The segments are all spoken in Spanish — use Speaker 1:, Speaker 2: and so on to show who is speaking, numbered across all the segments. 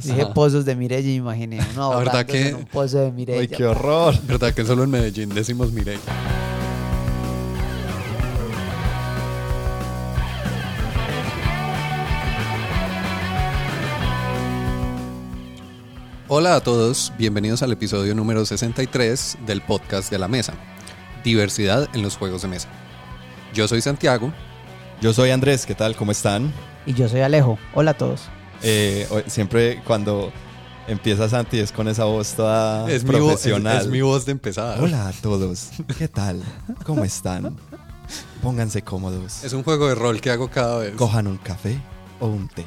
Speaker 1: Dije
Speaker 2: Ajá.
Speaker 1: pozos de Mireya y imaginé uno
Speaker 2: La verdad que-
Speaker 1: en un pozo de Mireya.
Speaker 3: Ay, qué horror.
Speaker 2: ¿Verdad que solo en Medellín decimos Mireya? Hola a todos, bienvenidos al episodio número 63 del podcast de la mesa. Diversidad en los juegos de mesa. Yo soy Santiago.
Speaker 3: Yo soy Andrés, ¿qué tal? ¿Cómo están?
Speaker 1: Y yo soy Alejo. Hola a todos.
Speaker 3: Eh, siempre cuando empieza Santi es con esa voz toda
Speaker 2: Es mi, voz, es,
Speaker 3: profesional.
Speaker 2: es mi voz de empezada.
Speaker 3: Hola a todos, ¿qué tal? ¿Cómo están? Pónganse cómodos.
Speaker 2: Es un juego de rol que hago cada vez.
Speaker 3: Cojan un café o un té.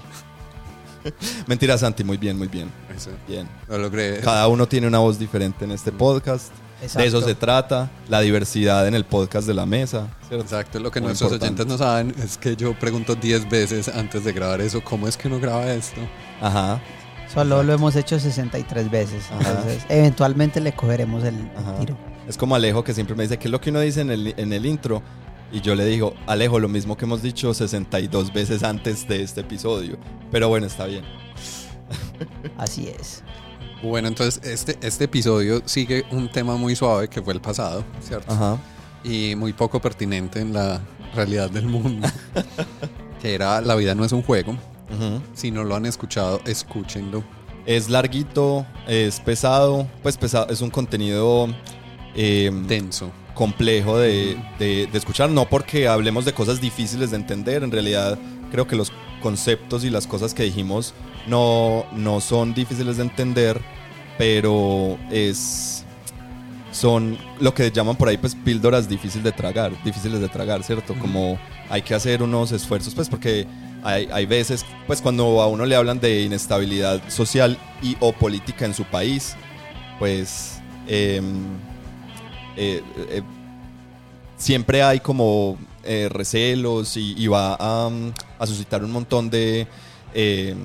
Speaker 3: Mentira, Santi, muy bien, muy bien.
Speaker 2: Eso,
Speaker 3: Bien.
Speaker 2: Lo logré.
Speaker 3: Cada uno tiene una voz diferente en este podcast. De eso se trata, la diversidad en el podcast de la mesa. ¿cierto?
Speaker 2: Exacto, lo que
Speaker 3: Muy
Speaker 2: nuestros
Speaker 3: importante.
Speaker 2: oyentes no saben es que yo pregunto 10 veces antes de grabar eso, ¿cómo es que uno graba esto?
Speaker 3: Ajá.
Speaker 1: Solo lo hemos hecho 63 veces.
Speaker 3: Ajá.
Speaker 1: Entonces, eventualmente le cogeremos el, tiro.
Speaker 3: Es como Alejo que siempre me dice, ¿qué es lo que uno dice en el, en el intro? Y yo le digo, Alejo, lo mismo que hemos dicho 62 veces antes de este episodio. Pero bueno, está bien.
Speaker 1: Así es.
Speaker 2: Bueno, entonces este, este episodio sigue un tema muy suave que fue el pasado, ¿cierto?
Speaker 3: Ajá.
Speaker 2: Y muy poco pertinente en la realidad del mundo, que era La vida no es un juego. Si no lo han escuchado, escúchenlo.
Speaker 3: Es larguito, es pesado, pues pesado, es un contenido eh,
Speaker 2: Denso.
Speaker 3: complejo de, de- de escuchar, no porque hablemos de cosas difíciles de entender, en realidad creo que los conceptos y las cosas que dijimos no, no son difíciles de entender, pero es son lo que llaman por ahí pues píldoras difíciles de tragar, difíciles de tragar, ¿cierto? Como hay que hacer unos esfuerzos pues porque hay, hay veces pues cuando a uno le hablan de inestabilidad social y o política en su país, pues em, eh, eh, siempre hay como eh, recelos y, y va a, um, a suscitar un montón de, eh,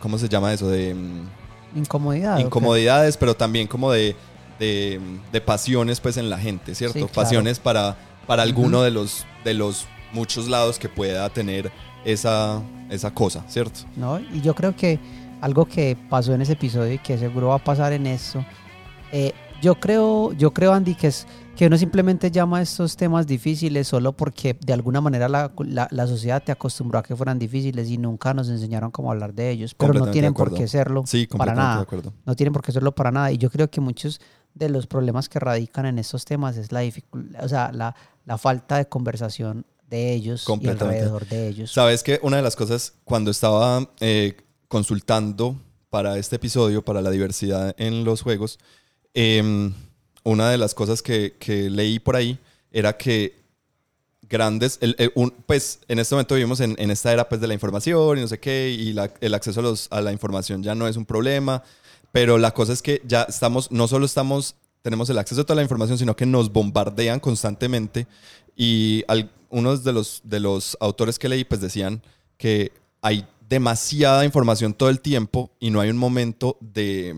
Speaker 3: ¿cómo se llama eso? De mm,
Speaker 1: Incomodidad. ¿o qué?
Speaker 3: incomodidades, pero también como de, de, de pasiones pues en la gente, ¿cierto?
Speaker 1: Sí, claro.
Speaker 3: Pasiones para, para alguno de, los, de los muchos lados que pueda tener esa, esa cosa, ¿cierto?
Speaker 1: ¿no? Y yo creo que algo que pasó en ese episodio y que seguro va a pasar en esto, eh, yo creo, yo creo Andy que es que uno simplemente llama a estos temas difíciles solo porque de alguna manera la, la- la sociedad te acostumbró a que fueran difíciles y nunca nos enseñaron cómo hablar de ellos, pero no tienen por qué serlo
Speaker 3: Sí,
Speaker 1: para nada.
Speaker 3: de acuerdo.
Speaker 1: no tienen por qué serlo para nada. Y yo creo que muchos de los problemas que radican en estos temas es la dificultad, o sea, la, la falta de conversación de ellos y alrededor de ellos.
Speaker 3: Sabes que una de las cosas cuando estaba eh, consultando para este episodio, para la diversidad en los juegos, em, una de las cosas que, que leí por ahí era que grandes, el- el- un- pues en este momento vivimos en, en esta era pues de la información y no sé qué, y la- el acceso a, los- a la información ya no es un problema, pero la cosa es que ya estamos, no solo estamos, tenemos el acceso a toda la información, sino que nos bombardean constantemente y al- unos de los, de los autores que leí pues decían que hay demasiada información todo el tiempo y no hay un momento de,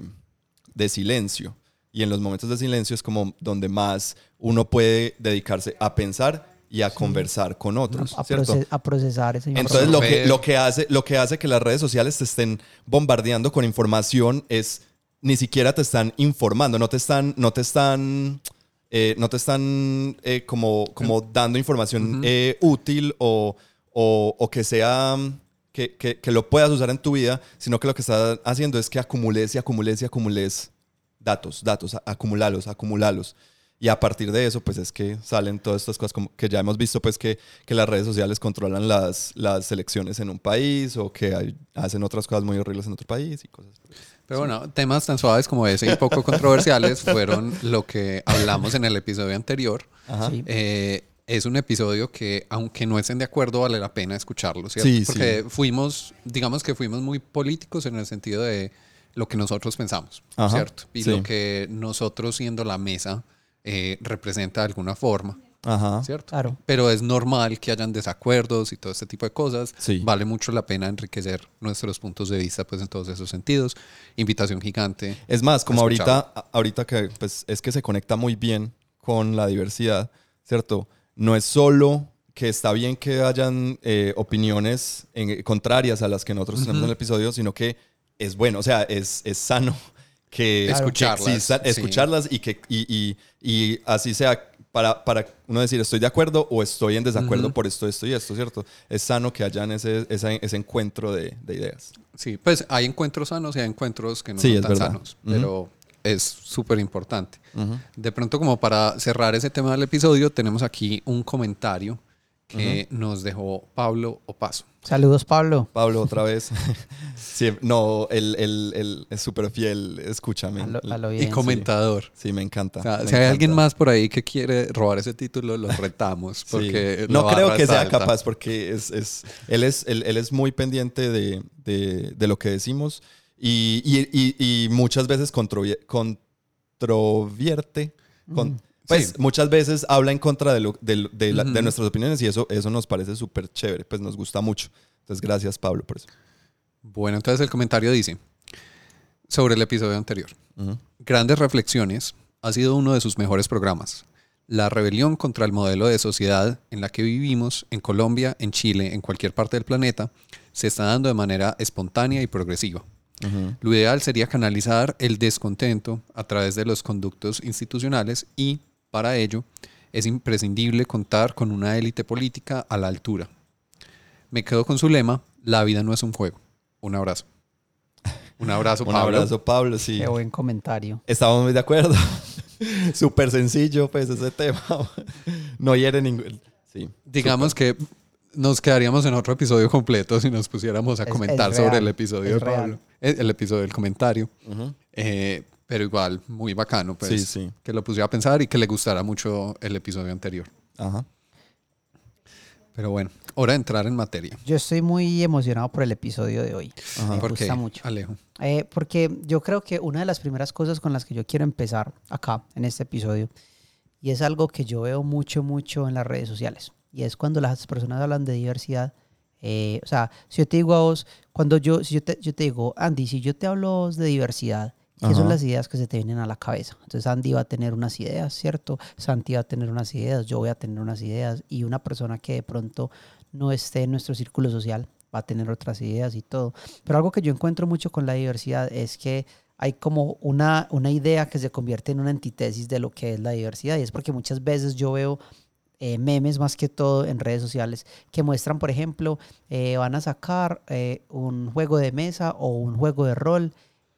Speaker 3: de silencio. Y en los momentos de silencio es como donde más uno puede dedicarse a pensar y a conversar con otros,
Speaker 1: a,
Speaker 3: ¿cierto?
Speaker 1: proce- a procesar esa información.
Speaker 3: Entonces lo que, lo, que hace, lo que hace que las redes sociales te estén bombardeando con información es ni siquiera te están informando, no te están, no te están, eh, no te están eh, como, como dando información eh, útil o, o- o que sea que, que- que lo puedas usar en tu vida, sino que lo que está haciendo es que acumules y acumules y acumules datos, datos, a- acumulalos, acumulalos. Y a partir de eso, pues es que salen todas estas cosas como que ya hemos visto, pues que, que las redes sociales controlan las, las elecciones en un país o que hay- hacen otras cosas muy horribles en otro país y cosas.
Speaker 2: Pero bueno, temas tan suaves como ese y poco controversiales fueron lo que hablamos en el episodio anterior.
Speaker 3: Ajá.
Speaker 1: Sí.
Speaker 2: Eh, es un episodio que, aunque no estén de acuerdo, vale la pena escucharlo, ¿cierto?
Speaker 3: Sí,
Speaker 2: Porque fuimos, digamos que fuimos muy políticos en el sentido de lo que nosotros pensamos,
Speaker 3: Ajá,
Speaker 2: ¿cierto? Y
Speaker 3: sí.
Speaker 2: lo que nosotros siendo la mesa eh, representa de alguna forma,
Speaker 3: Ajá.
Speaker 2: ¿cierto?
Speaker 1: Claro.
Speaker 2: Pero es normal que hayan desacuerdos y todo este tipo de cosas.
Speaker 3: Sí.
Speaker 2: Vale mucho la pena enriquecer nuestros puntos de vista pues en todos esos sentidos. Invitación gigante.
Speaker 3: Es más, como ahorita, ahorita que pues, es que se conecta muy bien con la diversidad, ¿cierto? No es solo que está bien que hayan eh, opiniones en- contrarias a las que nosotros tenemos en el episodio, sino que es bueno, o sea, es, es sano que
Speaker 2: Claro.
Speaker 3: que
Speaker 2: Escucharlas,
Speaker 3: existan-
Speaker 2: sí.
Speaker 3: escucharlas y que y, y- y así sea para, para uno decir estoy de acuerdo o estoy en desacuerdo por esto, esto y esto, ¿cierto? Es sano que hayan ese, esa- ese encuentro de, de ideas.
Speaker 2: Sí, pues hay encuentros sanos y hay encuentros que no
Speaker 3: Sí,
Speaker 2: son
Speaker 3: es
Speaker 2: tan
Speaker 3: verdad.
Speaker 2: sanos, pero es súper importante. De pronto, como para cerrar ese tema del episodio, tenemos aquí un comentario que nos dejó Pablo Opaso.
Speaker 1: Saludos, Pablo.
Speaker 3: Pablo, otra vez. Sí, no, él, él- él es súper fiel, escúchame.
Speaker 1: A lo, a lo
Speaker 2: Y comentador.
Speaker 3: Sí, me encanta.
Speaker 2: O sea,
Speaker 3: me
Speaker 2: si hay alguien más por ahí que quiere robar ese título, lo retamos.
Speaker 3: Sí.
Speaker 2: Porque
Speaker 3: no creo que sea
Speaker 2: alta.
Speaker 3: capaz porque es, es- él, es, él, él es muy pendiente de, de- de lo que decimos y, y- y- y muchas veces controvi- controvierte. con- pues
Speaker 2: Sí.
Speaker 3: muchas veces habla en contra de, lo- de de la- de nuestras opiniones y eso, eso nos parece súper chévere, pues nos gusta mucho. Entonces gracias Pablo por eso.
Speaker 2: Bueno, entonces el comentario dice sobre el episodio anterior. Grandes Reflexiones ha sido uno de sus mejores programas. La rebelión contra el modelo de sociedad en la que vivimos en Colombia, en Chile, en cualquier parte del planeta, se está dando de manera espontánea y progresiva. Lo ideal sería canalizar el descontento a través de los conductos institucionales y, para ello, es imprescindible contar con una élite política a la altura. Me quedo con su lema, la vida no es un juego. Un abrazo. Un abrazo,
Speaker 3: Un
Speaker 2: Pablo.
Speaker 3: abrazo Pablo, sí.
Speaker 1: Qué buen comentario.
Speaker 3: Estamos muy de acuerdo. Súper sencillo, pues, ese tema. No hiere ningún... Sí.
Speaker 2: Digamos que nos quedaríamos en otro episodio completo si nos pusiéramos a
Speaker 1: Es-
Speaker 2: comentar
Speaker 1: es
Speaker 2: sobre el episodio
Speaker 1: es
Speaker 2: de Pablo. El, el episodio del comentario. Eh, pero igual, muy bacano, pues.
Speaker 3: Sí, sí.
Speaker 2: Que lo pusiera a pensar y que le gustara mucho el episodio anterior.
Speaker 3: Ajá.
Speaker 2: Pero bueno, hora de entrar en materia.
Speaker 1: Yo estoy muy emocionado por el episodio de hoy.
Speaker 3: Ajá.
Speaker 1: Me
Speaker 2: ¿Por
Speaker 1: gusta
Speaker 2: qué,
Speaker 1: mucho.
Speaker 2: Alejo?
Speaker 1: Eh, porque yo creo que una de las primeras cosas con las que yo quiero empezar acá, en este episodio, y es algo que yo veo mucho, mucho en las redes sociales, y es cuando las personas hablan de diversidad. eh, o sea, si yo te digo a vos, cuando yo, si yo te, yo te digo, Andy, si yo te hablo de diversidad, ¿qué son las ideas que se te vienen a la cabeza? Entonces Andy va a tener unas ideas, ¿cierto? Santi va a tener unas ideas, yo voy a tener unas ideas, y una persona que de pronto no esté en nuestro círculo social va a tener otras ideas y todo. Pero algo que yo encuentro mucho con la diversidad es que hay como una, una idea que se convierte en una antítesis de lo que es la diversidad. Y es porque muchas veces yo veo eh, memes más que todo en redes sociales que muestran, por ejemplo, eh, van a sacar eh, un juego de mesa o un juego de rol,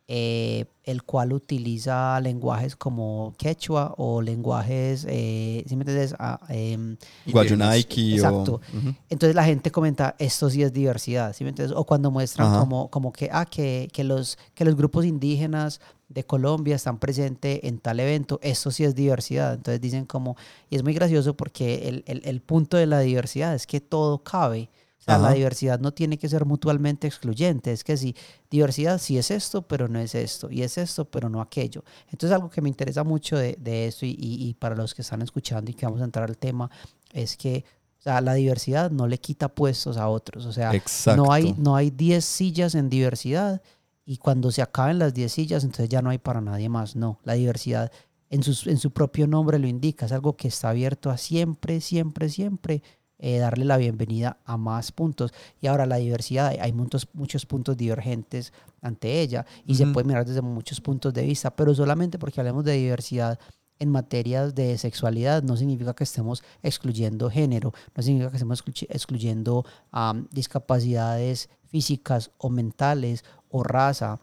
Speaker 1: eh, el cual utiliza lenguajes como quechua o lenguajes, eh, ¿sí me entiendes? Ah, em,
Speaker 3: Guayunaiki o...
Speaker 1: Exacto.
Speaker 3: Ujú.
Speaker 1: entonces la gente comenta, esto sí es diversidad, ¿sí me entiendes? O cuando muestran
Speaker 3: Ajá.
Speaker 1: como, como que, ah, que, que, los, que los grupos indígenas de Colombia están presentes en tal evento, esto sí es diversidad. Entonces dicen como, y es muy gracioso porque el, el, el punto de la diversidad es que todo cabe. La diversidad no tiene que ser mutuamente excluyente. Es que sí, diversidad sí es esto, pero no es esto. Y es esto, pero no aquello. Entonces algo que me interesa mucho de, de esto y, y- y para los que están escuchando y que vamos a entrar al tema es que o sea, la diversidad no le quita puestos a otros. O sea,
Speaker 3: Exacto.
Speaker 1: no hay, no hay 10 sillas en diversidad y cuando se acaben las 10 sillas, entonces ya no hay para nadie más. No, la diversidad en, sus- en su propio nombre lo indica. Es algo que está abierto a siempre, siempre, siempre eh, darle la bienvenida a más puntos. Y ahora la diversidad, hay- muchos, muchos puntos divergentes ante ella y se
Speaker 2: Ujú.
Speaker 1: puede mirar desde muchos puntos de vista, pero solamente porque hablemos de diversidad en materias de sexualidad no significa que estemos excluyendo género, no significa que estemos exclu- excluyendo am, discapacidades físicas o mentales o raza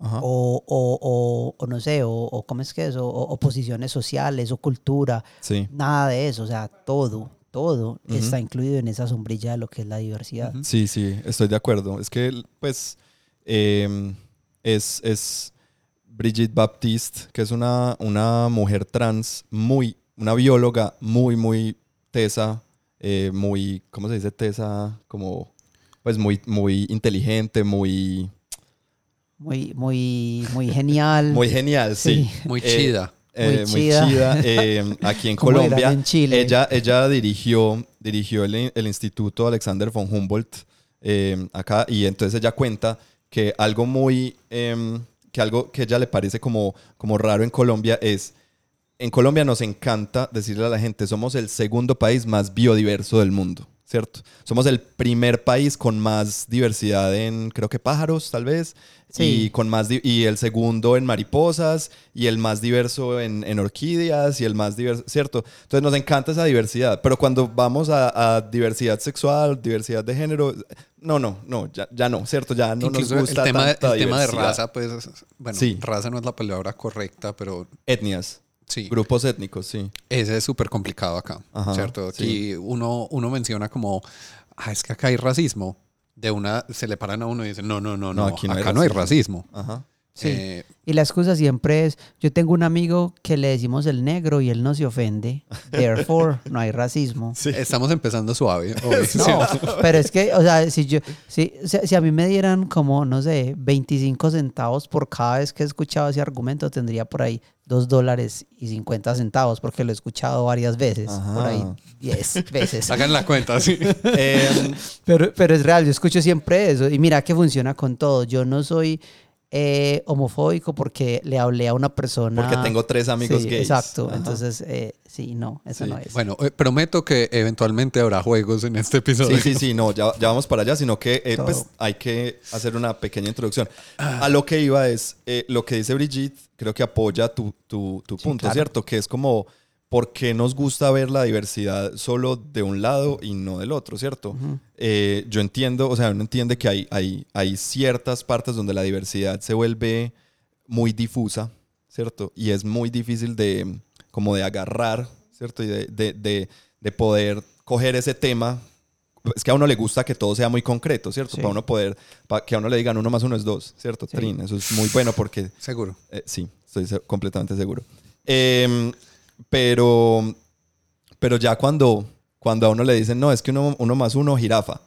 Speaker 1: o, o- o- o no sé, o, o cómo es que es, o, o posiciones sociales o cultura,
Speaker 3: Sí.
Speaker 1: nada de eso, o sea, todo, todo está incluido en esa sombrilla de lo que es la diversidad.
Speaker 3: Sí, sí, estoy de acuerdo. Es que, pues, eh, es, es Brigitte Baptiste, que es una, una mujer trans muy, una bióloga muy, muy tesa, eh, muy, ¿cómo se dice tesa? Como, pues, muy, muy inteligente, muy,
Speaker 1: Muy, muy, muy genial.
Speaker 3: muy genial, sí.
Speaker 2: Muy chida.
Speaker 3: Eh,
Speaker 1: Muy
Speaker 3: muy
Speaker 1: chida.
Speaker 3: chida. eh, aquí en Colombia.
Speaker 1: en Chile.
Speaker 3: Ella, ella dirigió, dirigió el, el Instituto Alexander von Humboldt eh, acá y entonces ella cuenta que algo muy, em, que algo que ella le parece como, como raro en Colombia es, en Colombia nos encanta decirle a la gente, somos el segundo país más biodiverso del mundo. ¿Cierto? Somos el primer país con más diversidad en, creo que pájaros, tal vez,
Speaker 1: Sí.
Speaker 3: y, con más y el segundo en mariposas, y el más diverso en, en orquídeas, y el más diverso, ¿cierto? Entonces nos encanta esa diversidad, pero cuando vamos a, a diversidad sexual, diversidad de género, no, no, no, ya, ya no, ¿cierto? Ya no
Speaker 2: Incluso
Speaker 3: nos gusta
Speaker 2: el tema,
Speaker 3: tanta
Speaker 2: el tema de raza, pues, bueno,
Speaker 3: Sí.
Speaker 2: raza no es la palabra correcta, pero
Speaker 3: Etnias,
Speaker 2: sí.
Speaker 3: grupos étnicos, sí.
Speaker 2: Ese es súper complicado acá,
Speaker 3: Ajá,
Speaker 2: ¿cierto?
Speaker 3: sí.
Speaker 2: Aquí uno, uno menciona como, ah, es que acá hay racismo. De una, se le paran a uno y dicen, no, no, no,
Speaker 3: No,
Speaker 2: no,
Speaker 3: aquí no hay
Speaker 2: acá no hay racismo.
Speaker 3: Ajá.
Speaker 1: Sí.
Speaker 2: Eh,
Speaker 1: Y la excusa siempre es, yo tengo un amigo que le decimos el negro y él no se ofende, therefore no hay racismo.
Speaker 3: Sí.
Speaker 2: Estamos empezando suave.
Speaker 1: No, pero es que, o sea, si yo, si, si a mí me dieran como, no sé, 25 centavos por cada vez que he escuchado ese argumento, tendría por ahí 2 dólares y 50 centavos, porque lo he escuchado varias veces, por ahí
Speaker 3: Ajá.
Speaker 1: 10 veces.
Speaker 2: Hagan la cuenta, sí.
Speaker 3: Em,
Speaker 1: Pero, pero es real, yo escucho siempre eso. Y mira que funciona con todo. Yo no soy eh, homofóbico porque le hablé a una persona.
Speaker 3: porque tengo tres amigos
Speaker 1: Sí,
Speaker 3: gays.
Speaker 1: Exacto.
Speaker 3: Ajá.
Speaker 1: Entonces, eh, sí, no, eso
Speaker 3: Sí.
Speaker 1: no es.
Speaker 2: Bueno, eh, prometo que eventualmente habrá juegos en este episodio.
Speaker 3: Sí, sí, sí, no, ya, ya vamos para allá, sino que eh, pues hay que hacer una pequeña introducción. A lo que iba es, eh, lo que dice Brigitte, creo que apoya tu, tu, tu
Speaker 1: Sí,
Speaker 3: punto,
Speaker 1: claro.
Speaker 3: ¿cierto? Que es como, ¿por qué nos gusta ver la diversidad solo de un lado y no del otro, ¿cierto?
Speaker 1: Ujú.
Speaker 3: Eh, yo entiendo, o sea, uno entiende que hay, hay, hay ciertas partes donde la diversidad se vuelve muy difusa, ¿cierto? Y es muy difícil de, como de agarrar, ¿cierto? Y de, de, de, de poder coger ese tema. Es que a uno le gusta que todo sea muy concreto, ¿cierto?
Speaker 1: Sí.
Speaker 3: Para uno poder, para que a uno le digan uno más uno es dos, ¿cierto?
Speaker 1: Sí.
Speaker 3: Trin, eso es muy bueno porque
Speaker 2: Seguro.
Speaker 3: eh, sí, estoy completamente seguro. Em, pero, pero ya cuando, cuando a uno le dicen, no, es que uno, uno más uno, jirafa,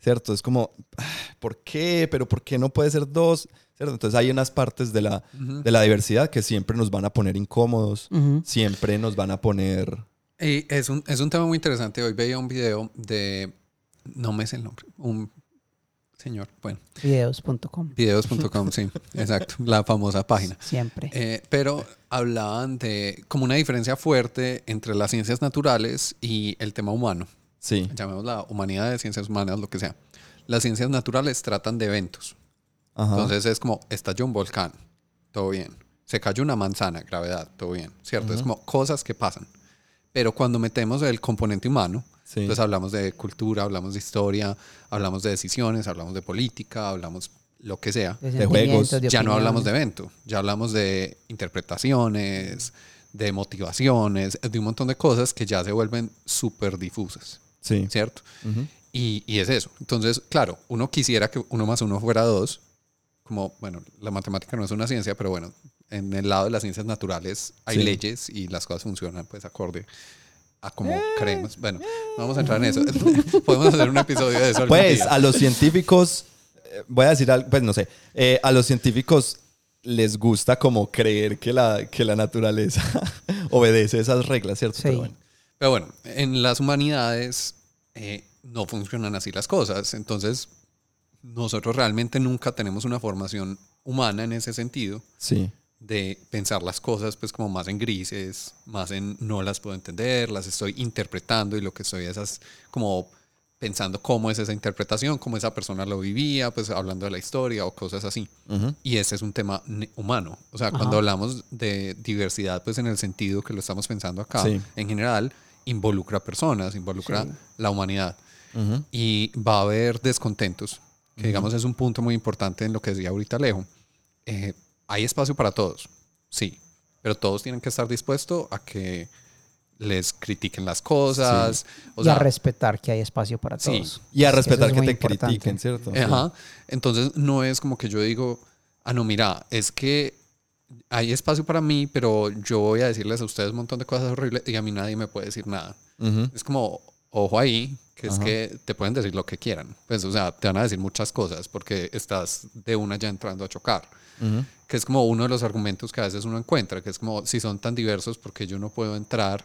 Speaker 3: ¿cierto? Es como, ah, ¿por qué? ¿Pero por qué no puede ser dos? ¿Cierto? Entonces hay unas partes de la, de la diversidad que siempre nos van a poner incómodos, siempre nos van a poner...
Speaker 2: Y es un, es un tema muy interesante. Hoy veía un video de, no me sé el nombre, un señor, bueno,
Speaker 1: Videos.com.
Speaker 2: videos.com, sí, exacto, la famosa página.
Speaker 1: Siempre.
Speaker 2: Eh, pero hablaban de como una diferencia fuerte entre las ciencias naturales y el tema humano.
Speaker 3: Sí,
Speaker 2: Llamémosla humanidad de ciencias humanas, lo que sea. Las ciencias naturales tratan de eventos.
Speaker 3: ajá.
Speaker 2: Entonces es como, estalló un volcán, todo bien. Se cayó una manzana, gravedad, todo bien. ¿Cierto? Es como cosas que pasan. Pero cuando metemos el componente humano,
Speaker 3: Sí.
Speaker 2: entonces hablamos de cultura, hablamos de historia, hablamos de decisiones, hablamos de política, hablamos lo que sea.
Speaker 1: De,
Speaker 3: de juegos,
Speaker 1: de
Speaker 2: ya no hablamos de evento, ya hablamos de interpretaciones, de motivaciones, de un montón de cosas que ya se vuelven súper difusas,
Speaker 3: sí.
Speaker 2: ¿cierto?
Speaker 3: Ujú.
Speaker 2: Y, y es eso. Entonces, claro, uno quisiera que uno más uno fuera dos, como, bueno, la matemática no es una ciencia, pero bueno, en el lado de las ciencias naturales hay
Speaker 3: Sí.
Speaker 2: leyes y las cosas funcionan pues acorde a como
Speaker 3: Eh,
Speaker 2: creemos. Bueno, no vamos a entrar en eso. Podemos hacer un episodio de eso.
Speaker 3: Pues
Speaker 2: día.
Speaker 3: a los científicos, eh, voy a decir algo, pues no sé, eh, a los científicos les gusta como creer que la, que la naturaleza obedece esas reglas, ¿cierto?
Speaker 1: Sí.
Speaker 3: Pero bueno.
Speaker 2: Pero bueno, en las humanidades eh, no funcionan así las cosas. Entonces, nosotros realmente nunca tenemos una formación humana en ese sentido
Speaker 3: Sí,
Speaker 2: de pensar las cosas pues como más en grises, más en no las puedo entender, las estoy interpretando y lo que estoy es as- como pensando cómo es esa interpretación, cómo esa persona lo vivía, pues hablando de la historia o cosas así.
Speaker 3: Ujú.
Speaker 2: Y ese es un tema humano. O sea, cuando hablamos de diversidad, pues en el sentido que lo estamos pensando acá,
Speaker 3: Sí.
Speaker 2: en general, involucra personas, involucra
Speaker 1: Sí.
Speaker 2: la humanidad.
Speaker 3: Ujú.
Speaker 2: Y va a haber descontentos, que digamos es un punto muy importante en lo que decía ahorita Alejo. Eh, hay espacio para todos, sí, pero todos tienen que estar dispuestos a que les critiquen las cosas. O
Speaker 1: y
Speaker 2: sea,
Speaker 1: a respetar que hay espacio para
Speaker 2: Sí.
Speaker 1: todos.
Speaker 3: Y a respetar
Speaker 1: es
Speaker 3: que te
Speaker 1: importante.
Speaker 3: critiquen, ¿cierto? Sí.
Speaker 2: Ajá. Entonces no es como que yo digo, ah, no, mira, es que hay espacio para mí, pero yo voy a decirles a ustedes un montón de cosas horribles y a mí nadie me puede decir nada.
Speaker 3: Ujú.
Speaker 2: Es como, ojo ahí, que es que te pueden decir lo que quieran. Pues, o sea, te van a decir muchas cosas porque estás de una ya entrando a chocar.
Speaker 3: Ujú.
Speaker 2: Que es como uno de los argumentos que a veces uno encuentra, que es como, si son tan diversos, porque yo no puedo entrar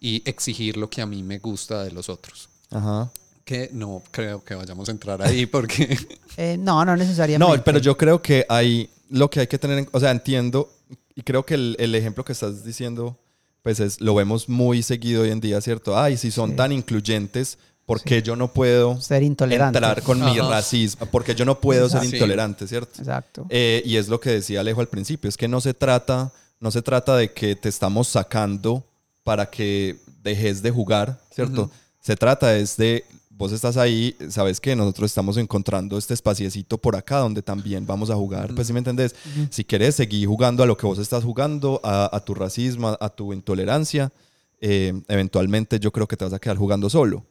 Speaker 2: y exigir lo que a mí me gusta de los otros?
Speaker 3: Ajá.
Speaker 2: Que no creo que vayamos a entrar ahí porque...
Speaker 1: Eh, no, no necesariamente.
Speaker 3: No, pero yo creo que hay lo que hay que tener, en, o sea, entiendo y creo que el, el ejemplo que estás diciendo, pues es, lo vemos muy seguido hoy en día, ¿cierto? Ay, si son
Speaker 1: Sí.
Speaker 3: tan incluyentes, ¿Por qué yo no puedo
Speaker 1: Ser intolerante.
Speaker 3: entrar con mi racismo? Porque yo no puedo ser intolerante, ¿cierto?
Speaker 1: Exacto.
Speaker 3: Eh, y es lo que decía Alejo al principio, es que no se trata, no se trata de que te estamos sacando para que dejes de jugar, ¿cierto? Se trata es de, vos estás ahí, sabes que nosotros estamos encontrando este espaciecito por acá donde también vamos a jugar, pues si me entendés, si quieres seguir jugando a lo que vos estás jugando, a, a tu racismo, a, a tu intolerancia, eh, eventualmente yo creo que te vas a quedar jugando solo.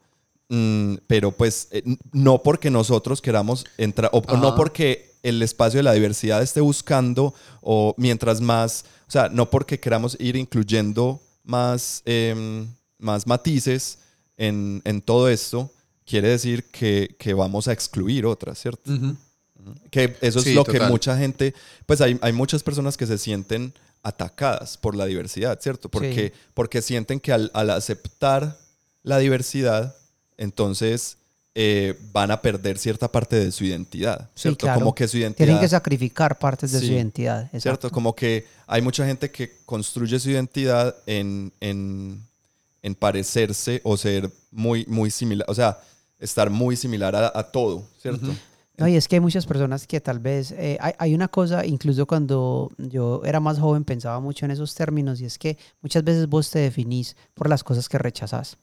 Speaker 3: Mm, pero pues eh, no porque nosotros queramos entrar, o, o no porque el espacio de la diversidad esté buscando, o mientras más, o sea, no porque queramos ir incluyendo más, em, más matices en, en todo esto, quiere decir que, que vamos a excluir otras, ¿cierto? Que eso es
Speaker 2: Sí,
Speaker 3: lo que mucha gente, pues hay, hay muchas personas que se sienten atacadas por la diversidad, ¿cierto? Porque, porque sienten que al, al aceptar la diversidad, entonces eh, van a perder cierta parte de su identidad,
Speaker 1: Sí,
Speaker 3: ¿cierto?
Speaker 1: claro.
Speaker 3: Como que su
Speaker 1: Tienen
Speaker 3: identidad,
Speaker 1: que sacrificar partes de
Speaker 3: Sí.
Speaker 1: su identidad.
Speaker 3: ¿cierto?
Speaker 1: Exacto.
Speaker 3: Como que hay mucha gente que construye su identidad en, en, en parecerse o ser muy, muy similar, o sea, estar muy similar a, a todo, ¿cierto?
Speaker 1: No, y es que hay muchas personas que tal vez, eh, hay, hay una cosa, incluso cuando yo era más joven pensaba mucho en esos términos y es que muchas veces vos te definís por las cosas que rechazás.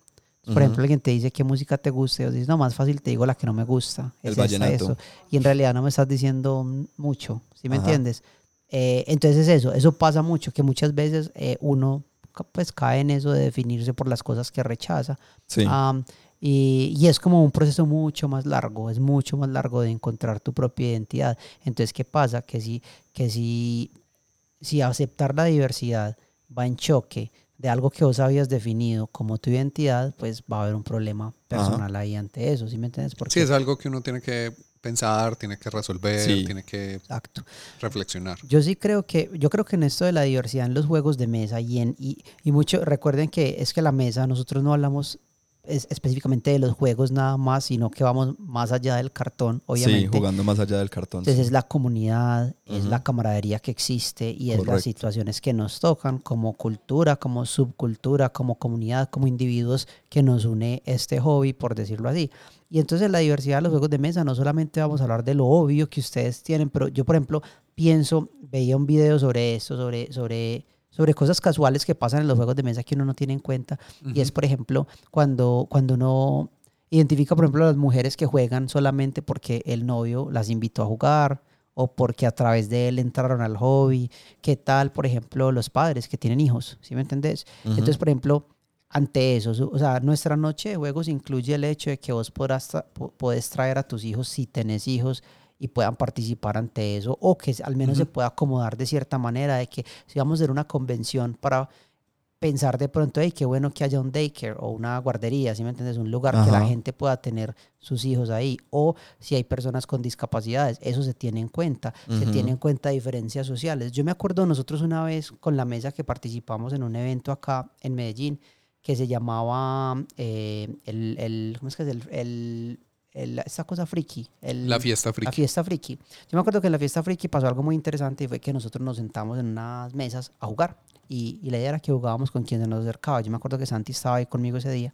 Speaker 1: Por
Speaker 3: Ujú.
Speaker 1: ejemplo, alguien te dice qué música te gusta y vos dices, no, más fácil te digo la que no me gusta.
Speaker 3: El
Speaker 1: es esta,
Speaker 3: vallenato.
Speaker 1: eso. Y en realidad no me estás diciendo mucho, ¿sí me
Speaker 3: Ajá.
Speaker 1: entiendes? Eh, entonces es eso, eso pasa mucho, que muchas veces eh, uno pues cae en eso de definirse por las cosas que rechaza.
Speaker 3: Sí.
Speaker 1: Am, y, y es como un proceso mucho más largo, es mucho más largo de encontrar tu propia identidad. Entonces, ¿qué pasa? Que si, que si, si aceptar la diversidad va en choque de algo que vos habías definido como tu identidad, pues va a haber un problema personal ahí ante eso, ¿sí me entiendes? Porque,
Speaker 2: Sí, es algo que uno tiene que pensar, tiene que resolver,
Speaker 3: Sí.
Speaker 2: tiene que
Speaker 1: Exacto.
Speaker 2: reflexionar.
Speaker 1: Yo sí creo que, yo creo que en esto de la diversidad en los juegos de mesa y en, y, y mucho, recuerden que es que la mesa, nosotros no hablamos es- específicamente de los juegos nada más, sino que vamos más allá del cartón,
Speaker 3: Sí,
Speaker 1: obviamente.
Speaker 3: jugando más allá del cartón.
Speaker 1: Entonces
Speaker 3: sí.
Speaker 1: es la comunidad, es la camaradería que existe y es las situaciones que nos tocan como cultura, como subcultura, como comunidad, como individuos que nos une este hobby, por decirlo así. Y entonces la diversidad de los juegos de mesa, no solamente vamos a hablar de lo obvio que ustedes tienen, pero yo, por ejemplo, pienso, veía un video sobre esto, sobre, sobre, sobre cosas casuales que pasan en los juegos de mesa que uno no tiene en cuenta. Y es, por ejemplo, cuando, cuando uno identifica, por ejemplo, a las mujeres que juegan solamente porque el novio las invitó a jugar o porque a través de él entraron al hobby. ¿Qué tal, por ejemplo, los padres que tienen hijos? ¿Sí me entendés? Entonces, por ejemplo, ante eso, o sea, nuestra noche de juegos incluye el hecho de que vos podrás podés traer a tus hijos si tenés hijos y puedan participar ante eso o que al menos se pueda acomodar de cierta manera de que si vamos a hacer una convención para pensar de pronto, hey, qué bueno que haya un daycare o una guardería, ¿sí me entiendes? Un lugar que la gente pueda tener sus hijos ahí. O si hay personas con discapacidades, eso se tiene en cuenta. Se tiene en cuenta diferencias sociales. Yo me acuerdo nosotros una vez con la mesa que participamos en un evento acá en Medellín que se llamaba eh, el, el, ¿cómo es que es? El, el- el- esta cosa friki. El,
Speaker 2: La fiesta
Speaker 1: la
Speaker 2: friki.
Speaker 1: fiesta friki. Yo me acuerdo que en la fiesta friki pasó algo muy interesante y fue que nosotros nos sentamos en unas mesas a jugar. Y, y la idea era que jugábamos con quien se nos acercaba. Yo me acuerdo que Santi estaba ahí conmigo ese día.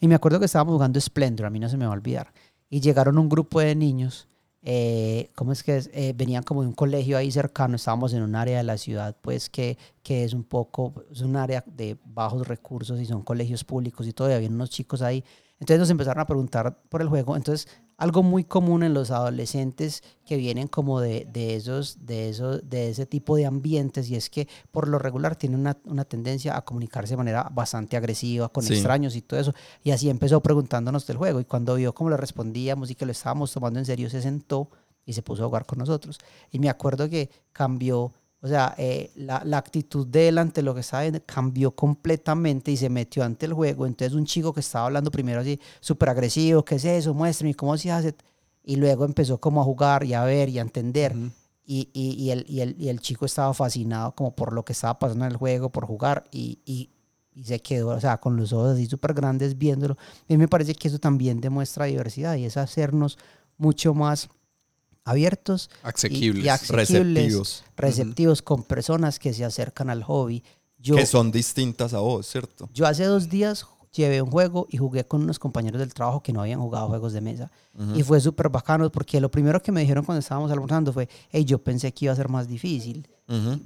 Speaker 1: Y me acuerdo que estábamos jugando Splendor, a mí no se me va a olvidar. Y llegaron un grupo de niños, eh, ¿cómo es que es? Eh, venían como de un colegio ahí cercano, estábamos en un área de la ciudad, pues que, que es un poco, es un área de bajos recursos y son colegios públicos y y había unos chicos ahí. Entonces nos empezaron a preguntar por el juego. Entonces, algo muy común en los adolescentes que vienen como de, de esos, de esos, de ese tipo de ambientes, y es que por lo regular tienen una, una tendencia a comunicarse de manera bastante agresiva con
Speaker 3: Sí.
Speaker 1: extraños y todo eso. Y así empezó preguntándonos del juego. Y cuando vio cómo le respondíamos y que lo estábamos tomando en serio, se sentó y se puso a jugar con nosotros. Y me acuerdo que cambió, o sea, eh, la, la actitud de él ante lo que estaba viendo cambió completamente y se metió ante el juego. Entonces un chico que estaba hablando primero así, súper agresivo, ¿qué es eso? Muéstrame, ¿cómo se hace? Y luego empezó como a jugar y a ver y a entender.
Speaker 2: Ujú.
Speaker 1: Y, y, y el, y, el, y el chico estaba fascinado como por lo que estaba pasando en el juego, por jugar y se quedó, o sea, con los ojos así súper grandes viéndolo. A mí me parece que eso también demuestra diversidad y es hacernos mucho más abiertos y-
Speaker 2: Asequibles.
Speaker 1: y, asequibles,
Speaker 3: Receptivos.
Speaker 1: receptivos con personas que se acercan al hobby. Yo,
Speaker 3: que son distintas a vos, ¿cierto?
Speaker 1: yo hace dos días llevé un juego y jugué con unos compañeros del trabajo que no habían jugado juegos de mesa. Y fue súper bacano porque lo primero que me dijeron cuando estábamos almorzando fue, hey, yo pensé que iba a ser más difícil.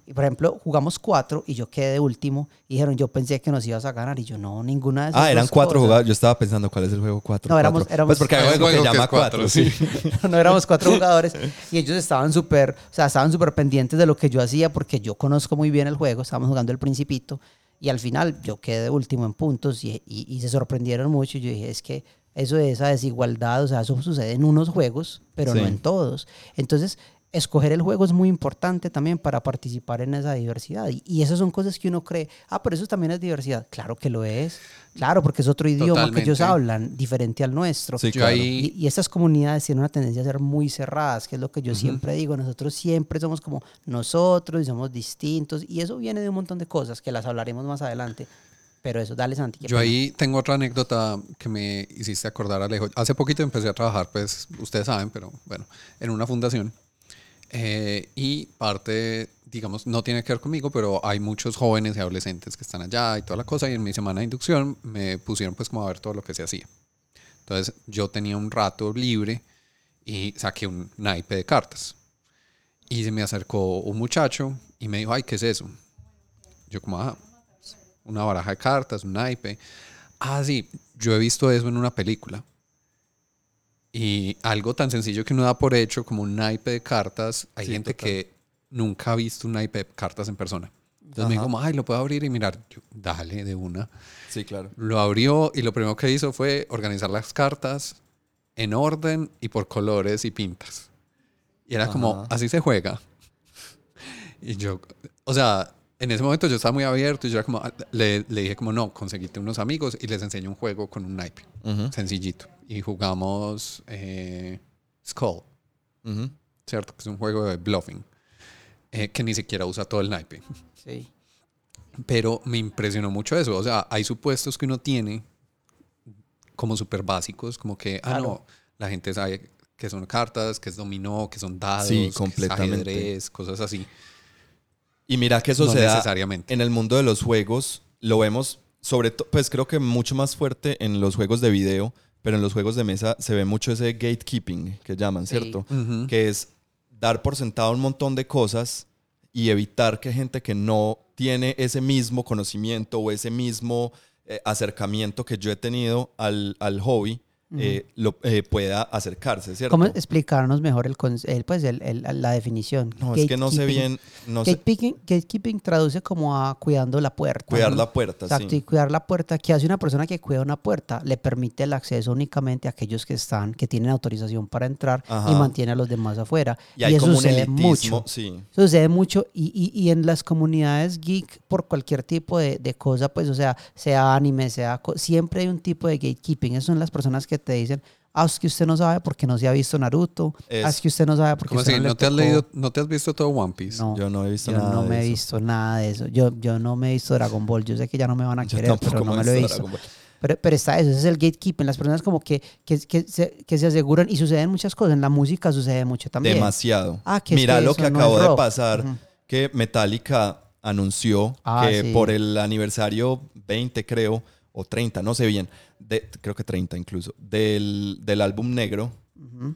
Speaker 1: Y, por ejemplo, jugamos cuatro y yo quedé de último. Y dijeron, yo pensé que nos ibas a ganar. Y yo, no, ninguna de esas
Speaker 3: Ah, eran cuatro
Speaker 1: cosas".
Speaker 3: jugadores. Yo estaba pensando cuál es el juego cuatro.
Speaker 1: No, éramos-
Speaker 3: cuatro.
Speaker 1: éramos-
Speaker 3: Pues porque hay un juego que llama
Speaker 2: cuatro,
Speaker 3: cuatro,
Speaker 2: sí.
Speaker 3: sí.
Speaker 1: no éramos cuatro jugadores y ellos estaban súper, o sea, estaban súper pendientes de lo que yo hacía porque yo conozco muy bien el juego, estábamos jugando el principito y al final yo quedé último en puntos y, y- y se sorprendieron mucho y yo dije, es que eso de esa desigualdad, o sea, eso sucede en unos juegos, pero
Speaker 3: Sí.
Speaker 1: no en todos. Entonces, escoger el juego es muy importante también para participar en esa diversidad y, y esas son cosas que uno cree, ah, pero eso también es diversidad. Claro que lo es, claro, porque es otro idioma que ellos hablan, diferente al nuestro.
Speaker 3: Sí,
Speaker 2: Yo
Speaker 3: claro.
Speaker 2: ahí-
Speaker 1: Y, y estas comunidades tienen una tendencia a ser muy cerradas, que es lo que yo siempre digo. Nosotros siempre somos como nosotros y somos distintos. Y eso viene de un montón de cosas que las hablaremos más adelante. Pero eso, dale Santi.
Speaker 2: Yo
Speaker 1: pena.
Speaker 2: ahí tengo otra anécdota que me hiciste acordar, Alejo. Hace poquito empecé a trabajar, pues ustedes saben, pero bueno, en una fundación. Eh, y parte, digamos, no tiene que ver conmigo, pero hay muchos jóvenes y adolescentes que están allá y toda la cosa. Y en mi semana de inducción me pusieron pues como a ver todo lo que se hacía. Entonces yo tenía un rato libre y saqué un naipe de cartas. Y se me acercó un muchacho y me dijo, ay, ¿qué es eso? Yo como, ah, una baraja de cartas, un naipe. Ah, sí, yo he visto eso en una película. Y algo tan sencillo que uno da por hecho como un naipe de cartas, hay
Speaker 3: Sí,
Speaker 2: gente
Speaker 3: total.
Speaker 2: que nunca ha visto un naipe de cartas en persona. Entonces me
Speaker 3: Ajá.
Speaker 2: dijo, como, ay, lo puedo abrir y mirar. Yo, dale, de una.
Speaker 3: Sí, claro.
Speaker 2: Lo abrió y lo primero que hizo fue organizar las cartas en orden y por colores y pintas. Y era como,
Speaker 3: Ajá.
Speaker 2: así se juega. Y yo, o sea, en ese momento yo estaba muy abierto y yo era como, le, le dije como, no, conseguiste unos amigos y les enseño un juego con un naipe,
Speaker 3: Ujú,
Speaker 2: sencillito. Y jugamos eh, Skull,
Speaker 3: ujú.
Speaker 2: ¿cierto? Que es un juego de bluffing, eh, que ni siquiera usa todo el naipe.
Speaker 1: Sí.
Speaker 2: Pero me impresionó mucho eso. O sea, hay supuestos que uno tiene como súper básicos, como que, ah,
Speaker 1: Claro.
Speaker 2: no, la gente sabe que son cartas, que es dominó, que son dados,
Speaker 3: Sí,
Speaker 2: que es
Speaker 3: completamente.
Speaker 2: ajedrez, cosas así.
Speaker 3: Y mira que eso
Speaker 2: No
Speaker 3: se da
Speaker 2: necesariamente.
Speaker 3: en el mundo de los juegos, lo vemos sobre todo, pues creo que mucho más fuerte en los juegos de video, pero en los juegos de mesa se ve mucho ese gatekeeping que llaman,
Speaker 1: Sí.
Speaker 3: ¿cierto? Que es dar por sentado un montón de cosas y evitar que gente que no tiene ese mismo conocimiento o ese mismo eh, acercamiento que yo he tenido al, al hobby eh, lo, eh, pueda acercarse, ¿cierto?
Speaker 1: ¿Cómo explicarnos mejor el, pues el- el- la definición?
Speaker 3: No, es que no sé
Speaker 1: Gatekeeping.
Speaker 3: bien, no sé,
Speaker 1: Gatekeeping, gatekeeping traduce como a cuidando la puerta.
Speaker 3: cuidar
Speaker 1: ¿no?
Speaker 3: la puerta,
Speaker 1: Exacto,
Speaker 3: sí.
Speaker 1: y cuidar la puerta, que hace una persona que cuida una puerta, le permite el acceso únicamente a aquellos que están, que tienen autorización para entrar
Speaker 3: Ajá.
Speaker 1: y mantiene a los demás afuera.
Speaker 3: Y hay
Speaker 1: eso
Speaker 3: como un
Speaker 1: sucede
Speaker 3: elitismo,
Speaker 1: mucho.
Speaker 3: sí.
Speaker 1: Eso sucede mucho y, y- y en las comunidades geek, por cualquier tipo de, de cosa, pues, o sea, sea anime, sea... Siempre hay un tipo de gatekeeping. Esas son las personas que te dicen, ah, es que usted no sabe porque no se ha visto Naruto. Ah,
Speaker 3: Es-
Speaker 1: es que usted no sabe porque
Speaker 2: ¿Cómo
Speaker 1: usted
Speaker 2: así?
Speaker 1: no,
Speaker 2: ¿No te has
Speaker 1: tocó".
Speaker 2: leído, no te has visto todo One Piece?
Speaker 1: No,
Speaker 3: Yo no he visto
Speaker 1: yo
Speaker 3: nada
Speaker 1: no
Speaker 3: de
Speaker 1: me he
Speaker 3: eso.
Speaker 1: visto nada de eso. Yo, yo no me he visto Dragon Ball. Yo sé que ya no me van a
Speaker 3: Yo
Speaker 1: querer, pero no
Speaker 3: me he
Speaker 1: lo he
Speaker 3: visto.
Speaker 1: Pero, pero está eso, ese es el gatekeeping. Las personas como que, que, que se, que se aseguran y suceden muchas cosas. En la música sucede mucho también.
Speaker 3: Demasiado.
Speaker 1: Ah, que es
Speaker 3: Mira
Speaker 1: que
Speaker 3: lo
Speaker 1: eso
Speaker 3: que
Speaker 1: no
Speaker 3: acabó
Speaker 1: es
Speaker 3: de pasar,
Speaker 1: Ujú.
Speaker 3: que Metallica anunció
Speaker 1: Ah,
Speaker 3: que
Speaker 1: sí.
Speaker 3: por el aniversario 20, creo, o 30, no sé bien, de, creo que 30 incluso, del, del álbum negro,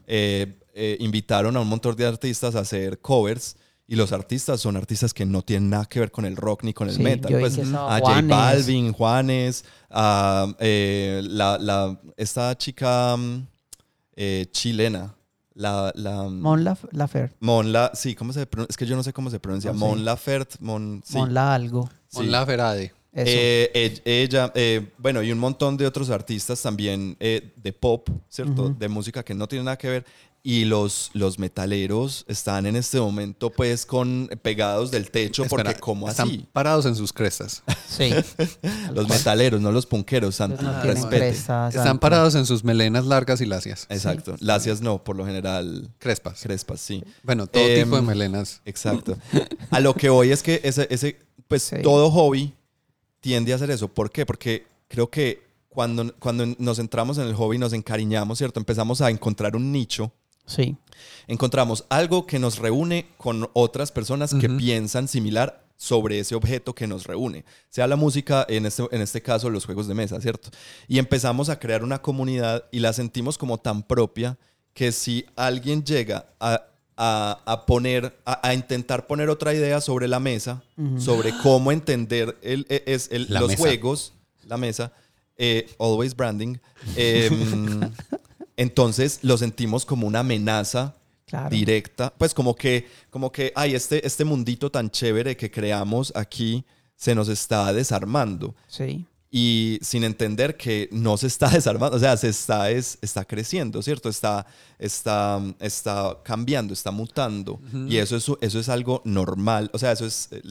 Speaker 3: eh, eh, invitaron a un montón de artistas a hacer covers. Y los artistas son artistas que no tienen nada que ver con el rock ni con el
Speaker 1: Sí,
Speaker 3: metal. Pues, a J. Balvin, Juanes, a eh, la, la- esta chica mm, eh, chilena, la, la
Speaker 1: Mon Laf- Laferte.
Speaker 3: Mon La, sí, ¿cómo se pronuncia? Es que yo no sé cómo se pronuncia.
Speaker 1: Sé.
Speaker 3: Mon Laferte, Mon, sí.
Speaker 1: Mon La algo.
Speaker 2: Mon
Speaker 3: Sí.
Speaker 2: Laferte.
Speaker 1: Eso.
Speaker 3: Eh, ell- ella, eh, bueno, y un montón de otros artistas también eh, de pop, ¿cierto? De música que no tiene nada que ver. Y los, los metaleros están en este momento, pues, con pegados del techo,
Speaker 2: Espera,
Speaker 3: porque ¿cómo
Speaker 2: están
Speaker 3: así?
Speaker 2: parados en sus crestas.
Speaker 1: sí.
Speaker 3: Los metaleros, no los punqueros,
Speaker 1: no crestas,
Speaker 2: Están parados en sus melenas largas y lacias.
Speaker 3: Exacto. Lacias no, por lo general,
Speaker 2: Crespas.
Speaker 3: crespas, sí.
Speaker 2: Bueno, todo
Speaker 3: Em,
Speaker 2: tipo de melenas.
Speaker 3: Exacto. A lo que voy es que ese, ese pues
Speaker 1: Sí.
Speaker 3: todo hobby tiende a hacer eso. ¿Por qué? Porque creo que cuando, cuando nos entramos en el hobby nos encariñamos, ¿cierto? Empezamos a encontrar un nicho.
Speaker 1: Sí.
Speaker 3: Encontramos algo que nos reúne con otras personas que piensan similar sobre ese objeto que nos reúne, sea la música, en este, en este caso los juegos de mesa, ¿cierto? Y empezamos a crear una comunidad y la sentimos como tan propia que si alguien llega a, a- a poner, a, a intentar poner otra idea sobre la mesa, sobre cómo entender el, e- el- los
Speaker 2: mesa.
Speaker 3: juegos, la mesa, eh, always branding, em, entonces lo sentimos como una amenaza
Speaker 1: Claro.
Speaker 3: directa, pues como que, como que, ay, este, este mundito tan chévere que creamos aquí se nos está desarmando
Speaker 1: Sí.
Speaker 3: Y sin entender que no se está desarmando, o sea, se está, es, está creciendo, ¿cierto? Está, está, está cambiando, está mutando y eso es, eso es algo normal, o sea, eso es, eh,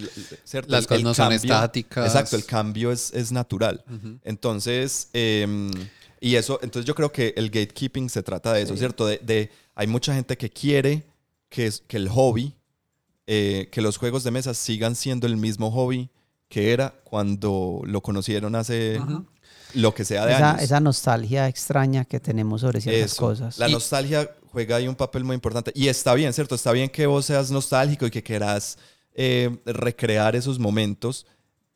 Speaker 3: ¿cierto?
Speaker 2: Las cosas no son estáticas.
Speaker 3: Exacto, el cambio es, es natural. Entonces, em, y eso, entonces yo creo que el gatekeeping se trata de eso, ¿cierto? De, de- hay mucha gente que quiere que, que el hobby, eh, que los juegos de mesa sigan siendo el mismo hobby que era cuando lo conocieron hace lo que sea de
Speaker 1: Esa,
Speaker 3: años.
Speaker 1: esa nostalgia extraña que tenemos sobre ciertas
Speaker 3: Eso.
Speaker 1: cosas.
Speaker 3: La
Speaker 2: Y-
Speaker 3: nostalgia juega ahí un papel muy importante. Y está bien, ¿cierto? Está bien que vos seas nostálgico y que quieras eh, recrear esos momentos,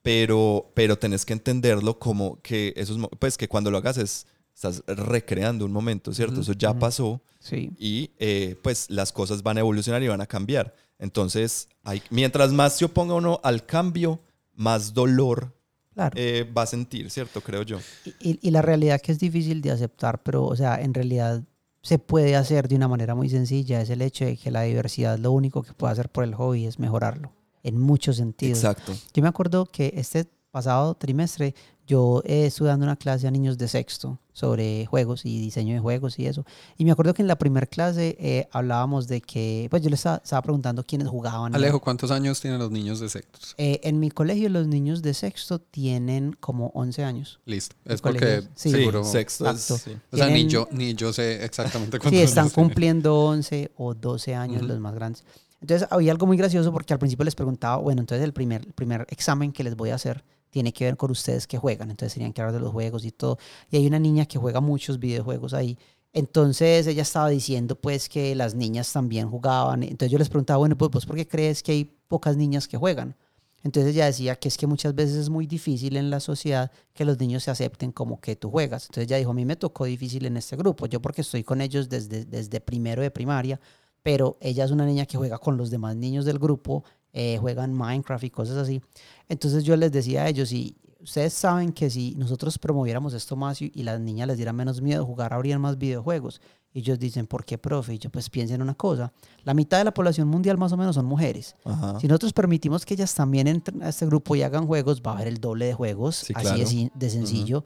Speaker 3: pero, pero tenés que entenderlo como que esos, pues que cuando lo hagas es, estás recreando un momento, ¿cierto? Eso ya pasó
Speaker 1: Sí.
Speaker 3: y eh, pues las cosas van a evolucionar y van a cambiar. Entonces, hay, mientras más se oponga uno al cambio, más dolor
Speaker 1: Claro.
Speaker 3: eh, va a sentir, ¿cierto? Creo yo.
Speaker 1: Y, y- la realidad que es difícil de aceptar, pero, o sea, en realidad se puede hacer de una manera muy sencilla, es el hecho de que la diversidad lo único que puede hacer por el hobby es mejorarlo, en muchos sentidos.
Speaker 3: Exacto.
Speaker 1: Yo me acuerdo que este pasado trimestre yo eh, estuve dando una clase a niños de sexto sobre juegos y diseño de juegos y eso. Y me acuerdo que en la primera clase eh, hablábamos de que, pues yo les estaba, estaba preguntando quiénes jugaban.
Speaker 2: Alejo, ¿cuántos años tienen los niños de sectos?
Speaker 1: Eh, en mi colegio los niños de sexto tienen como 11 años.
Speaker 2: Listo. Es porque
Speaker 1: sí.
Speaker 2: seguro.
Speaker 3: Sexto es- sí.
Speaker 2: O sea, ni yo, ni yo sé exactamente cuántos
Speaker 1: Sí, están cumpliendo 11 o 12 años
Speaker 2: Ujú.
Speaker 1: los más grandes. Entonces había algo muy gracioso porque al principio les preguntaba, bueno, entonces el primer, el primer examen que les voy a hacer tiene que ver con ustedes que juegan, entonces tenían que hablar de los juegos y todo. Y hay una niña que juega muchos videojuegos ahí. Entonces ella estaba diciendo pues que las niñas también jugaban. Entonces yo les preguntaba, bueno, pues vos por qué crees que hay pocas niñas que juegan? Entonces ella decía que es que muchas veces es muy difícil en la sociedad que los niños se acepten como que tú juegas. Entonces ella dijo, a mí me tocó difícil en este grupo, yo porque estoy con ellos desde, desde primero de primaria, pero ella es una niña que juega con los demás niños del grupo, eh, juegan Minecraft y cosas así. Entonces yo les decía a ellos, y ustedes saben que si nosotros promoviéramos esto más y, y las niñas les dieran menos miedo jugar, habrían más videojuegos. Y ellos dicen, ¿por qué, profe? Y yo pues piensen una cosa, la mitad de la población mundial más o menos son mujeres.
Speaker 3: Ajá.
Speaker 1: Si nosotros permitimos que ellas también entren a este grupo y hagan juegos, va a haber el doble de juegos,
Speaker 3: Sí,
Speaker 1: así
Speaker 3: claro.
Speaker 1: de, de sencillo.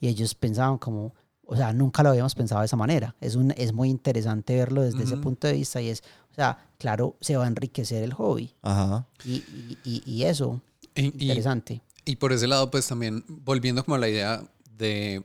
Speaker 1: Y ellos pensaban como, o sea, nunca lo habíamos pensado de esa manera. Es, un, es muy interesante verlo desde ese
Speaker 2: Ujú.
Speaker 1: punto de vista y es, o sea, claro, se va a enriquecer el hobby.
Speaker 3: Ajá.
Speaker 1: Y, y, y- y eso, interesante.
Speaker 2: Y por ese lado, pues también volviendo como a la idea de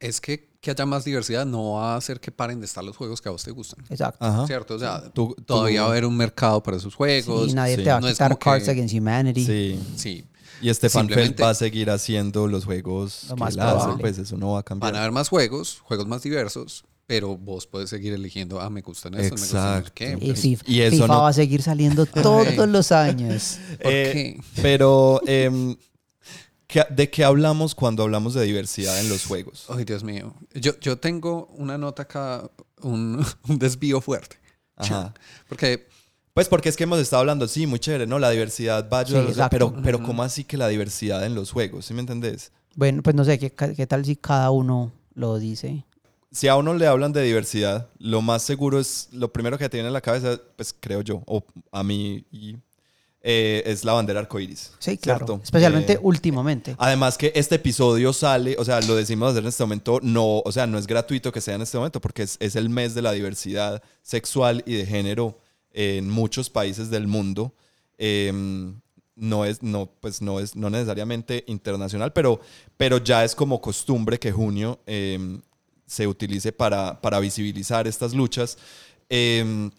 Speaker 2: es que que haya más diversidad no va a hacer que paren de estar los juegos que a vos te gustan.
Speaker 1: Exacto.
Speaker 3: Ajá.
Speaker 2: ¿Cierto? O sea,
Speaker 3: Tú-
Speaker 2: todavía
Speaker 3: tú-
Speaker 2: va a haber un mercado para esos juegos.
Speaker 1: y nadie
Speaker 3: sí.
Speaker 1: te va a
Speaker 2: No es
Speaker 1: quitar
Speaker 2: como que-
Speaker 1: Cards Against Humanity.
Speaker 3: Sí.
Speaker 2: Sí,
Speaker 3: Y Stefan Feld va a seguir haciendo los juegos
Speaker 1: Lo
Speaker 3: que
Speaker 1: más
Speaker 3: él hace,
Speaker 1: probable.
Speaker 3: pues eso no va a cambiar.
Speaker 2: van a haber más juegos, juegos más diversos, pero vos puedes seguir eligiendo, ah, me gustan estos, me gustan
Speaker 3: Exacto.
Speaker 2: qué.
Speaker 1: Y FIFA,
Speaker 3: Y eso
Speaker 1: FIFA
Speaker 3: no-
Speaker 1: va a seguir saliendo todos los años.
Speaker 2: ¿Por
Speaker 3: Eh,
Speaker 2: qué?
Speaker 3: Pero, em, ¿qué- ¿de qué hablamos cuando hablamos de diversidad en los juegos?
Speaker 2: Ay, Dios mío. Yo, yo tengo una nota acá, un, un desvío fuerte.
Speaker 3: Ajá.
Speaker 2: Porque
Speaker 3: Pues porque es que hemos estado hablando, sí, muy chévere, ¿no? La diversidad va a ayudar,
Speaker 1: Sí,
Speaker 3: a los-
Speaker 1: exacto.
Speaker 3: pero, pero ¿cómo así que la diversidad en los juegos? ¿Sí me entendés?
Speaker 1: Bueno, pues no sé, ¿qué, qué tal si cada uno lo dice?
Speaker 3: Si a uno le hablan de diversidad, lo más seguro es, lo primero que te viene a la cabeza, pues creo yo, o a mí, y, eh, es la bandera arcoíris.
Speaker 1: Sí, claro.
Speaker 3: ¿cierto?
Speaker 1: Especialmente
Speaker 3: Eh,
Speaker 1: últimamente.
Speaker 3: Además que este episodio sale, o sea, lo decimos hacer en este momento, no, o sea, no es gratuito que sea en este momento porque es, es el mes de la diversidad sexual y de género en muchos países del mundo. Em, no es, no, pues no es, no necesariamente internacional, pero, pero ya es como costumbre que junio em, se utilice para, para visibilizar estas luchas. Em,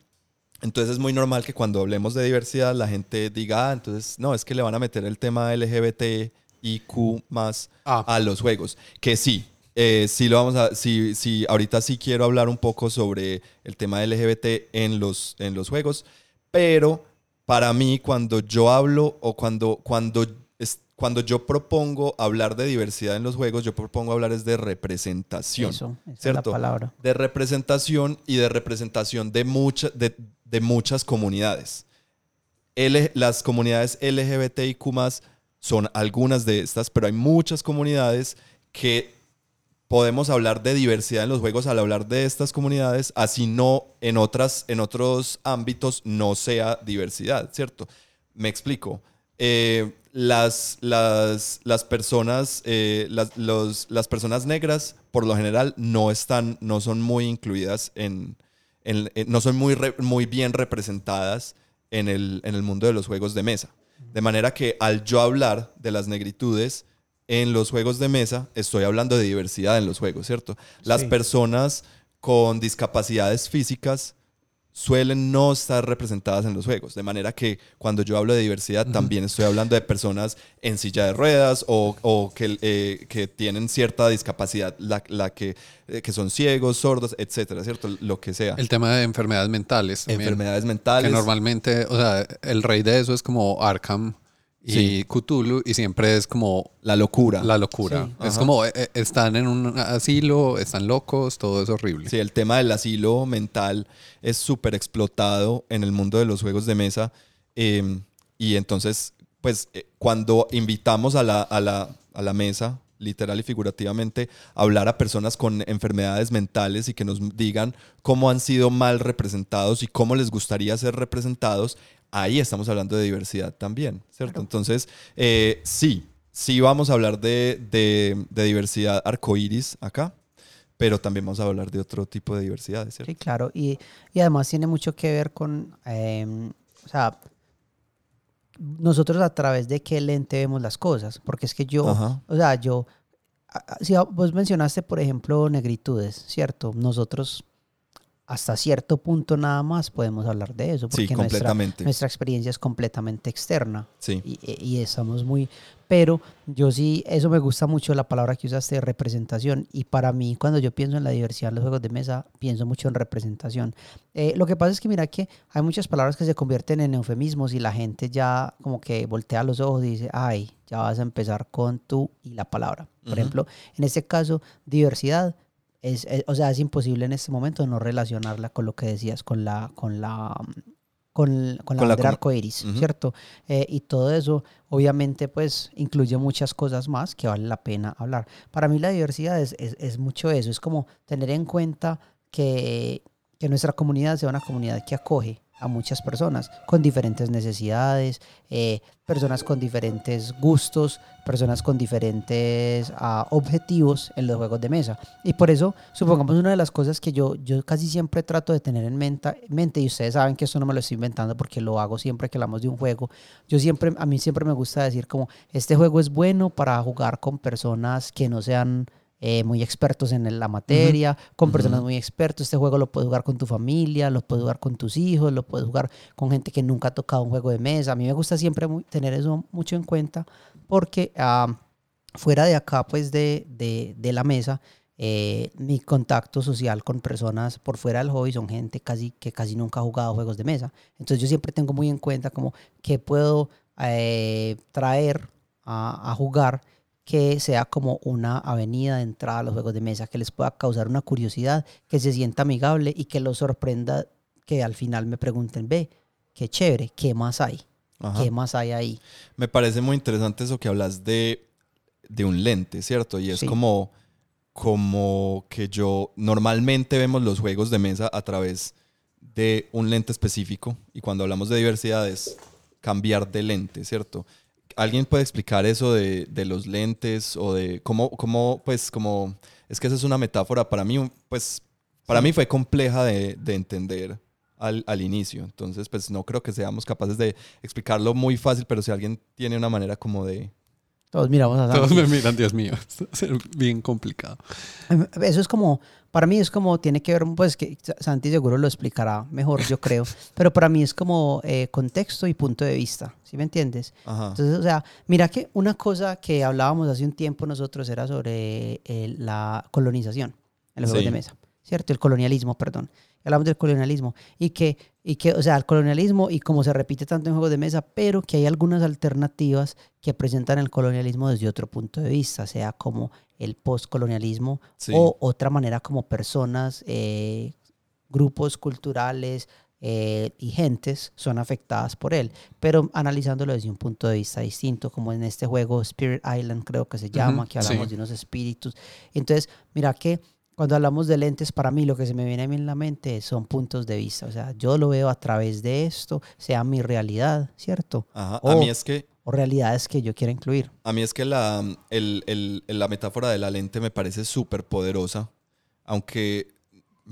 Speaker 3: entonces es muy normal que cuando hablemos de diversidad la gente diga, ah, entonces no, es que le van a meter el tema LGBT y Q más
Speaker 2: Ah.
Speaker 3: a los juegos. Que sí, eh, sí lo vamos a, sí, sí, ahorita sí quiero hablar un poco sobre el tema LGBT en los, en los juegos, pero para mí, cuando yo hablo o cuando, cuando, es, cuando yo propongo hablar de diversidad en los juegos, yo propongo hablar es de representación.
Speaker 1: Eso, esa es la
Speaker 3: ¿cierto?
Speaker 1: palabra.
Speaker 3: De representación y de representación de, mucha- de, de muchas comunidades. L- las comunidades LGBTIQ son algunas de estas, pero hay muchas comunidades que podemos hablar de diversidad en los juegos al hablar de estas comunidades, así no en, otras, en otros ámbitos no sea diversidad, ¿cierto? Me explico. Eh, las, las, las personas, eh, las, los- las personas negras, por lo general, no están, no son muy incluidas en, en- en- no son muy, re- muy bien representadas en el, en el mundo de los juegos de mesa. De manera que al yo hablar de las negritudes en los juegos de mesa, estoy hablando de diversidad en los juegos, ¿cierto? Las
Speaker 1: Sí.
Speaker 3: personas con discapacidades físicas suelen no estar representadas en los juegos. De manera que cuando yo hablo de diversidad, también estoy hablando de personas en silla de ruedas o, o que, eh, que tienen cierta discapacidad, la, la que, eh, que son ciegos, sordos, etcétera, ¿cierto? Lo que sea.
Speaker 2: El tema de enfermedades mentales.
Speaker 3: Enfermedades mentales.
Speaker 2: Que normalmente, o sea, el rey de eso es como Arkham y
Speaker 3: Sí.
Speaker 2: Cthulhu y siempre es como
Speaker 3: La locura.
Speaker 2: la locura.
Speaker 1: Sí.
Speaker 2: Es
Speaker 3: Ajá.
Speaker 2: como eh, eh, están en un asilo, están locos, todo es horrible.
Speaker 3: Sí, el tema del asilo mental es súper explotado en el mundo de los juegos de mesa. eh, y entonces, pues, eh, cuando invitamos a la, a, la, a la mesa, literal y figurativamente, a hablar a personas con enfermedades mentales y que nos digan cómo han sido mal representados y cómo les gustaría ser representados, ahí estamos hablando de diversidad también, ¿cierto? Entonces, eh, sí, sí vamos a hablar de, de, de diversidad arcoíris acá pero también vamos a hablar de otro tipo de diversidades, ¿cierto?
Speaker 1: Sí, claro. Y, y además tiene mucho que ver con, eh, o sea, nosotros a través de qué lente vemos las cosas. Porque es que yo,
Speaker 3: Ajá.
Speaker 1: o sea, yo, si vos mencionaste, por ejemplo, negritudes, ¿cierto? Nosotros hasta cierto punto nada más podemos hablar de eso. Porque
Speaker 3: Sí,
Speaker 1: nuestra, nuestra experiencia es completamente externa.
Speaker 3: Sí,
Speaker 1: y, y estamos muy... Pero yo sí, eso me gusta mucho la palabra que usaste, representación. Y para mí, cuando yo pienso en la diversidad en los juegos de mesa, pienso mucho en representación. Eh, lo que pasa es que mira que hay muchas palabras que se convierten en eufemismos y la gente ya como que voltea los ojos y dice, ay, ya vas a empezar con tú y la palabra. Por
Speaker 3: Ujú.
Speaker 1: ejemplo, en este caso, diversidad. Es, es- o sea, es imposible en este momento no relacionarla con lo que decías, con la, con la, con, con la
Speaker 3: Con la
Speaker 1: bandera
Speaker 3: com-
Speaker 1: arcoíris,
Speaker 3: Ujú.
Speaker 1: ¿cierto? Eh, y todo eso, obviamente, pues incluye muchas cosas más que vale la pena hablar. Para mí la diversidad es, es, es mucho eso, es como tener en cuenta que, que nuestra comunidad sea una comunidad que acoge a muchas personas con diferentes necesidades, eh, personas con diferentes gustos, personas con diferentes ah, objetivos en los juegos de mesa. Y por eso, supongamos una de las cosas que yo, yo casi siempre trato de tener en menta- mente, y ustedes saben que esto no me lo estoy inventando porque lo hago siempre que hablamos de un juego, yo siempre, a mí siempre me gusta decir como, este juego es bueno para jugar con personas que no sean eh, muy expertos en la materia, con personas
Speaker 3: Ujú.
Speaker 1: muy expertos. Este juego lo puedes jugar con tu familia, lo puedes jugar con tus hijos, lo puedes jugar con gente que nunca ha tocado un juego de mesa. A mí me gusta siempre mu- tener eso mucho en cuenta porque ah, fuera de acá, pues de, de, de la mesa, eh, mi contacto social con personas por fuera del hobby son gente casi, que casi nunca ha jugado juegos de mesa. Entonces yo siempre tengo muy en cuenta como qué puedo eh, traer a, a jugar que sea como una avenida de entrada a los juegos de mesa, que les pueda causar una curiosidad, que se sienta amigable y que los sorprenda, que al final me pregunten, ve, qué chévere, ¿qué más hay?
Speaker 3: Ajá.
Speaker 1: ¿Qué más hay ahí?
Speaker 3: Me parece muy interesante eso que hablas de, de un lente, ¿cierto? Y es
Speaker 1: Sí.
Speaker 3: como, como que yo normalmente vemos los juegos de mesa a través de un lente específico y cuando hablamos de diversidad es cambiar de lente, ¿cierto? ¿Alguien puede explicar eso de, de los lentes o de cómo, cómo, pues, como, es que esa es una metáfora para mí, pues, para mí fue compleja de, de entender al, al inicio, entonces, pues, no creo que seamos capaces de explicarlo muy fácil, pero si alguien tiene una manera como de...
Speaker 1: Todos miramos a
Speaker 2: Todos
Speaker 1: Santi.
Speaker 2: me miran, Dios mío, ser bien complicado.
Speaker 1: Em, Eso es como, para mí es como, tiene que ver, pues que Sa- Santi seguro lo explicará mejor, yo creo, pero para mí es como eh, contexto y punto de vista, ¿sí me entiendes?
Speaker 3: Ajá.
Speaker 1: Entonces, o sea, mira que una cosa que hablábamos hace un tiempo nosotros era sobre eh, la colonización en los juegos de mesa, ¿cierto? El colonialismo, perdón. Hablamos del colonialismo. Y que, y que, o sea, el colonialismo y como se repite tanto en juegos de mesa, pero que hay algunas alternativas que presentan el colonialismo desde otro punto de vista, sea como el postcolonialismo
Speaker 3: Sí.
Speaker 1: o otra manera como personas, eh, grupos culturales eh, y gentes son afectadas por él, pero analizándolo desde un punto de vista distinto, como en este juego Spirit Island creo que se llama, que hablamos
Speaker 2: sí.
Speaker 1: de unos espíritus. Entonces, mira que cuando hablamos de lentes, para mí lo que se me viene a mí en la mente son puntos de vista, o sea, yo lo veo a través de esto, sea mi realidad, ¿cierto?
Speaker 3: Ajá. A
Speaker 1: Oh.
Speaker 3: mí es que
Speaker 1: O realidades que yo quiera incluir.
Speaker 3: A mí es que la, el- el- la metáfora de la lente me parece súper poderosa, aunque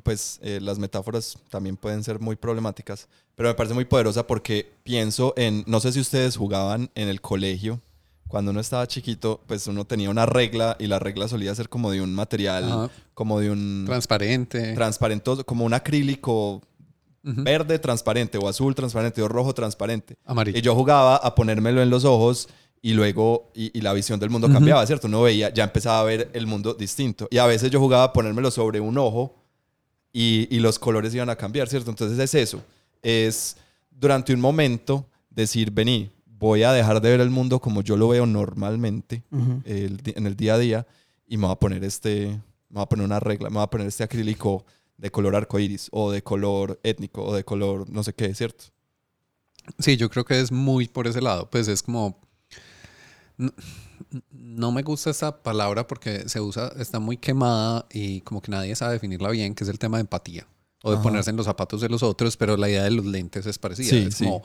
Speaker 3: pues eh, las metáforas también pueden ser muy problemáticas, pero me parece muy poderosa porque pienso en, no sé si ustedes jugaban en el colegio, cuando uno estaba chiquito, pues uno tenía una regla y la regla solía ser como de un material,
Speaker 2: Ajá.
Speaker 3: como de un
Speaker 2: Transparente.
Speaker 3: transparentoso, como un acrílico verde transparente o azul transparente o rojo transparente.
Speaker 2: Amarillo.
Speaker 3: Y yo jugaba a ponérmelo en los ojos y luego, y, y la visión del mundo cambiaba, ¿cierto? Uno veía, ya empezaba a ver el mundo distinto. Y a veces yo jugaba a ponérmelo sobre un ojo y, y los colores iban a cambiar, ¿cierto? Entonces es eso. Es durante un momento decir, vení, voy a dejar de ver el mundo como yo lo veo normalmente el en el día a día y me voy a poner este, me voy a poner una regla, me voy a poner este acrílico de color arcoíris o de color étnico o de color no sé qué, ¿cierto?
Speaker 2: Sí, yo creo que es muy por ese lado. Pues es como. No, no me gusta esta palabra porque se usa, está muy quemada y como que nadie sabe definirla bien, que es el tema de empatía o de
Speaker 3: Ajá.
Speaker 2: ponerse en los zapatos de los otros, pero la idea de los lentes es parecida.
Speaker 3: Sí,
Speaker 2: es
Speaker 3: sí.
Speaker 2: como,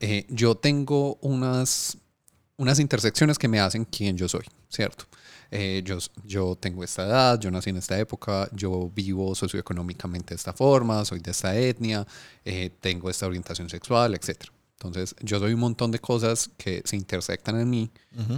Speaker 2: eh, yo tengo unas, unas intersecciones que me hacen quien yo soy, ¿cierto? Eh, yo, yo tengo esta edad, yo nací en esta época, yo vivo socioeconómicamente de esta forma, soy de esta etnia, eh, tengo esta orientación sexual, etc. Entonces, yo soy un montón de cosas que se intersectan en mí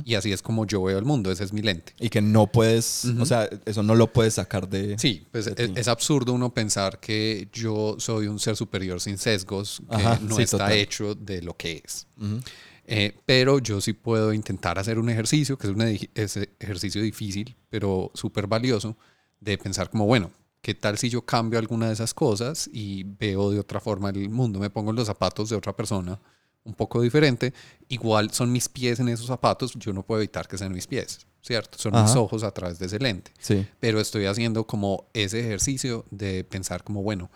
Speaker 2: y así es como yo veo el mundo, ese es mi lente.
Speaker 3: Y que no puedes,
Speaker 2: Ujú.
Speaker 3: o sea, eso no lo puedes sacar de...
Speaker 2: Sí, pues
Speaker 3: de
Speaker 2: es, es absurdo uno pensar que yo soy un ser superior sin sesgos, que
Speaker 3: Ajá,
Speaker 2: no
Speaker 3: sí,
Speaker 2: está
Speaker 3: total.
Speaker 2: hecho de lo que es.
Speaker 3: Ujú.
Speaker 2: Eh, pero yo sí puedo intentar hacer un ejercicio, que es un ese ejercicio difícil, pero súper valioso, de pensar como, bueno, ¿qué tal si yo cambio alguna de esas cosas y veo de otra forma el mundo? Me pongo en los zapatos de otra persona un poco diferente. Igual son mis pies en esos zapatos, yo no puedo evitar que sean mis pies, ¿cierto? Son mis ojos a través de ese lente
Speaker 3: Sí.
Speaker 2: pero estoy haciendo como ese ejercicio de pensar como, bueno,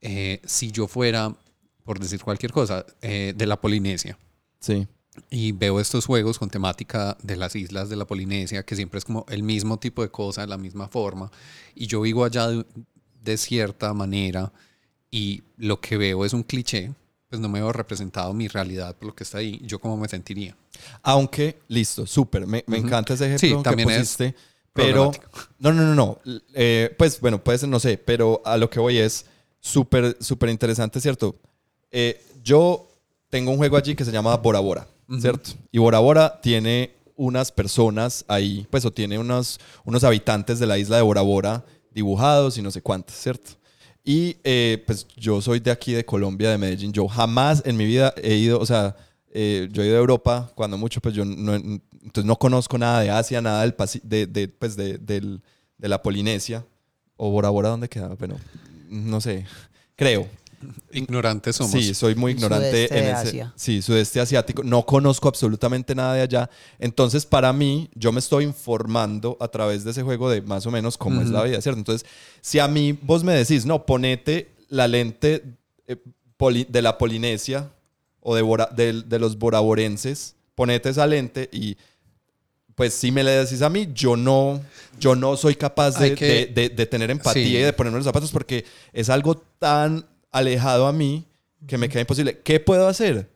Speaker 2: eh, si yo fuera, por decir cualquier cosa, eh, de la Polinesia
Speaker 3: Sí.
Speaker 2: y veo estos juegos con temática de las islas de la Polinesia, que siempre es como el mismo tipo de cosa, la misma forma, y yo vivo allá de, de cierta manera y lo que veo es un cliché, pues no me veo representado mi realidad por lo que está ahí, yo cómo me sentiría.
Speaker 3: Aunque, listo, súper. Me, me
Speaker 2: Ujú.
Speaker 3: encanta ese
Speaker 2: Sí,
Speaker 3: ejemplo que
Speaker 2: también es
Speaker 3: pusiste. Pero,
Speaker 2: problemático.
Speaker 3: no, no, no, no. Eh, pues bueno, puede ser, no sé, pero a lo que voy es súper, súper interesante, ¿cierto? Eh, yo tengo un juego allí que se llama Bora Bora. ¿cierto? Y Bora Bora tiene unas personas ahí, pues o tiene unos, unos habitantes de la isla de Bora Bora dibujados y no sé cuántos, ¿cierto? Y eh, pues yo soy de aquí, de Colombia, de Medellín. Yo jamás en mi vida he ido, o sea, eh, yo he ido a Europa, cuando mucho, pues yo no, entonces no conozco nada de Asia, nada del, de, de, pues de, del- de la Polinesia. O Bora Bora, ¿dónde queda? Bueno, no sé, creo.
Speaker 2: Ignorantes somos.
Speaker 3: Sí, soy muy ignorante
Speaker 1: sudeste
Speaker 3: en
Speaker 1: de
Speaker 3: ese.
Speaker 1: Asia.
Speaker 3: Sí, sudeste asiático. No conozco absolutamente nada de allá. Entonces, para mí, yo me estoy informando a través de ese juego de más o menos cómo es
Speaker 2: Ujú.
Speaker 3: la vida, ¿cierto? Entonces, si a mí vos me decís, no, ponete la lente eh, de la Polinesia o de, Bora- del- de los boraborenses, ponete esa lente y pues si me le decís a mí, yo no, yo no soy capaz de,
Speaker 2: que-
Speaker 3: de- de- de tener empatía
Speaker 2: Sí.
Speaker 3: y de ponerme los zapatos porque es algo tan alejado a mí que me queda imposible. ¿Qué puedo hacer?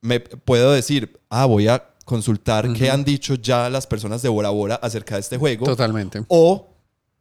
Speaker 3: Me puedo decir, ah, voy a consultar qué han dicho ya las personas de Bora Bora acerca de este juego.
Speaker 2: Totalmente.
Speaker 3: O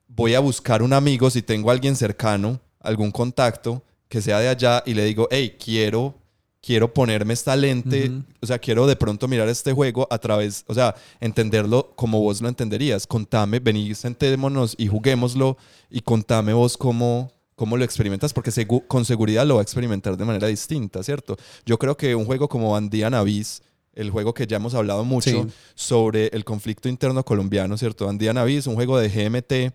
Speaker 3: voy a buscar un amigo, si tengo a alguien cercano, algún contacto que sea de allá y le digo, hey, quiero, quiero ponerme esta lente,
Speaker 2: Ujú.
Speaker 3: o sea, quiero de pronto mirar este juego a través, o sea, entenderlo como vos lo entenderías. Contame, vení, sentémonos y juguémoslo y contame vos cómo, cómo lo experimentas, porque segu- con seguridad lo va a experimentar de manera distinta, ¿cierto? Yo creo que un juego como Andean Abyss, el juego que ya hemos hablado mucho
Speaker 2: Sí.
Speaker 3: sobre el conflicto interno colombiano, ¿cierto? Andean Abyss, un juego de GMT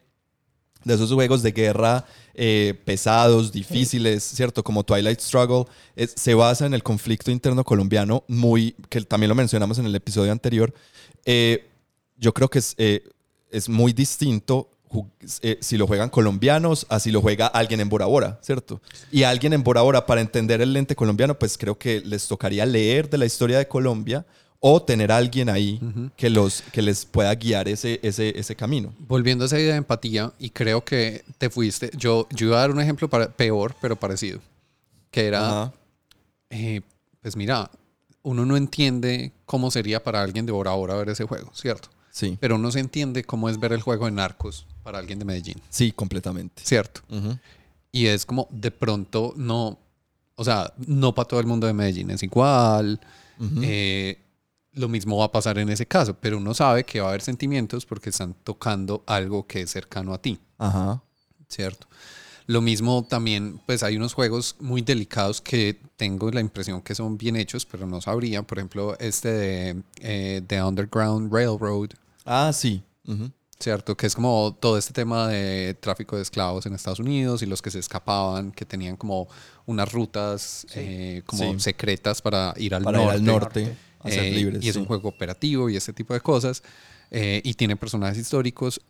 Speaker 3: de esos juegos de guerra eh, pesados, difíciles, ¿cierto? Como Twilight Struggle, es- se basa en el conflicto interno colombiano, muy, que también lo mencionamos en el episodio anterior. Eh, yo creo que es, eh, es muy distinto eh, si lo juegan colombianos a si lo juega alguien en Bora Bora, ¿cierto? Y alguien en Bora Bora, para entender el lente colombiano, pues creo que les tocaría leer de la historia de Colombia o tener a alguien ahí que, los, que les pueda guiar ese, ese, ese camino.
Speaker 2: Volviendo a esa idea de empatía, y creo que te fuiste. Yo, yo iba a dar un ejemplo para, peor, pero parecido. Que era, eh, pues mira, uno no entiende cómo sería para alguien de Bora Bora ver ese juego, ¿cierto?
Speaker 3: Sí,
Speaker 2: Pero uno se entiende cómo es ver el juego de Narcos para alguien de Medellín,
Speaker 3: sí, completamente.
Speaker 2: ¿cierto? Y es como de pronto no, o sea, no para todo el mundo de Medellín es igual. Eh, lo mismo va a pasar en ese caso, pero uno sabe que va a haber sentimientos porque están tocando algo que es cercano a ti,
Speaker 3: Ajá.
Speaker 2: ¿cierto? Lo mismo también, pues hay unos juegos muy delicados que tengo la impresión que son bien hechos, pero no sabría. Por ejemplo, este de eh, The Underground Railroad,
Speaker 3: Ah, sí.
Speaker 2: ¿cierto? Que es como todo este tema de tráfico de esclavos en Estados Unidos y los que se escapaban, que tenían como unas rutas eh, como
Speaker 3: Sí.
Speaker 2: secretas para ir al
Speaker 3: Para ir
Speaker 2: norte.
Speaker 3: al norte, a ser
Speaker 2: Eh,
Speaker 3: libres.
Speaker 2: y es
Speaker 3: sí.
Speaker 2: un juego operativo y ese tipo de cosas. eh, y tiene personajes históricos.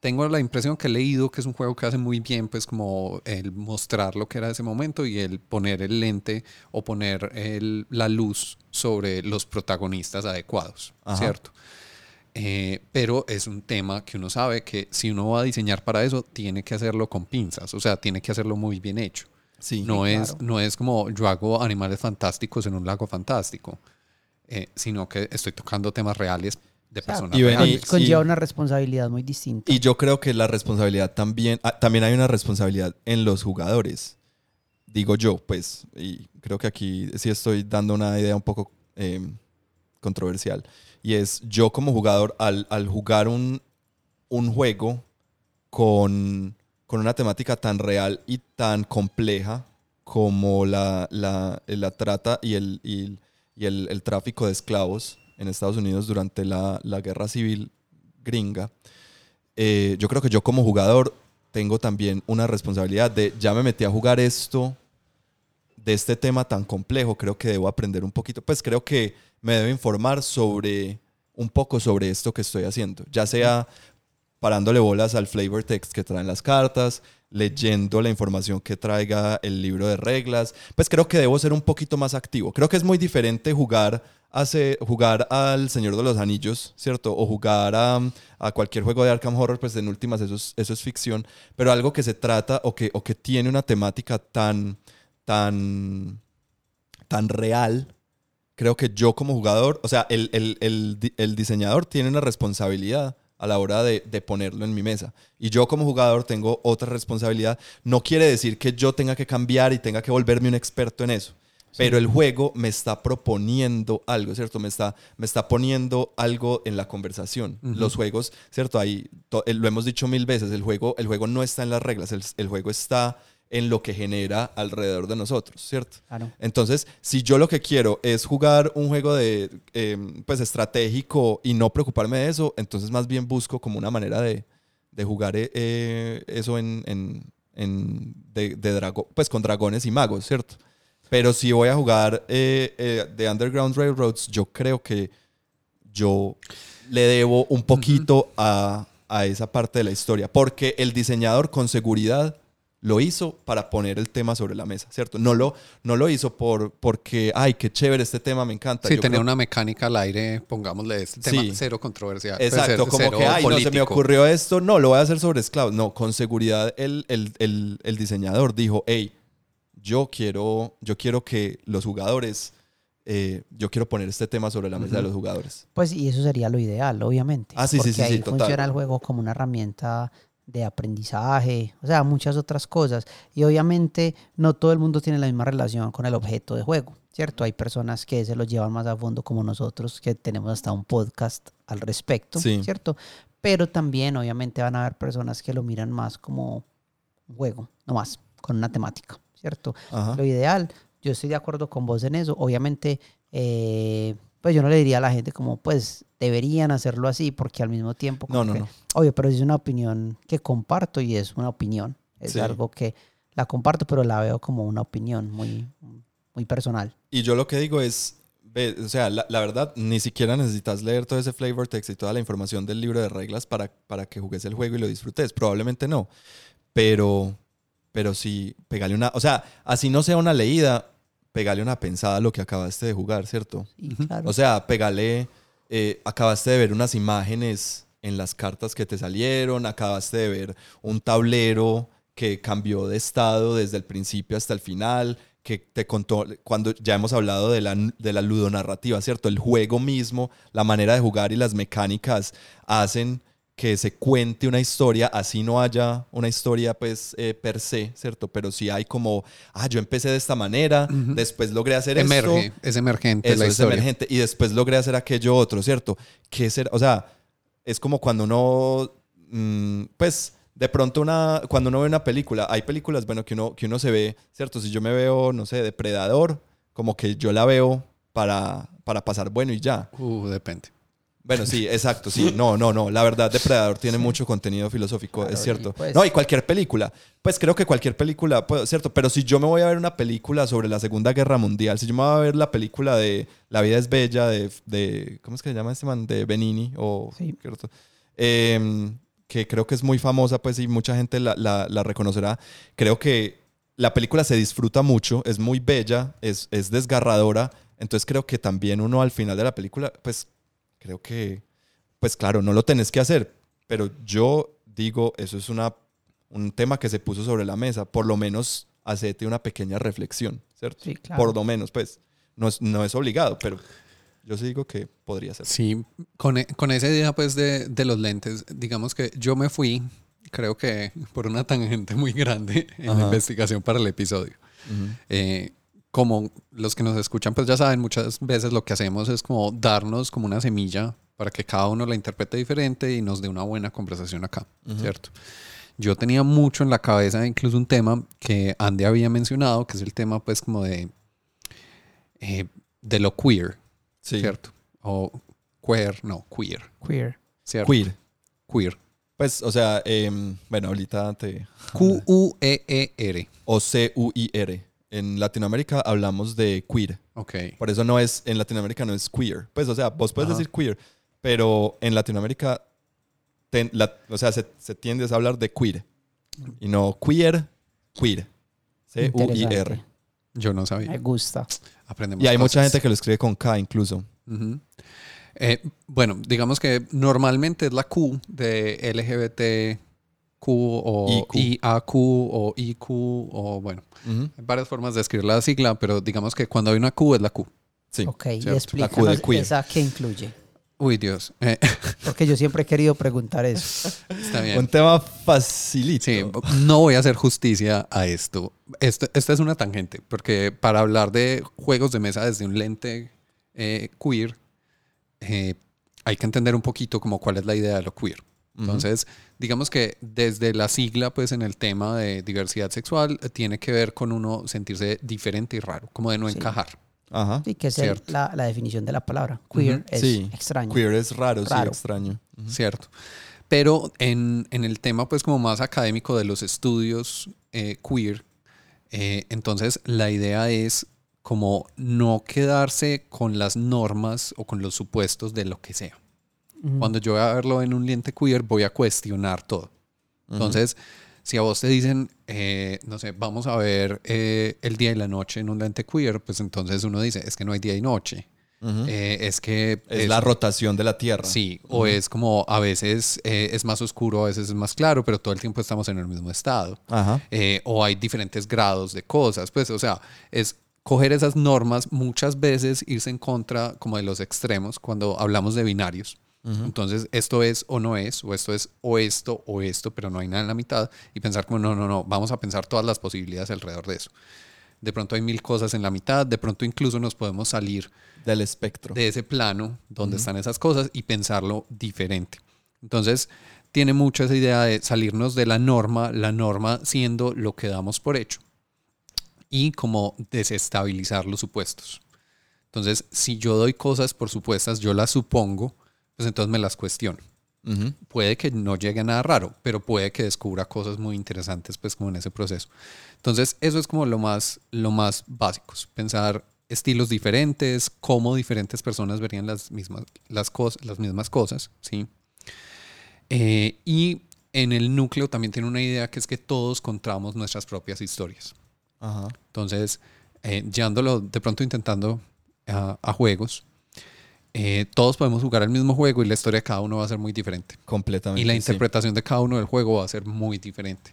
Speaker 2: Tengo la impresión que he leído que es un juego que hace muy bien, pues como el mostrar lo que era ese momento y el poner el lente o poner el- la luz sobre los protagonistas adecuados,
Speaker 3: Ajá.
Speaker 2: ¿cierto? Eh, pero es un tema que uno sabe que si uno va a diseñar para eso, tiene que hacerlo con pinzas, o sea, tiene que hacerlo muy bien hecho.
Speaker 3: Sí.
Speaker 2: No, es,
Speaker 1: claro.
Speaker 2: no es como yo hago animales fantásticos en un lago fantástico, eh, sino que estoy tocando temas reales de
Speaker 1: sea,
Speaker 2: personas reales.
Speaker 1: Conlleva
Speaker 3: y-
Speaker 1: una responsabilidad muy distinta.
Speaker 3: Y yo creo que la responsabilidad también, ah, también hay una responsabilidad en los jugadores. Digo yo, pues, y creo que aquí sí estoy dando una idea un poco eh, controversial. Y es yo como jugador, al, al jugar un, un juego con, con una temática tan real y tan compleja como la, la, la trata y, el, y, y el, el tráfico de esclavos en Estados Unidos durante la, la guerra civil gringa, eh, yo creo que yo como jugador tengo también una responsabilidad de ya me metí a jugar esto de este tema tan complejo, creo que debo aprender un poquito, pues creo que me debo informar sobre un poco sobre esto que estoy haciendo, ya sea parándole bolas al flavor text que traen las cartas, leyendo la información que traiga el libro de reglas, pues creo que debo ser un poquito más activo. Creo que es muy diferente jugar, hace, jugar al Señor de los Anillos, ¿cierto? O jugar a, a cualquier juego de Arkham Horror, pues en últimas eso es, eso es ficción, pero algo que se trata o que, o que tiene una temática tan, tan, tan real. Creo que yo como jugador, o sea, el, el- el el diseñador tiene una responsabilidad a la hora de, de ponerlo en mi mesa. Y yo como jugador tengo otra responsabilidad. No quiere decir que yo tenga que cambiar y tenga que volverme un experto en eso. Pero el juego me está proponiendo algo, ¿cierto? Me está, me está poniendo algo en la conversación. Los juegos, ¿cierto? Ahí eh, lo hemos dicho mil veces, el juego, el juego no está en las reglas, el, el juego está en lo que genera alrededor de nosotros, ¿cierto?
Speaker 1: Claro.
Speaker 3: Entonces, si yo lo que quiero es jugar un juego de, eh, pues, estratégico y no preocuparme de eso, entonces más bien busco como una manera de, de jugar eh, eh, eso en, en- en- de, de drago- pues con dragones y magos, ¿cierto? Pero si voy a jugar eh, eh, de Underground Railroads, yo creo que yo le debo un poquito a, a esa parte de la historia, porque el diseñador con seguridad lo hizo para poner el tema sobre la mesa, ¿cierto? No lo, no lo hizo por, porque, ay, qué chévere este tema, me encanta.
Speaker 2: Sí,
Speaker 3: Yo
Speaker 2: tener
Speaker 3: creo-
Speaker 2: una mecánica al aire, pongámosle este tema
Speaker 3: Sí.
Speaker 2: cero controversial.
Speaker 3: Exacto,
Speaker 2: cero-
Speaker 3: como
Speaker 2: cero
Speaker 3: que, ay, no se me
Speaker 2: político.
Speaker 3: ocurrió esto, no, lo voy a hacer sobre esclavos. No, con seguridad el, el- el- el diseñador dijo, hey, yo quiero, yo quiero que los jugadores, eh, yo quiero poner este tema sobre la mesa de los jugadores.
Speaker 1: Pues y eso sería lo ideal, obviamente.
Speaker 3: Ah, sí, sí,
Speaker 1: porque
Speaker 3: sí, sí,
Speaker 1: ahí
Speaker 3: total.
Speaker 1: funciona el juego como una herramienta de aprendizaje, o sea, muchas otras cosas. Y obviamente no todo el mundo tiene la misma relación con el objeto de juego, ¿cierto? Hay personas que se lo llevan más a fondo como nosotros, que tenemos hasta un podcast al respecto,
Speaker 3: Sí.
Speaker 1: ¿cierto? Pero también obviamente van a haber personas que lo miran más como un juego, no más, con una temática, ¿cierto?
Speaker 3: Ajá.
Speaker 1: Lo ideal, yo estoy de acuerdo con vos en eso. Obviamente, eh, pues yo no le diría a la gente como, pues, deberían hacerlo así porque al mismo tiempo...
Speaker 3: No, no,
Speaker 1: que-
Speaker 3: no.
Speaker 1: Obvio, pero es una opinión que comparto y es una opinión. Es
Speaker 3: Sí.
Speaker 1: algo que la comparto, pero la veo como una opinión muy, muy personal.
Speaker 3: Y yo lo que digo es, ve, o sea, la, la verdad, ni siquiera necesitas leer todo ese flavor text y toda la información del libro de reglas para, para que jugues el juego y lo disfrutes. Probablemente no. Pero, pero sí, pegale una, o sea, así no sea una leída, pegale una pensada a lo que acabaste de jugar, ¿cierto?
Speaker 1: Claro,
Speaker 3: O sea, pegale, eh, acabaste de ver unas imágenes en las cartas que te salieron, acabaste de ver un tablero que cambió de estado desde el principio hasta el final, que te contó, cuando ya hemos hablado de la, de la ludonarrativa, ¿cierto? El juego mismo, la manera de jugar y las mecánicas hacen que se cuente una historia, así no haya una historia pues eh, per se, ¿cierto? Pero sí hay como, ah, yo empecé de esta manera, después logré hacer esto.
Speaker 2: Emerge, es emergente
Speaker 3: Eso
Speaker 2: la
Speaker 3: es
Speaker 2: historia.
Speaker 3: emergente. Y después logré hacer aquello otro, ¿cierto? ¿Qué ser? O sea, es como cuando uno, mm, pues, de pronto una, cuando uno ve una película, hay películas, bueno, que uno, que uno se ve, ¿cierto? Si yo me veo, no sé, Depredador, como que yo la veo para, para pasar bueno y ya.
Speaker 2: Uh, depende.
Speaker 3: Bueno, sí, exacto, sí. No, no, no. La verdad, Depredador tiene mucho contenido filosófico,
Speaker 1: Claro,
Speaker 3: es cierto.
Speaker 1: y pues-
Speaker 3: No, y cualquier película. Pues creo que cualquier película, pues, cierto. Pero si yo me voy a ver una película sobre la Segunda Guerra Mundial, si yo me voy a ver la película de La vida es bella, de, de ¿cómo es que se llama este man? De Benini, o,
Speaker 1: Sí.
Speaker 3: ¿cierto? Em, que creo que es muy famosa, pues, y mucha gente la, la- la reconocerá. Creo que la película se disfruta mucho, es muy bella, es, es desgarradora. Entonces creo que también uno al final de la película, pues creo que, pues claro, no lo tenés que hacer, pero yo digo, eso es una, un tema que se puso sobre la mesa, por lo menos hacete una pequeña reflexión, ¿cierto?
Speaker 1: Sí, claro.
Speaker 3: Por lo menos, pues, no es, no es obligado, pero yo sí digo que podría ser.
Speaker 2: Sí, con, e- con esa idea pues de, de los lentes, digamos que yo me fui, creo que por una tangente muy grande en la investigación para el episodio. Eh, como los que nos escuchan pues ya saben, muchas veces lo que hacemos es como darnos como una semilla para que cada uno la interprete diferente y nos dé una buena conversación acá, ¿cierto? Yo tenía mucho en la cabeza incluso un tema que Andy había mencionado, que es el tema pues como de, eh, de lo queer,
Speaker 3: Sí.
Speaker 2: ¿cierto? O queer, no, queer,
Speaker 1: Queer.
Speaker 2: ¿cierto?
Speaker 3: Queer.
Speaker 2: Queer.
Speaker 3: Pues, o sea, em, bueno, ahorita te...
Speaker 2: Q-U-E-E-R.
Speaker 3: O C-U-I-R. En Latinoamérica hablamos de queer.
Speaker 2: Ok.
Speaker 3: Por eso no es, en Latinoamérica no es queer. Pues, o sea, vos puedes
Speaker 2: Ajá.
Speaker 3: decir queer, pero en Latinoamérica, ten- la- o sea, se, se tiende a hablar de queer. Y no queer, queer. C-U-I-R.
Speaker 2: Yo no
Speaker 1: Me
Speaker 2: sabía.
Speaker 1: gusta.
Speaker 2: Aprendemos
Speaker 3: Y hay mucha gente que lo escribe con K incluso.
Speaker 2: Eh, bueno, digamos que normalmente es la Q de LGBTQ o
Speaker 3: IQ.
Speaker 2: IAQ o IQ o bueno, hay varias formas de escribir la sigla, pero digamos que cuando hay una Q es la Q.
Speaker 3: Sí.
Speaker 1: Ok, y
Speaker 2: cierto.
Speaker 3: La Q de
Speaker 1: explícanos
Speaker 3: queer.
Speaker 1: esa que incluye.
Speaker 2: Uy, Dios. Eh,
Speaker 1: Porque yo siempre he querido preguntar eso.
Speaker 2: está bien.
Speaker 3: Un tema facilito.
Speaker 2: Sí, no voy a hacer justicia a esto. esto. Esta es una tangente, porque para hablar de juegos de mesa desde un lente eh, queer, eh, hay que entender un poquito como cuál es la idea de lo queer. Entonces, digamos que desde la sigla, pues en el tema de diversidad sexual, eh, tiene que ver con uno sentirse diferente y raro, como de no
Speaker 1: Sí.
Speaker 2: encajar.
Speaker 3: Ajá.
Speaker 1: Sí, que es el- la, la definición de la palabra. Queer es
Speaker 3: Sí.
Speaker 1: extraño.
Speaker 3: Queer es raro,
Speaker 1: Raro.
Speaker 3: sí, extraño.
Speaker 2: ¿cierto? Pero en, en el tema, pues, como más académico de los estudios eh, queer, eh, entonces la idea es como no quedarse con las normas o con los supuestos de lo que sea. Cuando yo voy a verlo en un lente queer, voy a cuestionar todo. Entonces, si a vos te dicen, eh, no sé, vamos a ver eh, el día y la noche en un lente queer, pues entonces uno dice, es que no hay día y noche.
Speaker 3: Ujú.
Speaker 2: Eh, es que
Speaker 3: es, la rotación de la Tierra.
Speaker 2: Sí, o es como a veces eh, es más oscuro, a veces es más claro, pero todo el tiempo estamos en el mismo estado.
Speaker 3: Ajá.
Speaker 2: Eh, o hay diferentes grados de cosas. Pues, o sea, es coger esas normas, muchas veces irse en contra como de los extremos cuando hablamos de binarios. Entonces, esto es o no es, o esto es o esto o esto, pero no hay nada en la mitad. Y pensar como, no, no, no, vamos a pensar todas las posibilidades alrededor de eso. De pronto hay mil cosas en la mitad, de pronto incluso nos podemos salir
Speaker 3: Del espectro.
Speaker 2: de ese plano donde están esas cosas y pensarlo diferente. Entonces, tiene mucho esa idea de salirnos de la norma, la norma siendo lo que damos por hecho y como desestabilizar los supuestos. Entonces, si yo doy cosas por supuestas, yo las supongo, pues entonces me las cuestiono. Puede que no llegue a nada raro, pero puede que descubra cosas muy interesantes, pues como en ese proceso. Entonces, eso es como lo más, lo más básico, pensar estilos diferentes, cómo diferentes personas verían las mismas, las cosas, las mismas cosas, ¿sí? Eh, y en el núcleo también tiene una idea que es que todos contamos nuestras propias historias.
Speaker 3: Ajá.
Speaker 2: Entonces, eh, llevándolo de pronto intentando a, a juegos, eh, todos podemos jugar el mismo juego y la historia de cada uno va a ser muy diferente.
Speaker 3: Completamente.
Speaker 2: Y la
Speaker 3: sí.
Speaker 2: interpretación de cada uno del juego va a ser muy diferente.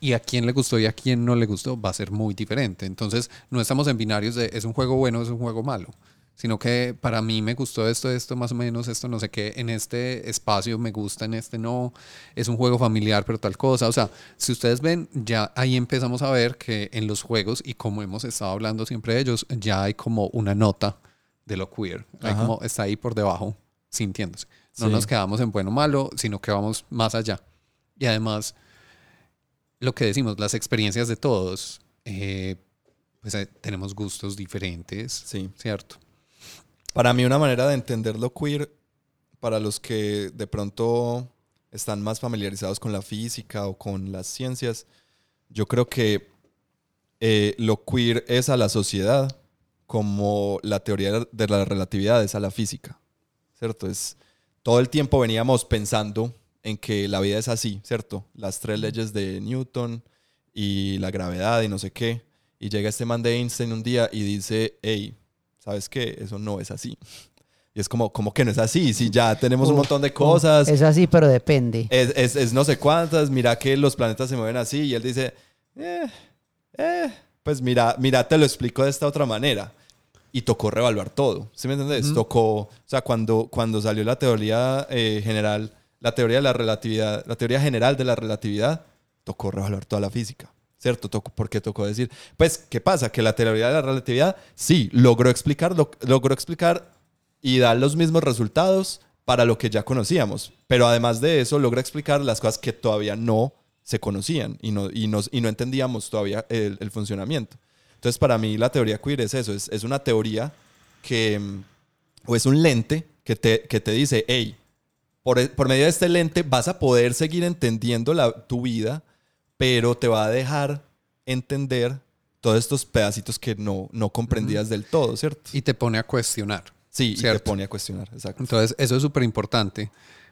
Speaker 2: Y a quién le gustó y a quién no le gustó va a ser muy diferente. Entonces, no estamos en binarios de es un juego bueno, es un juego malo. Sino que para mí me gustó esto, esto más o menos, esto no sé qué, en este espacio me gusta, en este no, es un juego familiar, pero tal cosa. O sea, si ustedes ven, ya ahí empezamos a ver que en los juegos, y como hemos estado hablando siempre de ellos, ya hay como una nota de lo queer. Hay como, está ahí por debajo, sintiéndose. No
Speaker 3: Sí.
Speaker 2: nos quedamos en bueno o malo, sino que vamos más allá. Y además, lo que decimos, las experiencias de todos, eh, pues eh, tenemos gustos diferentes,
Speaker 3: Sí.
Speaker 2: ¿cierto?
Speaker 3: Para mí una manera de entender lo queer, para los que de pronto están más familiarizados con la física o con las ciencias, yo creo que eh, lo queer es a la sociedad como la teoría de la relatividad es a la física, ¿cierto? Es, todo el tiempo veníamos pensando en que la vida es así, ¿cierto? Las tres leyes de Newton y la gravedad y no sé qué. Y llega este man de Einstein un día y dice, hey, ¿sabes qué? Eso no es así. Y es como, ¿cómo que no es así? Si ya tenemos un montón de cosas,
Speaker 1: Es así, pero depende.
Speaker 3: es, es- es no sé cuántas, mira que los planetas se mueven así. Y él dice, eh, eh, pues mira, mira, te lo explico de esta otra manera. Y tocó revaluar todo, ¿sí me entiendes?
Speaker 2: Ujú.
Speaker 3: Tocó, o sea, cuando, cuando salió la teoría eh, general, la teoría de la relatividad, la teoría general de la relatividad, tocó revaluar toda la física. ¿Cierto? Tocó, porque tocó decir, pues, ¿qué pasa? Que la teoría de la relatividad, sí, logró explicar, lo- logró explicar y dar los mismos resultados para lo que ya conocíamos. Pero además de eso, logra explicar las cosas que todavía no se conocían y no, y nos, y no entendíamos todavía el, el funcionamiento. Entonces, para mí, la teoría queer es eso: es, es una teoría que, mm, o es un lente que te, que te dice, hey, por, por medio de este lente vas a poder seguir entendiendo la, tu vida, pero te va a dejar entender todos estos pedacitos que no, no comprendías del todo, ¿cierto?
Speaker 2: Y te pone a cuestionar.
Speaker 3: Sí, y te
Speaker 2: Cierto.
Speaker 3: pone a cuestionar, exacto.
Speaker 2: Entonces, eso es súper importante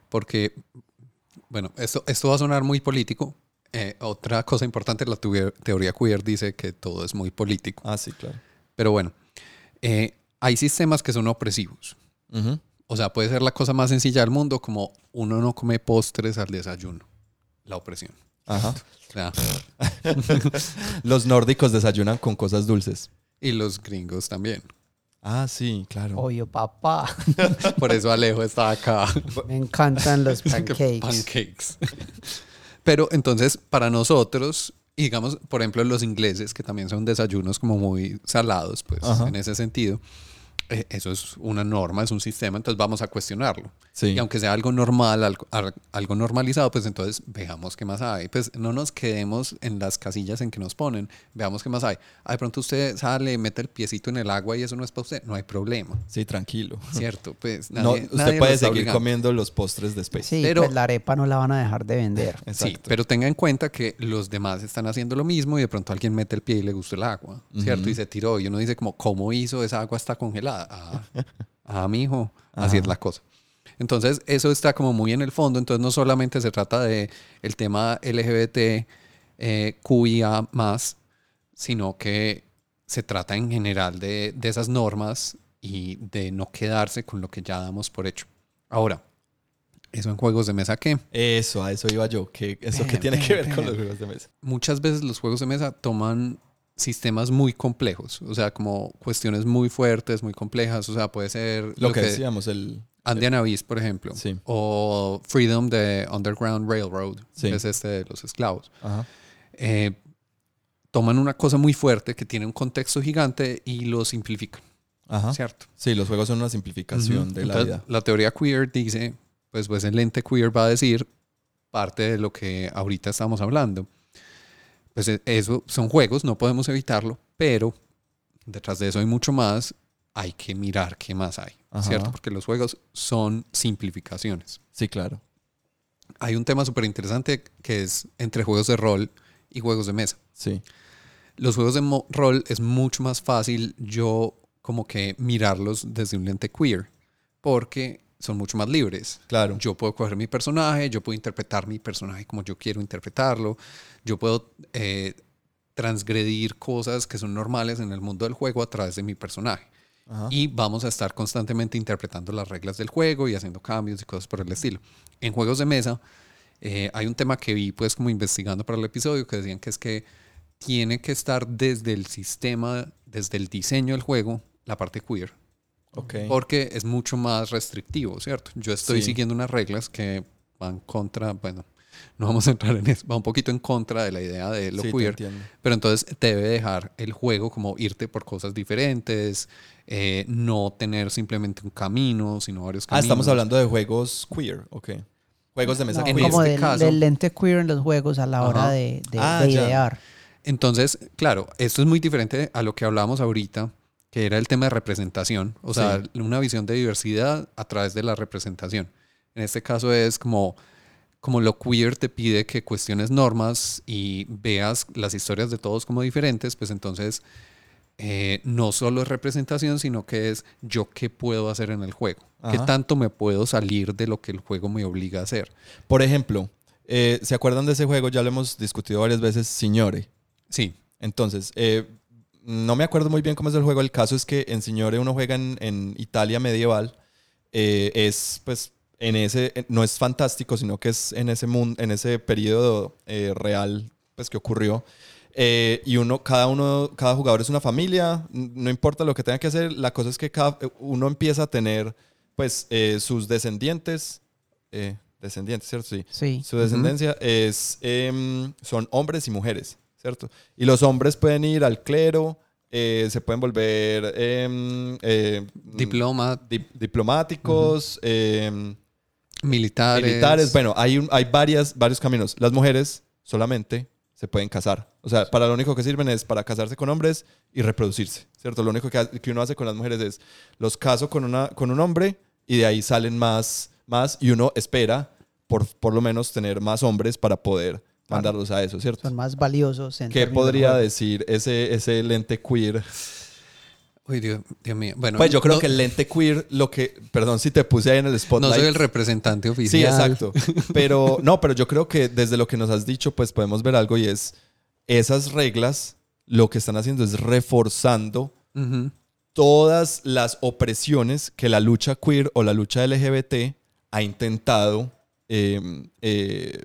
Speaker 2: porque, bueno, esto, esto va a sonar muy político. Eh, otra cosa importante, la teoría queer dice que todo es muy político.
Speaker 3: Ah, sí, claro.
Speaker 2: Pero bueno, eh, hay sistemas que son opresivos.
Speaker 3: Ujú.
Speaker 2: O sea, puede ser la cosa más sencilla del mundo, como uno no come postres al desayuno. La opresión.
Speaker 3: Ajá.
Speaker 2: Sea,
Speaker 3: Los nórdicos desayunan con cosas dulces.
Speaker 2: y los gringos también.
Speaker 3: Ah, sí, claro.
Speaker 1: Obvio, papá.
Speaker 2: Por eso Alejo está acá.
Speaker 1: Me encantan los pancakes.
Speaker 2: Pancakes. Pero entonces, para nosotros, y digamos, por ejemplo, los ingleses, que también son desayunos como muy salados, pues
Speaker 3: Ajá.
Speaker 2: en ese sentido, eso es una norma, es un sistema, entonces vamos a cuestionarlo.
Speaker 3: Sí.
Speaker 2: Y aunque sea algo normal, algo, al- algo normalizado, pues entonces veamos qué más hay. Pues no nos quedemos en las casillas en que nos ponen, veamos qué más hay. Ah, de pronto usted sale, mete el piecito en el agua y eso no es para usted, no hay problema,
Speaker 3: Sí, tranquilo.
Speaker 2: ¿cierto? Pues
Speaker 3: No, usted
Speaker 2: nadie
Speaker 3: puede seguir
Speaker 2: obligando.
Speaker 3: comiendo los postres de Space.
Speaker 1: Sí,
Speaker 2: Pero-
Speaker 1: pues la arepa no la van a dejar de vender.
Speaker 2: Sí, pero tenga en cuenta que los demás están haciendo lo mismo y de pronto alguien mete el pie y le gustó el agua, ¿cierto? Y se tiró y uno dice como, ¿cómo hizo? Esa agua está congelada. Ah mi hijo, así es
Speaker 3: Ajá.
Speaker 2: la cosa. Entonces, eso está como muy en el fondo. Entonces, no solamente se trata de el tema LGBT, eh, QIA más, sino que se trata en general de, de esas normas y de no quedarse con lo que ya damos por hecho. Ahora, eso en juegos de mesa, ¿qué?
Speaker 3: Eso, a eso iba yo. Que ¿Eso qué tiene que ver con los juegos de mesa?
Speaker 2: muchas veces los juegos de mesa toman sistemas muy complejos, o sea, como cuestiones muy fuertes, muy complejas, o sea, puede ser
Speaker 3: Lo, que, decíamos, el...
Speaker 2: Andean Abyss, por ejemplo,
Speaker 3: Sí.
Speaker 2: o Freedom de Underground Railroad,
Speaker 3: Sí.
Speaker 2: que es este de los esclavos.
Speaker 3: Ajá.
Speaker 2: Eh, toman una cosa muy fuerte que tiene un contexto gigante y lo simplifican,
Speaker 3: Ajá.
Speaker 2: ¿cierto?
Speaker 3: Sí, los juegos son una simplificación
Speaker 2: Ujú.
Speaker 3: de la
Speaker 2: Entonces,
Speaker 3: vida.
Speaker 2: la teoría queer dice, pues, pues el ente queer va a decir parte de lo que ahorita estamos hablando. Pues e- eso son juegos, no podemos evitarlo, pero detrás de eso hay mucho más hay que mirar qué más hay,
Speaker 3: Ajá.
Speaker 2: ¿cierto? Porque los juegos son simplificaciones.
Speaker 3: Sí, claro.
Speaker 2: Hay un tema súper interesante que es entre juegos de rol y juegos de mesa.
Speaker 3: Sí.
Speaker 2: Los juegos de rol es mucho más fácil yo como que mirarlos desde un lente queer, porque son mucho más libres.
Speaker 3: Claro.
Speaker 2: Yo puedo coger mi personaje, yo puedo interpretar mi personaje como yo quiero interpretarlo, yo puedo eh, transgredir cosas que son normales en el mundo del juego a través de mi personaje.
Speaker 3: Ajá.
Speaker 2: Y vamos a estar constantemente interpretando las reglas del juego y haciendo cambios y cosas por el estilo. En juegos de mesa eh, hay un tema que vi pues como investigando para el episodio que decían que es que tiene que estar desde el sistema, desde el diseño del juego, la parte queer.
Speaker 3: Ok.
Speaker 2: Porque es mucho más restrictivo, ¿cierto? Yo estoy
Speaker 3: Sí.
Speaker 2: siguiendo unas reglas que van contra, bueno, no vamos a entrar en eso, va un poquito en contra de la idea de lo
Speaker 3: Sí,
Speaker 2: queer. Pero entonces te debe dejar el juego como irte por cosas diferentes, eh, no tener simplemente un camino, sino varios
Speaker 3: Ah,
Speaker 2: caminos.
Speaker 3: estamos hablando de juegos queer, ok. Juegos de mesa
Speaker 1: No,
Speaker 2: En
Speaker 3: queer.
Speaker 1: como
Speaker 2: este
Speaker 1: del,
Speaker 2: caso-
Speaker 1: del lente queer en los juegos a la hora de, de-
Speaker 3: Ah,
Speaker 1: de
Speaker 3: ya.
Speaker 1: idear.
Speaker 2: Entonces, claro, esto es muy diferente a lo que hablábamos ahorita, que era el tema de representación, o sea,
Speaker 3: Sí.
Speaker 2: una visión de diversidad a través de la representación. En este caso es como, como lo queer te pide que cuestiones normas y veas las historias de todos como diferentes, pues entonces eh, no solo es representación, sino que es yo qué puedo hacer en el juego, qué tanto me puedo salir de lo que el juego me obliga a hacer.
Speaker 3: Por ejemplo, eh, ¿se acuerdan de ese juego? Ya lo hemos discutido varias veces, Signore.
Speaker 2: Sí,
Speaker 3: Entonces, eh, no me acuerdo muy bien cómo es el juego. El caso es que en Signore uno juega en, en Italia medieval. Eh, es, pues, en ese, no es fantástico, sino que es en ese mundo, en ese periodo eh, real, pues, que ocurrió. Eh, y uno, cada uno, cada jugador es una familia, no importa lo que tenga que hacer, la cosa es que cada, uno empieza a tener, pues, sus descendientes, eh, descendientes, ¿cierto? Sí.
Speaker 1: Sí.
Speaker 3: Su descendencia es, em, son hombres y mujeres, ¿cierto? Y los hombres pueden ir al clero, eh, se pueden volver em, eh,
Speaker 2: diploma,
Speaker 3: dip- diplomáticos, em,
Speaker 2: militares.
Speaker 3: militares. Bueno, hay, un- hay varias, varios caminos. Las mujeres solamente se pueden casar. O sea, para lo único que sirven es para casarse con hombres y reproducirse, ¿cierto? Lo único que, que uno hace con las mujeres es los caso con, una, con un hombre y de ahí salen más, más y uno espera por, por lo menos tener más hombres para poder mandarlos a eso, ¿cierto?
Speaker 1: Son más valiosos. en
Speaker 3: ¿Qué
Speaker 1: de
Speaker 3: podría decir ese, ese lente queer?
Speaker 2: Uy, Dios, Dios mío. Bueno,
Speaker 3: Pues yo creo
Speaker 2: no-
Speaker 3: que el lente queer, lo que, perdón si te puse ahí en el
Speaker 2: No
Speaker 3: spotlight.
Speaker 2: soy el representante
Speaker 3: Sí,
Speaker 2: oficial.
Speaker 3: exacto. Pero no, pero yo creo que desde lo que nos has dicho, pues podemos ver algo y es esas reglas lo que están haciendo es reforzando todas las opresiones que la lucha queer o la lucha LGBT ha intentado eh, eh,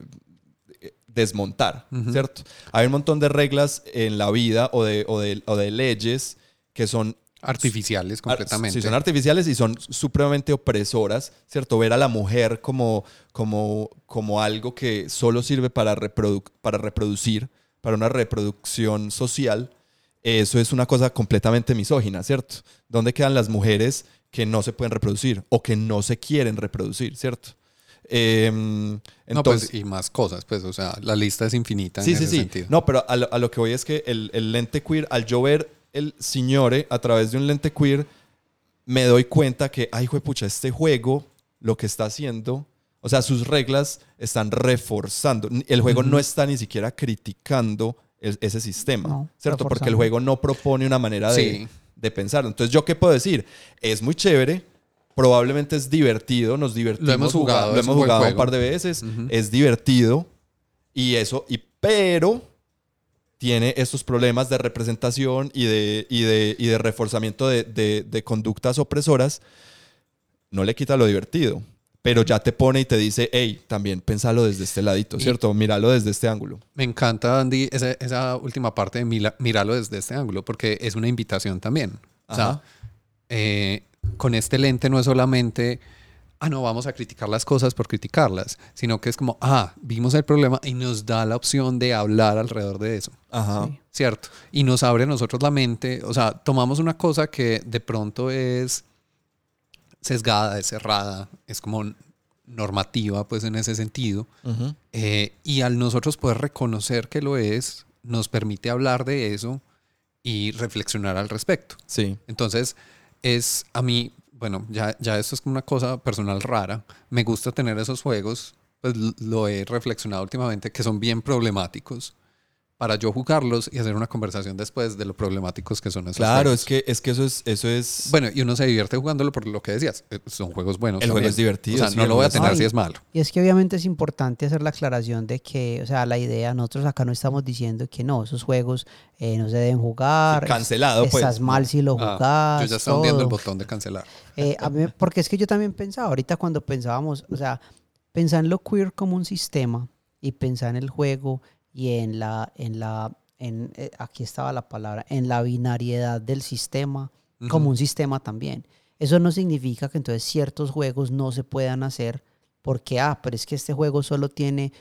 Speaker 3: desmontar. ¿cierto? Hay un montón de reglas en la vida o de, o de, o de leyes que son
Speaker 2: Artificiales completamente.
Speaker 3: Sí, son artificiales y son supremamente opresoras, ¿cierto? Ver a la mujer como, como, como algo que solo sirve para, reprodu- para reproducir, para una reproducción social, eso es una cosa completamente misógina, ¿cierto? ¿Dónde quedan las mujeres que no se pueden reproducir o que no se quieren reproducir, ¿cierto? Em,
Speaker 2: no,
Speaker 3: entonces,
Speaker 2: pues, y más cosas, pues, o sea, la lista es infinita
Speaker 3: Sí,
Speaker 2: en
Speaker 3: sí,
Speaker 2: ese
Speaker 3: sí.
Speaker 2: sentido.
Speaker 3: No, pero a lo, a lo que voy es que el, el lente queer, al yo ver el signore a través de un lente queer, me doy cuenta que, ay, pucha, este juego lo que está haciendo, o sea, sus reglas están reforzando. El juego no está ni siquiera criticando el- ese sistema,
Speaker 1: No,
Speaker 3: ¿cierto? Porque el
Speaker 1: reforzando.
Speaker 3: juego no propone una manera de,
Speaker 2: Sí.
Speaker 3: de pensar. Entonces, ¿yo qué puedo decir? Es muy chévere. Probablemente es divertido, nos divertimos.
Speaker 2: Lo hemos jugado,
Speaker 3: lo
Speaker 2: un
Speaker 3: hemos jugado un par de veces. Es divertido. Y eso, y pero tiene estos problemas de representación y de, y de, y de reforzamiento de, de- de conductas opresoras. No le quita lo divertido, pero ya te pone y te dice, hey, también pensalo desde este ladito, ¿cierto? Míralo desde este ángulo.
Speaker 2: Me encanta, Andy, esa, esa última parte de mirarlo desde este ángulo, porque es una invitación también. O sea,
Speaker 3: Ajá.
Speaker 2: eh, con este lente no es solamente, ah, no, vamos a criticar las cosas por criticarlas, sino que es como, ah, vimos el problema y nos da la opción de hablar alrededor de eso.
Speaker 3: Ajá.
Speaker 1: Sí.
Speaker 2: ¿cierto? Y nos abre a nosotros la mente, o sea, tomamos una cosa que de pronto es sesgada, es cerrada, es como normativa, pues en ese sentido,
Speaker 3: Ujú.
Speaker 2: eh, y al nosotros poder reconocer que lo es, nos permite hablar de eso y reflexionar al respecto.
Speaker 3: Sí.
Speaker 2: Entonces, es a mí, bueno, ya, ya esto es como una cosa personal rara. Me gusta tener esos juegos, pues lo he reflexionado últimamente, que son bien problemáticos para yo jugarlos y hacer una conversación después de lo problemáticos que son esos
Speaker 3: Claro,
Speaker 2: juegos.
Speaker 3: es que, es que eso es, eso es
Speaker 2: Bueno, y uno se divierte jugándolo por lo que decías. eh, Son juegos buenos.
Speaker 3: El juego
Speaker 2: también.
Speaker 3: es divertido,
Speaker 2: O sea,
Speaker 3: sí,
Speaker 2: no lo voy a tener si es malo.
Speaker 1: Y es que obviamente es importante hacer la aclaración de que, o sea, la idea, nosotros acá no estamos diciendo que no, esos juegos eh, no se deben jugar.
Speaker 3: cancelado, pues.
Speaker 1: Estás mal si lo
Speaker 2: Ah,
Speaker 1: jugás.
Speaker 2: yo ya estaba viendo el botón de cancelar.
Speaker 1: Eh, a mí- porque es que yo también pensaba, ahorita cuando pensábamos, o sea, pensar en lo queer como un sistema y pensar en el juego y en la, en la, en, eh, aquí estaba la palabra, en la binariedad del sistema como un sistema también. Eso no significa que entonces ciertos juegos no se puedan hacer porque, ah, pero es que este juego solo tiene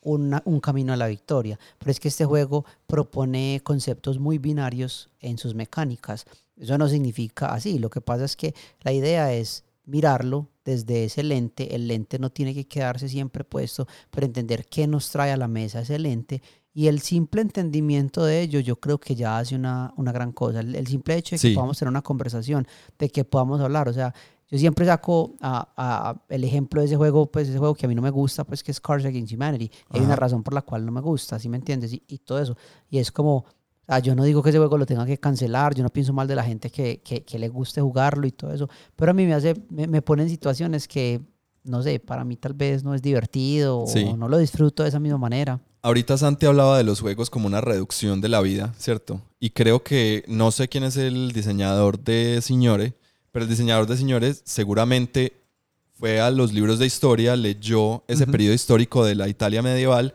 Speaker 1: una- un camino a la victoria, pero es que este juego propone conceptos muy binarios en sus mecánicas. Eso no significa así. Lo que pasa es que la idea es mirarlo desde ese lente. El lente no tiene que quedarse siempre puesto, pero entender qué nos trae a la mesa ese lente. Y el simple entendimiento de ello, yo creo que ya hace una, una gran cosa. El, el simple hecho de que
Speaker 3: Sí.
Speaker 1: podamos tener una conversación, de que podamos hablar. O sea, yo siempre saco a- a- el ejemplo de ese juego, pues ese juego que a mí no me gusta, pues que es Cards Against Humanity. Hay una razón por la cual no me gusta, ¿sí me entiendes? Y, y todo eso. Y es como, ah, yo no digo que ese juego lo tenga que cancelar, yo no pienso mal de la gente que, que, que le guste jugarlo y todo eso, pero a mí me hace, me, me pone en situaciones que, no sé, para mí tal vez no es divertido
Speaker 3: Sí.
Speaker 1: o no lo disfruto de esa misma manera.
Speaker 3: Ahorita Santi hablaba de los juegos como una reducción de la vida, ¿cierto? Y creo que no sé quién es el diseñador de Signore, pero el diseñador de Signore seguramente fue a los libros de historia, leyó ese
Speaker 2: Ujú.
Speaker 3: periodo histórico de la Italia medieval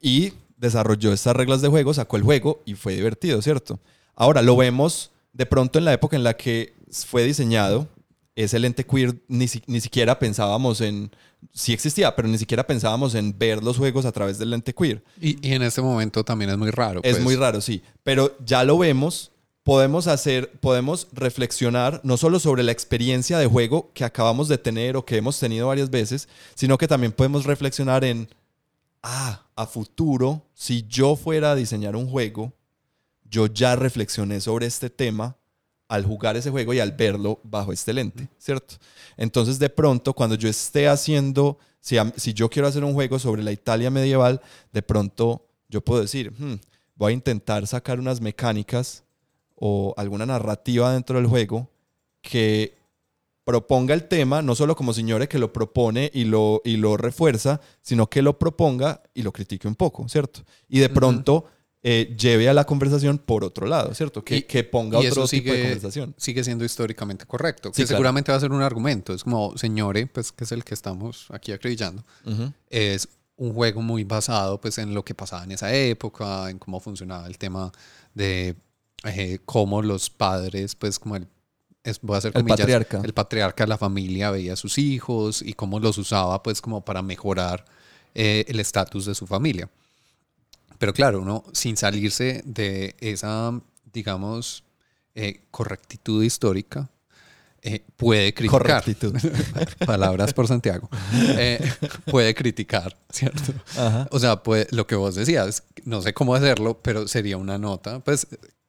Speaker 3: y desarrolló estas reglas de juego, sacó el juego y fue divertido, ¿cierto? Ahora lo vemos de pronto en la época en la que fue diseñado, ese lente queer ni, si- ni siquiera pensábamos en, sí existía, pero ni siquiera pensábamos en ver los juegos a través del lente queer.
Speaker 2: Y, y en este momento también es muy raro.
Speaker 3: Es
Speaker 2: pues.
Speaker 3: muy raro, sí. Pero ya lo vemos. Podemos hacer, podemos reflexionar no solo sobre la experiencia de juego que acabamos de tener o que hemos tenido varias veces, sino que también podemos reflexionar en, ah, a futuro, si yo fuera a diseñar un juego, yo ya reflexioné sobre este tema al jugar ese juego y al verlo bajo este lente, ¿cierto? Entonces, de pronto, cuando yo esté haciendo, si, a- si yo quiero hacer un juego sobre la Italia medieval, de pronto yo puedo decir, "Hmm, voy a intentar sacar unas mecánicas o alguna narrativa dentro del juego que proponga el tema, no solo como señores que lo propone y lo, y lo refuerza, sino que lo proponga y lo critique un poco, ¿cierto? Y de pronto eh, lleve a la conversación por otro lado, ¿cierto? Que,
Speaker 2: Y-
Speaker 3: que ponga
Speaker 2: y
Speaker 3: otro
Speaker 2: eso
Speaker 3: tipo de
Speaker 2: sigue-
Speaker 3: conversación.
Speaker 2: Sigue siendo históricamente correcto.
Speaker 3: Sí,
Speaker 2: que
Speaker 3: claro.
Speaker 2: seguramente va a ser un argumento. Es como, señores, pues que es el que estamos aquí acreditando. Es un juego muy basado pues en lo que pasaba en esa época, en cómo funcionaba el tema de eh, cómo los padres, pues como el, es, voy a hacer
Speaker 3: El patriarca.
Speaker 2: el patriarca de la familia veía a sus hijos y cómo los usaba pues como para mejorar eh, el estatus de su familia. Pero claro, uno sin salirse de esa, digamos, eh, correctitud histórica, eh, puede criticar.
Speaker 3: Correctitud.
Speaker 2: Palabras por Santiago. Eh, puede criticar, ¿cierto?
Speaker 3: Ajá.
Speaker 2: O sea, puede, lo que vos decías, no sé cómo hacerlo, pero sería una nota, pues,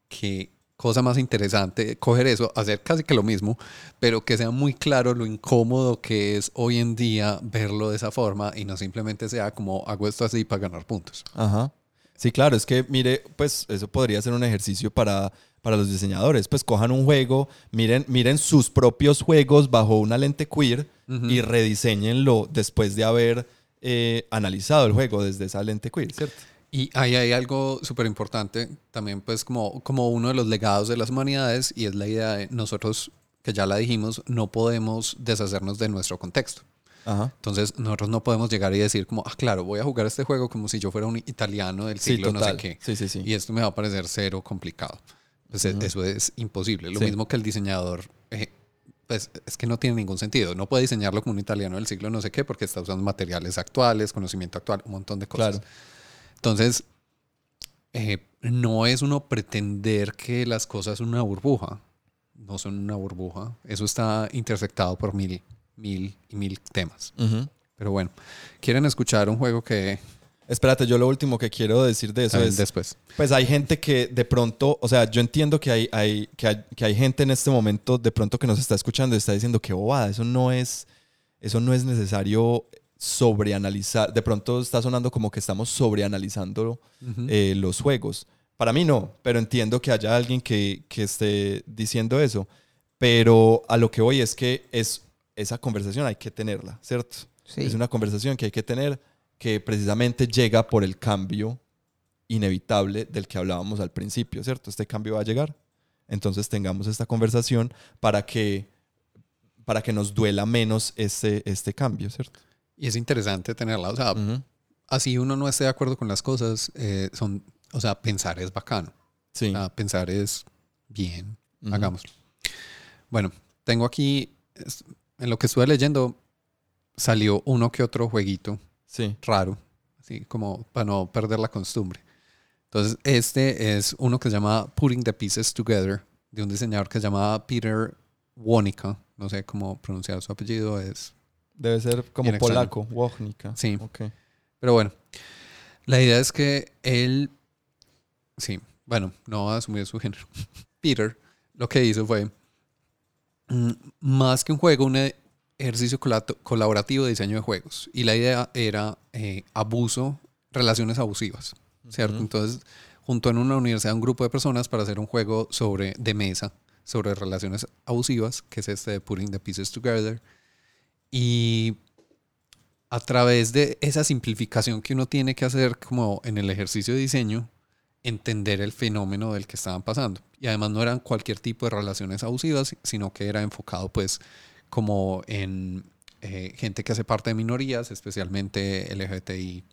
Speaker 2: qué cosa más interesante coger eso, hacer casi que lo mismo, pero que sea muy claro lo incómodo que es hoy en día verlo de esa forma y no simplemente sea como hago esto así para ganar puntos.
Speaker 3: Ajá. Sí, claro, es que mire, pues eso podría ser un ejercicio para, para los diseñadores. Pues cojan un juego, miren, miren sus propios juegos bajo una lente queer y rediseñenlo después de haber eh, analizado el juego desde esa lente queer, ¿cierto?
Speaker 2: Y ahí hay algo súper importante también, pues como, como uno de los legados de las humanidades y es la idea de nosotros, que ya la dijimos, no podemos deshacernos de nuestro contexto.
Speaker 3: Ajá.
Speaker 2: Entonces nosotros no podemos llegar y decir como, ah, claro, voy a jugar este juego como si yo fuera un italiano del
Speaker 3: Sí,
Speaker 2: siglo no sé qué.
Speaker 3: Sí, sí, sí.
Speaker 2: Y esto me va a parecer cero complicado. Pues e- eso es imposible. Lo mismo que el diseñador, eh, pues es que no tiene ningún sentido. No puede diseñarlo como un italiano del siglo no sé qué porque está usando materiales actuales, conocimiento actual, un montón de cosas.
Speaker 3: Claro.
Speaker 2: Entonces, eh, no es uno pretender que las cosas son una burbuja. No son una burbuja. Eso está intersectado por mil, mil y mil temas. Pero bueno, ¿quieren escuchar un juego que
Speaker 3: Espérate, yo lo último que quiero decir de eso es,
Speaker 2: después.
Speaker 3: pues hay gente que de pronto, o sea, yo entiendo que hay, hay, que hay, que hay gente en este momento de pronto que nos está escuchando y está diciendo que bobada, eso no es, eso no es necesario sobreanalizar. De pronto está sonando como que estamos sobreanalizando eh, los juegos. Para mí no, pero entiendo que haya alguien que, que esté diciendo eso. Pero a lo que voy es que es, esa conversación hay que tenerla, ¿cierto?
Speaker 1: Sí.
Speaker 3: Es una conversación que hay que tener que precisamente llega por el cambio inevitable del que hablábamos al principio, ¿cierto? Este cambio va a llegar. Entonces tengamos esta conversación para que, para que nos duela menos este, este cambio, ¿cierto?
Speaker 2: Y es interesante tenerla. O sea, así uno no esté de acuerdo con las cosas, eh, son, o sea, pensar es bacano.
Speaker 3: Sí.
Speaker 2: O sea, pensar es bien,
Speaker 3: Ujú.
Speaker 2: hagámoslo. Bueno, tengo aquí, en lo que estuve leyendo, salió uno que otro jueguito
Speaker 3: Sí.
Speaker 2: raro, así como para no perder la costumbre. Entonces, este es uno que se llama Putting the Pieces Together, de un diseñador que se llama Peter Wonica. No sé cómo pronunciar su apellido, es
Speaker 3: Debe ser como polaco, Wojnica.
Speaker 2: Sí.
Speaker 3: Ok.
Speaker 2: Pero bueno, la idea es que él, sí, bueno, no va a asumir su género. Peter lo que hizo fue, mm, más que un juego, un ejercicio colaborativo de diseño de juegos. Y la idea era eh, abuso, relaciones abusivas, ¿cierto?
Speaker 3: Ujú.
Speaker 2: Entonces, junto en una universidad un grupo de personas para hacer un juego sobre, de mesa sobre relaciones abusivas, que es este de Putting the Pieces Together. Y a través de esa simplificación que uno tiene que hacer como en el ejercicio de diseño, entender el fenómeno del que estaban pasando. Y además no eran cualquier tipo de relaciones abusivas, sino que era enfocado pues como en eh, gente que hace parte de minorías, especialmente LGBTI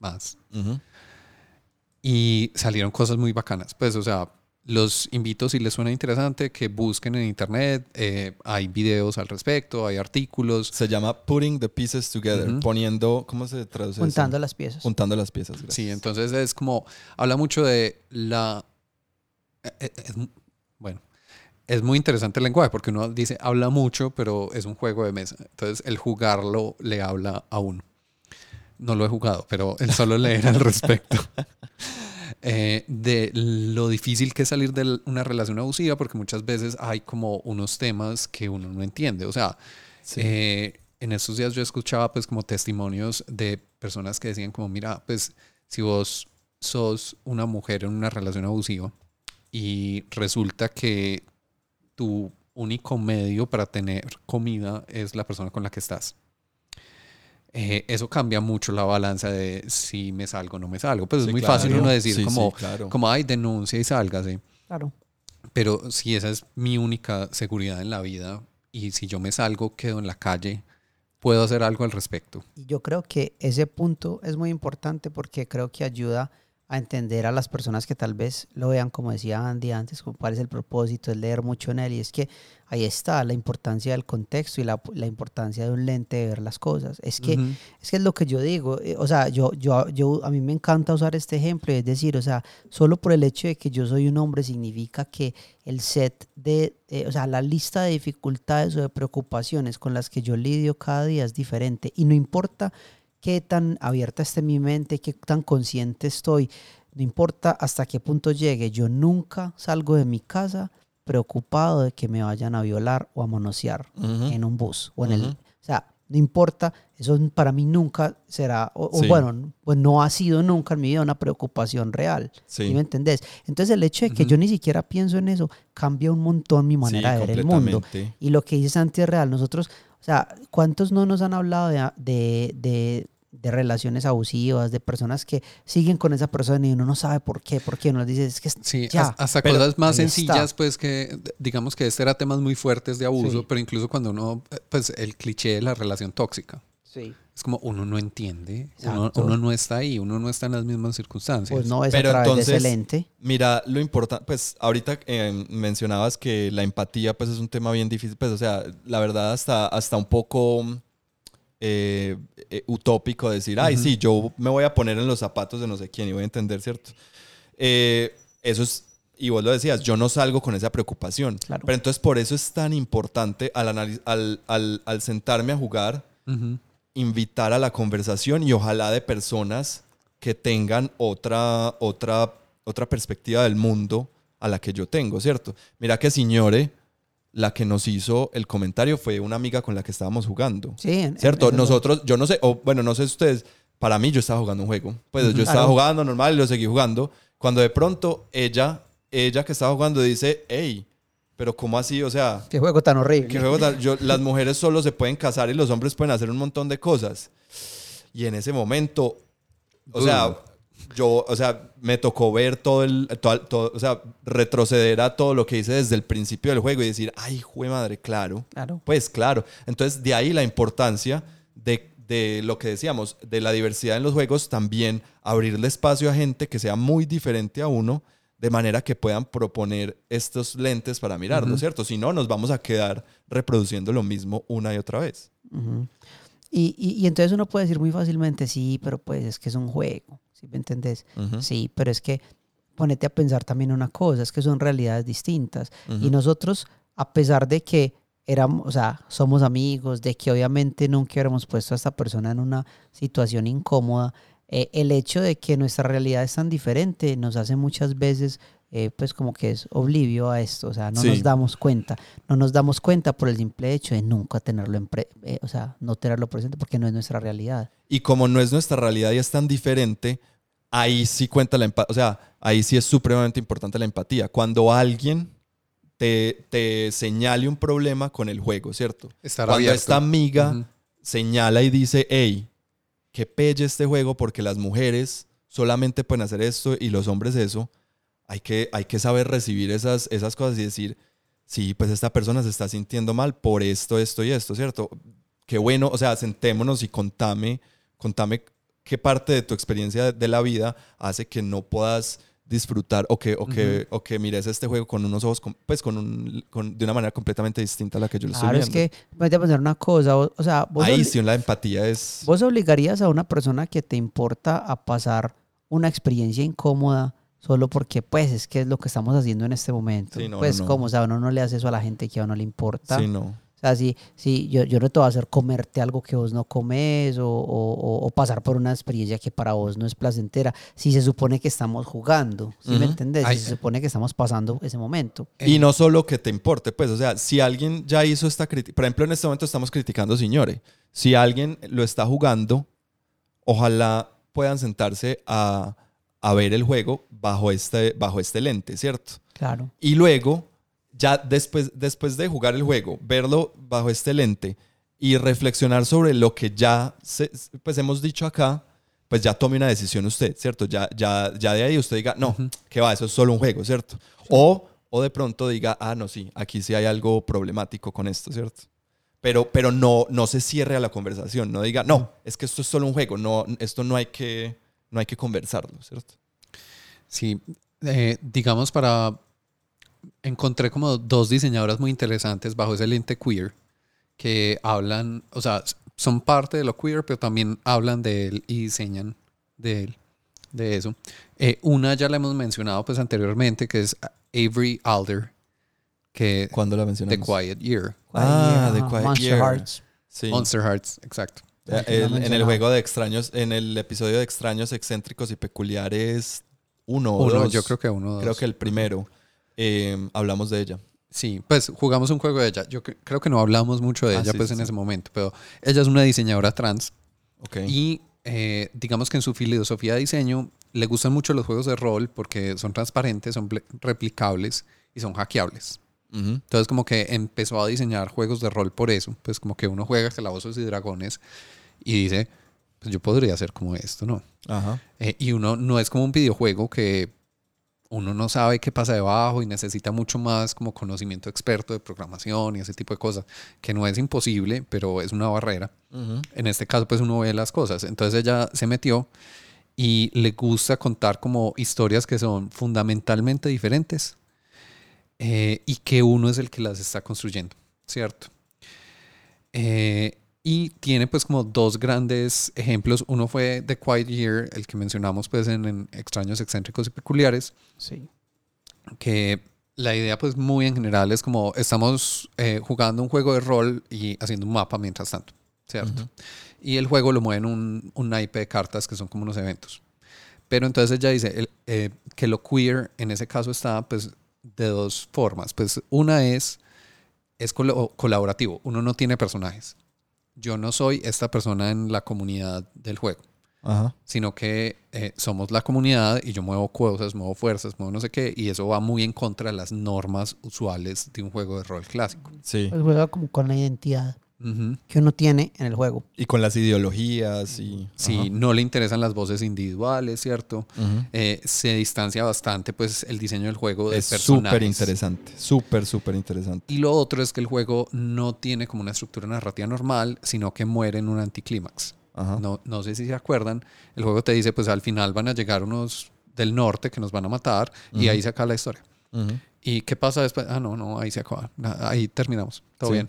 Speaker 2: más.
Speaker 3: Ujú.
Speaker 2: Y salieron cosas muy bacanas. Pues, o sea, los invito, si les suena interesante, que busquen en internet. eh, hay videos al respecto, hay artículos.
Speaker 3: Se llama Putting the Pieces Together,
Speaker 2: Ujú.
Speaker 3: poniendo, ¿cómo se traduce eso?
Speaker 1: Juntando las piezas.
Speaker 3: Juntando las piezas. gracias.
Speaker 2: Sí, entonces es como, habla mucho de la... eh, eh, es bueno, es muy interesante el lenguaje porque uno dice, habla mucho, pero es un juego de mesa. Entonces el jugarlo le habla a uno. No lo he jugado, pero el solo leer al respecto. eh, de lo difícil que es salir de una relación abusiva porque muchas veces hay como unos temas que uno no entiende. O sea,
Speaker 3: Sí.
Speaker 2: eh, en estos días yo escuchaba pues como testimonios de personas que decían como, mira, pues si vos sos una mujer en una relación abusiva y resulta que tu único medio para tener comida es la persona con la que estás. Eh, eso cambia mucho la balanza de si me salgo o no me salgo. Pues
Speaker 3: Sí,
Speaker 2: es muy
Speaker 3: claro.
Speaker 2: fácil uno decir
Speaker 3: Sí,
Speaker 2: como,
Speaker 3: sí, claro.
Speaker 2: como, ay, denuncia y sálgase.
Speaker 1: Claro.
Speaker 2: Pero si esa es mi única seguridad en la vida y si yo me salgo, quedo en la calle, puedo hacer algo al respecto.
Speaker 1: Y yo creo que ese punto es muy importante porque creo que ayuda a entender a las personas que tal vez lo vean, como decía Andy antes, cuál es el propósito, es leer mucho en él. Y es que ahí está la importancia del contexto y la, la importancia de un lente de ver las cosas. Es que es que es lo que yo digo, eh, o sea, yo, yo, yo, a mí me encanta usar este ejemplo, es decir, o sea, solo por el hecho de que yo soy un hombre significa que el set de, eh, o sea, la lista de dificultades o de preocupaciones con las que yo lidio cada día es diferente y no importa qué tan abierta esté mi mente, qué tan consciente estoy, no importa hasta qué punto llegue, yo nunca salgo de mi casa preocupado de que me vayan a violar o a manosear
Speaker 3: Ujú.
Speaker 1: en un bus o en el, o sea, no importa, eso para mí nunca será, o, bueno, pues no ha sido nunca en mi vida una preocupación real.
Speaker 3: Sí.
Speaker 1: ¿sí me entendés? Entonces el hecho de que yo ni siquiera pienso en eso cambia un montón mi manera
Speaker 3: Sí,
Speaker 1: de ver el mundo. Y lo que dice Santi es real. Nosotros, o sea, ¿cuántos no nos han hablado de, de, de- de relaciones abusivas, de personas que siguen con esa persona y uno no sabe por qué? ¿Por qué? Uno dice, es que es-
Speaker 2: Sí,
Speaker 1: ya.
Speaker 2: has- hasta
Speaker 3: Pero
Speaker 2: cosas más
Speaker 1: está.
Speaker 2: sencillas, pues que digamos que este era temas muy fuertes de abuso,
Speaker 1: Sí.
Speaker 2: pero incluso cuando uno, pues el cliché de la relación tóxica.
Speaker 1: Sí.
Speaker 2: Es como uno no entiende, uno, uno no está ahí, uno no está en las mismas circunstancias.
Speaker 1: Pues no es
Speaker 3: Pero
Speaker 1: a través de
Speaker 3: entonces-
Speaker 1: ese lente.
Speaker 3: Mira, lo importante, pues ahorita eh, mencionabas que la empatía pues es un tema bien difícil, pues o sea, la verdad hasta, hasta un poco eh, eh, utópico decir, ay,
Speaker 2: Ujú.
Speaker 3: sí, yo me voy a poner en los zapatos de no sé quién y voy a entender, ¿cierto? Eh, eso es, y vos lo decías, yo no salgo con esa preocupación.
Speaker 1: Claro.
Speaker 3: Pero entonces por eso es tan importante al, al, al, al sentarme a jugar,
Speaker 2: Ujú.
Speaker 3: Invitar a la conversación y ojalá de personas que tengan otra, otra, otra perspectiva del mundo a la que yo tengo, ¿cierto? Mira que Signore, la que nos hizo el comentario fue una amiga con la que estábamos jugando.
Speaker 1: Sí,
Speaker 3: ¿Cierto? Nosotros, yo no sé, o bueno, no sé ustedes, para mí yo estaba jugando un juego. Pues yo estaba jugando normal y lo seguí jugando. Cuando de pronto ella, ella que estaba jugando dice, hey, pero ¿cómo así? O sea,
Speaker 1: Qué juego tan horrible.
Speaker 3: ¿qué juego tal? Yo, las mujeres solo se pueden casar y los hombres pueden hacer un montón de cosas. Y en ese momento, o sea, yo, o sea, me tocó ver todo el, todo, todo- o sea, retroceder a todo lo que hice desde el principio del juego y decir, ay, jue madre, claro.
Speaker 1: Claro.
Speaker 3: Pues claro. Entonces, de ahí la importancia de, de lo que decíamos, de la diversidad en los juegos, también abrirle espacio a gente que sea muy diferente a uno, de manera que puedan proponer estos lentes para mirarlo,
Speaker 2: Ujú.
Speaker 3: ¿cierto? Si no, nos vamos a quedar reproduciendo lo mismo una y otra vez.
Speaker 1: Y, y, y entonces uno puede decir muy fácilmente, sí, pero pues es que es un juego, ¿sí me entendés? Sí, pero es que ponete a pensar también una cosa, es que son realidades distintas. Y nosotros, a pesar de que éramos, o sea, somos amigos, de que obviamente nunca hubiéramos puesto a esta persona en una situación incómoda, eh, el hecho de que nuestra realidad es tan diferente nos hace muchas veces, eh, pues como que es oblivio a esto, o sea, no
Speaker 3: Sí.
Speaker 1: nos damos cuenta, no nos damos cuenta por el simple hecho de nunca tenerlo en, pre- eh, o sea, no tenerlo presente porque no es nuestra realidad.
Speaker 3: Y como no es nuestra realidad y es tan diferente, ahí sí cuenta la empatía. O sea, ahí sí es supremamente importante la empatía. Cuando alguien te, te señale un problema con el juego, ¿cierto?
Speaker 2: Estar
Speaker 3: Cuando
Speaker 2: abierto.
Speaker 3: esta amiga señala y dice, hey, que pelle este juego porque las mujeres solamente pueden hacer esto y los hombres eso, hay que, hay que saber recibir esas, esas cosas y decir, sí, pues esta persona se está sintiendo mal por esto, esto y esto, ¿cierto? Qué bueno, o sea, sentémonos y contame, contame qué parte de tu experiencia de la vida hace que no puedas disfrutar o que, o que, o que mires este juego con unos ojos, pues con un, con- de una manera completamente distinta a la que yo lo estoy
Speaker 1: Claro,
Speaker 3: viendo.
Speaker 1: es que, ponete a pensar una cosa, o, o sea, vos
Speaker 3: Ahí sí la empatía es...
Speaker 1: ¿Vos obligarías a una persona que te importa a pasar una experiencia incómoda solo porque, pues, es que es lo que estamos haciendo en este momento?
Speaker 3: Sí, no,
Speaker 1: pues,
Speaker 3: no, no.
Speaker 1: como, o sea, uno no le hace eso a la gente que a uno le importa.
Speaker 3: Sí, no.
Speaker 1: Sea, si, si yo, yo no te voy a hacer comerte algo que vos no comes o, o- pasar por una experiencia que para vos no es placentera, si se supone que estamos jugando, ¿sí me entendés?
Speaker 2: Ay.
Speaker 1: Si se supone que estamos pasando ese momento.
Speaker 3: Y no solo que te importe, pues, o sea, si alguien ya hizo esta crítica, por ejemplo, en este momento estamos criticando Signore. Si alguien lo está jugando, ojalá puedan sentarse a, a ver el juego bajo este, bajo este lente, ¿cierto?
Speaker 1: Claro.
Speaker 3: Y luego, ya después, después de jugar el juego, verlo bajo este lente y reflexionar sobre lo que ya se- pues hemos dicho acá, pues ya tome una decisión usted, ¿cierto? Ya, ya, ya de ahí usted diga, no, que va, eso es solo un juego, ¿cierto? O, o de pronto diga, ah, no, sí, aquí sí hay algo problemático con esto, ¿cierto? Pero, pero no, no se cierre a la conversación, no diga, no, es que esto es solo un juego, no, esto no hay que, no hay que conversarlo, ¿cierto?
Speaker 2: Sí, eh, digamos para... Encontré como dos diseñadoras muy interesantes bajo ese lente queer que hablan, o sea, son parte de lo queer, pero también hablan de él y diseñan de él, de eso. Eh, una ya la hemos mencionado pues anteriormente, que es Avery Alder, que
Speaker 3: ¿Cuándo la
Speaker 2: The
Speaker 3: mencionamos?
Speaker 2: Quiet Year,
Speaker 3: Ah, The Quiet
Speaker 1: Monster
Speaker 3: Year.
Speaker 1: Hearts.
Speaker 3: Sí.
Speaker 2: Monster Hearts, exacto.
Speaker 3: El- en el juego de extraños, en el episodio de extraños, excéntricos y peculiares, uno o
Speaker 2: Uno,
Speaker 3: dos,
Speaker 2: yo creo que uno. o
Speaker 3: creo
Speaker 2: dos.
Speaker 3: que el primero, eh, hablamos de ella.
Speaker 2: Sí, pues jugamos un juego de ella. Yo cre- creo que no hablamos mucho de
Speaker 3: Ah,
Speaker 2: ella
Speaker 3: sí,
Speaker 2: pues
Speaker 3: sí,
Speaker 2: en
Speaker 3: sí.
Speaker 2: ese momento, pero ella es una diseñadora trans
Speaker 3: Ok.
Speaker 2: y eh, digamos que en su filosofía de diseño le gustan mucho los juegos de rol porque son transparentes, son replicables y son hackeables.
Speaker 3: Ujú.
Speaker 2: Entonces como que empezó a diseñar juegos de rol por eso, pues como que uno juega calabozos y dragones y dice, pues yo podría hacer como esto, ¿no?
Speaker 3: Ajá.
Speaker 2: Eh, y uno no es como un videojuego que uno no sabe qué pasa debajo y necesita mucho más como conocimiento experto de programación y ese tipo de cosas, que no es imposible, pero es una barrera. En este caso, pues uno ve las cosas. Entonces ella se metió y le gusta contar como historias que son fundamentalmente diferentes eh, y que uno es el que las está construyendo, ¿cierto? Eh, y tiene pues como dos grandes ejemplos. Uno fue The Quiet Year, el que mencionamos pues en, en Extraños, Excéntricos y Peculiares,
Speaker 1: Sí.
Speaker 2: que la idea pues muy en general es como estamos eh, jugando un juego de rol y haciendo un mapa mientras tanto, ¿cierto? Y el juego lo mueve en un, un naipe de cartas que son como unos eventos. Pero entonces ella dice el- eh, que lo queer en ese caso está pues de dos formas. Pues una es, es colo- colaborativo, uno no tiene personajes. Yo no soy esta persona en la comunidad del juego
Speaker 3: Ajá.
Speaker 2: sino que eh, somos la comunidad y yo muevo cosas, muevo fuerzas, muevo no sé qué, y eso va muy en contra de las normas usuales de un juego de rol clásico.
Speaker 3: Sí.
Speaker 1: Pues juega como con la identidad Que uno tiene en el juego.
Speaker 3: Y con las ideologías y...
Speaker 2: Si
Speaker 3: Ajá.
Speaker 2: no le interesan las voces individuales, ¿cierto? Eh, se distancia bastante pues el diseño del juego de
Speaker 3: Es
Speaker 2: personajes.
Speaker 3: súper interesante. Súper, súper interesante.
Speaker 2: Y lo otro es que el juego no tiene como una estructura narrativa normal, sino que muere en un anticlímax. No, no sé si se acuerdan, el juego te dice, pues al final van a llegar unos del norte que nos van a matar y ahí se acaba la historia. ¿Y qué pasa después? Ah, no, no, ahí se acaba. Ahí terminamos. Todo
Speaker 3: Sí.
Speaker 2: bien.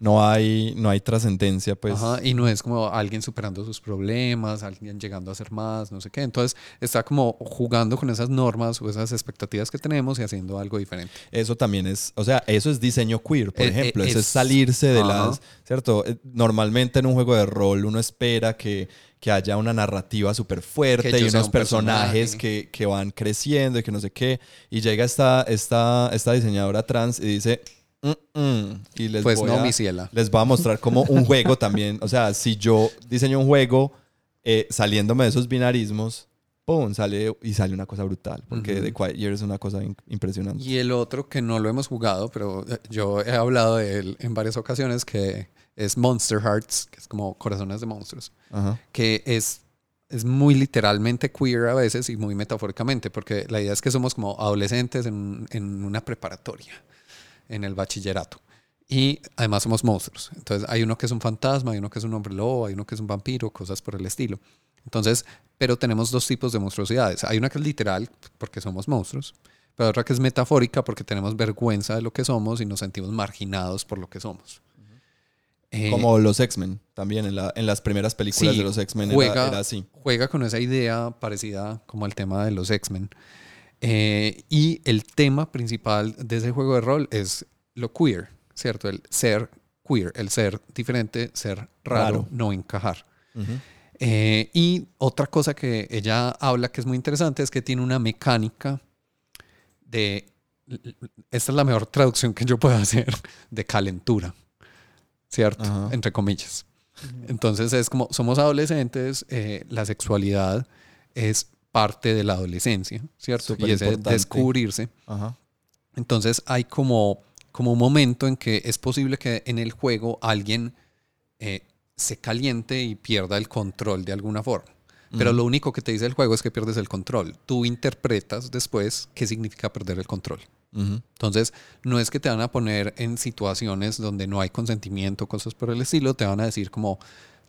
Speaker 3: No hay, no hay trascendencia, pues.
Speaker 2: Ajá, y no es como alguien superando sus problemas, alguien llegando a hacer más, no sé qué. Entonces está como jugando con esas normas o esas expectativas que tenemos y haciendo algo diferente.
Speaker 3: Eso también es, o sea, eso es diseño queer, por
Speaker 2: Eh, eh,
Speaker 3: ejemplo. eso es salirse de
Speaker 2: Ajá.
Speaker 3: las, ¿cierto? Eh, Normalmente en un juego de rol uno espera que, que haya una narrativa súper fuerte y unos
Speaker 2: un
Speaker 3: personajes
Speaker 2: personaje.
Speaker 3: que, que van creciendo y que no sé qué. Y llega esta, esta, esta diseñadora trans y dice, "Mm, mm", y les
Speaker 2: Pues
Speaker 3: voy
Speaker 2: no,
Speaker 3: a-
Speaker 2: mi ciela.
Speaker 3: les va a mostrar como un juego también. O sea, si yo diseño un juego eh, saliéndome de esos binarismos, ¡pum! Sale y sale una cosa brutal. Porque
Speaker 2: Ujú.
Speaker 3: The Quiet Year es una cosa impresionante.
Speaker 2: Y el otro que no lo hemos jugado, pero eh, yo he hablado de él en varias ocasiones, que es Monster Hearts, que es como corazones de monstruos,
Speaker 3: Ajá.
Speaker 2: que es, es muy literalmente queer a veces y muy metafóricamente, porque la idea es que somos como adolescentes en, en una preparatoria, en el bachillerato. Y además somos monstruos. Entonces hay uno que es un fantasma, hay uno que es un hombre lobo, hay uno que es un vampiro, cosas por el estilo. Entonces, pero tenemos dos tipos de monstruosidades. Hay una que es literal, porque somos monstruos, pero otra que es metafórica, porque tenemos vergüenza de lo que somos y nos sentimos marginados por lo que somos. Eh,
Speaker 3: Como los X-Men, también en, la- en las primeras películas
Speaker 2: Sí,
Speaker 3: de los X-Men era, era así.
Speaker 2: juega con esa idea parecida como al tema de los X-Men. Eh, y el tema principal de ese juego de rol es lo queer, ¿cierto? El ser queer, el ser diferente, ser raro,
Speaker 3: Raro.
Speaker 2: no encajar.
Speaker 3: Ujú.
Speaker 2: Eh, y otra cosa que ella habla que es muy interesante es que tiene una mecánica de, esta es la mejor traducción que yo puedo hacer, de calentura, ¿cierto?
Speaker 3: Ajá.
Speaker 2: Entre comillas. Entonces es como, somos adolescentes, eh, la sexualidad es parte de la adolescencia, ¿cierto? y ese
Speaker 3: Superimportante.
Speaker 2: descubrirse.
Speaker 3: Ajá.
Speaker 2: Entonces hay como, como un momento en que es posible que en el juego alguien eh, se caliente y pierda el control de alguna forma. Pero lo único que te dice el juego es que pierdes el control. Tú interpretas después qué significa perder el control. Entonces, no es que te van a poner en situaciones donde no hay consentimiento, cosas por el estilo, te van a decir como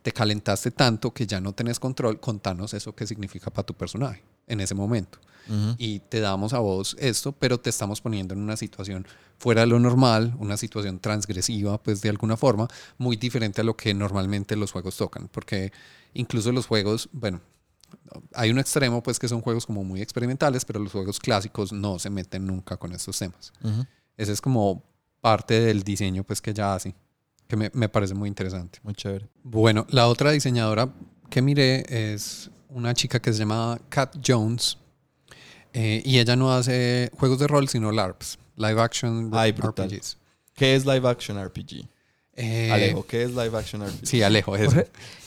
Speaker 2: te calentaste tanto que ya no tenés control, contanos eso qué significa para tu personaje en ese momento
Speaker 3: Ujú.
Speaker 2: y te damos a vos esto, pero te estamos poniendo en una situación fuera de lo normal, una situación transgresiva, pues de alguna forma, muy diferente a lo que normalmente los juegos tocan, porque incluso los juegos, bueno, hay un extremo pues que son juegos como muy experimentales, pero los juegos clásicos no se meten nunca con estos temas.
Speaker 3: Ujú.
Speaker 2: Ese es como parte del diseño pues que ella hace, que me, me parece muy interesante.
Speaker 3: Muy chévere.
Speaker 2: Bueno, la otra diseñadora que miré es una chica que se llama Kat Jones. eh, y ella no hace juegos de rol, sino LARPs, Live Action
Speaker 3: Ay.
Speaker 2: RPGs.
Speaker 3: ¿Qué es live action RPG?
Speaker 2: Eh,
Speaker 3: Alejo, ¿qué es live action RPG?
Speaker 2: Sí, Alejo, eso.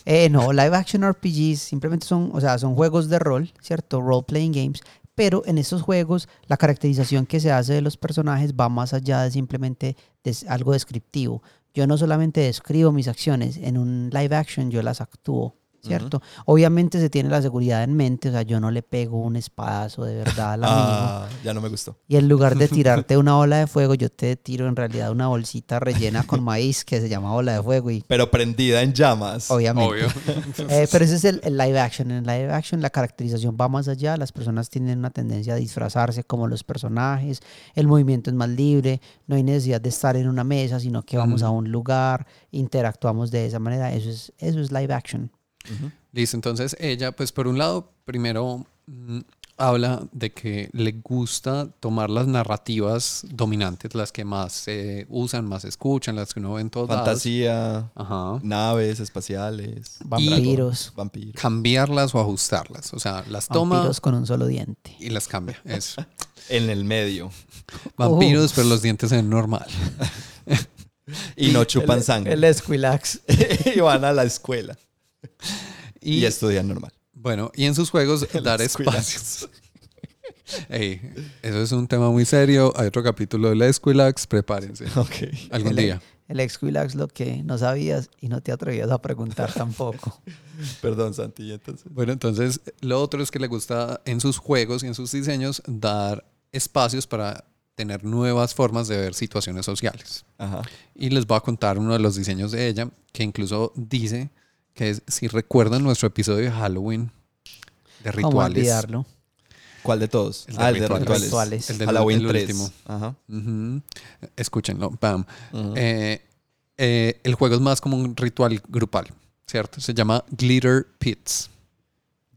Speaker 1: Eh, no, live action RPGs simplemente son, o sea, son juegos de rol, ¿cierto? Role playing games. Pero en estos juegos la caracterización que se hace de los personajes va más allá de simplemente des- algo descriptivo. Yo no solamente describo mis acciones, en un live action yo las actúo, ¿cierto? Obviamente se tiene la seguridad en mente, o sea, yo no le pego un espadazo de verdad al amigo.
Speaker 3: Ah, ya no me gustó.
Speaker 1: Y en lugar de tirarte una bola de fuego, yo te tiro en realidad una bolsita rellena con maíz que se llama bola de fuego y
Speaker 3: Pero prendida en llamas.
Speaker 1: obviamente.
Speaker 2: Obvio.
Speaker 1: Eh, pero ese es el, el live action. En el live action la caracterización va más allá. Las personas tienen una tendencia a disfrazarse como los personajes. El movimiento es más libre. No hay necesidad de estar en una mesa, sino que vamos a un lugar, interactuamos de esa manera. Eso es, eso es live action.
Speaker 3: Ujú.
Speaker 2: Listo, entonces ella, pues por un lado, primero mm, habla de que le gusta tomar las narrativas dominantes, las que más se usan, más escuchan, las que uno ve en todos lados.
Speaker 3: Fantasía,
Speaker 2: Ajá.
Speaker 3: naves espaciales,
Speaker 1: Vampiros.
Speaker 3: vampiros.
Speaker 2: Cambiarlas o ajustarlas. O sea, las toma
Speaker 1: Vampiros con un solo diente.
Speaker 2: y las cambia. Eso.
Speaker 3: En el medio.
Speaker 2: Vampiros, pero los dientes ven normal.
Speaker 3: Y no chupan
Speaker 1: El-
Speaker 3: sangre.
Speaker 1: El Esquilax.
Speaker 3: y van a la escuela. Y,
Speaker 2: Y,
Speaker 3: estudian normal.
Speaker 2: bueno, y en sus juegos
Speaker 3: En
Speaker 2: dar espacios. Ey, eso es un tema muy serio. Hay otro capítulo de la Esquilax, prepárense.
Speaker 3: Ok.
Speaker 2: Algún
Speaker 1: El-
Speaker 2: día.
Speaker 1: El Esquilax lo que no sabías y no te atrevías a preguntar tampoco.
Speaker 3: Perdón, Santi. Entonces.
Speaker 2: Bueno, entonces lo otro es que le gusta en sus juegos y en sus diseños dar espacios para tener nuevas formas de ver situaciones sociales.
Speaker 3: Ajá.
Speaker 2: Y les voy a contar uno de los diseños de ella, que incluso dice que es, si recuerdan nuestro episodio de Halloween de
Speaker 1: ¿Cómo
Speaker 2: rituales.
Speaker 1: olvidarlo?
Speaker 3: ¿Cuál de todos?
Speaker 2: El de
Speaker 3: ah, el de
Speaker 2: rituales.
Speaker 3: rituales.
Speaker 1: Rituales.
Speaker 2: El del-
Speaker 3: Halloween
Speaker 2: el
Speaker 3: 3.
Speaker 2: último.
Speaker 3: Ajá.
Speaker 2: Escúchenlo, bam. Eh, eh, el juego es más como un ritual grupal, ¿cierto? Se llama Glitter Pits.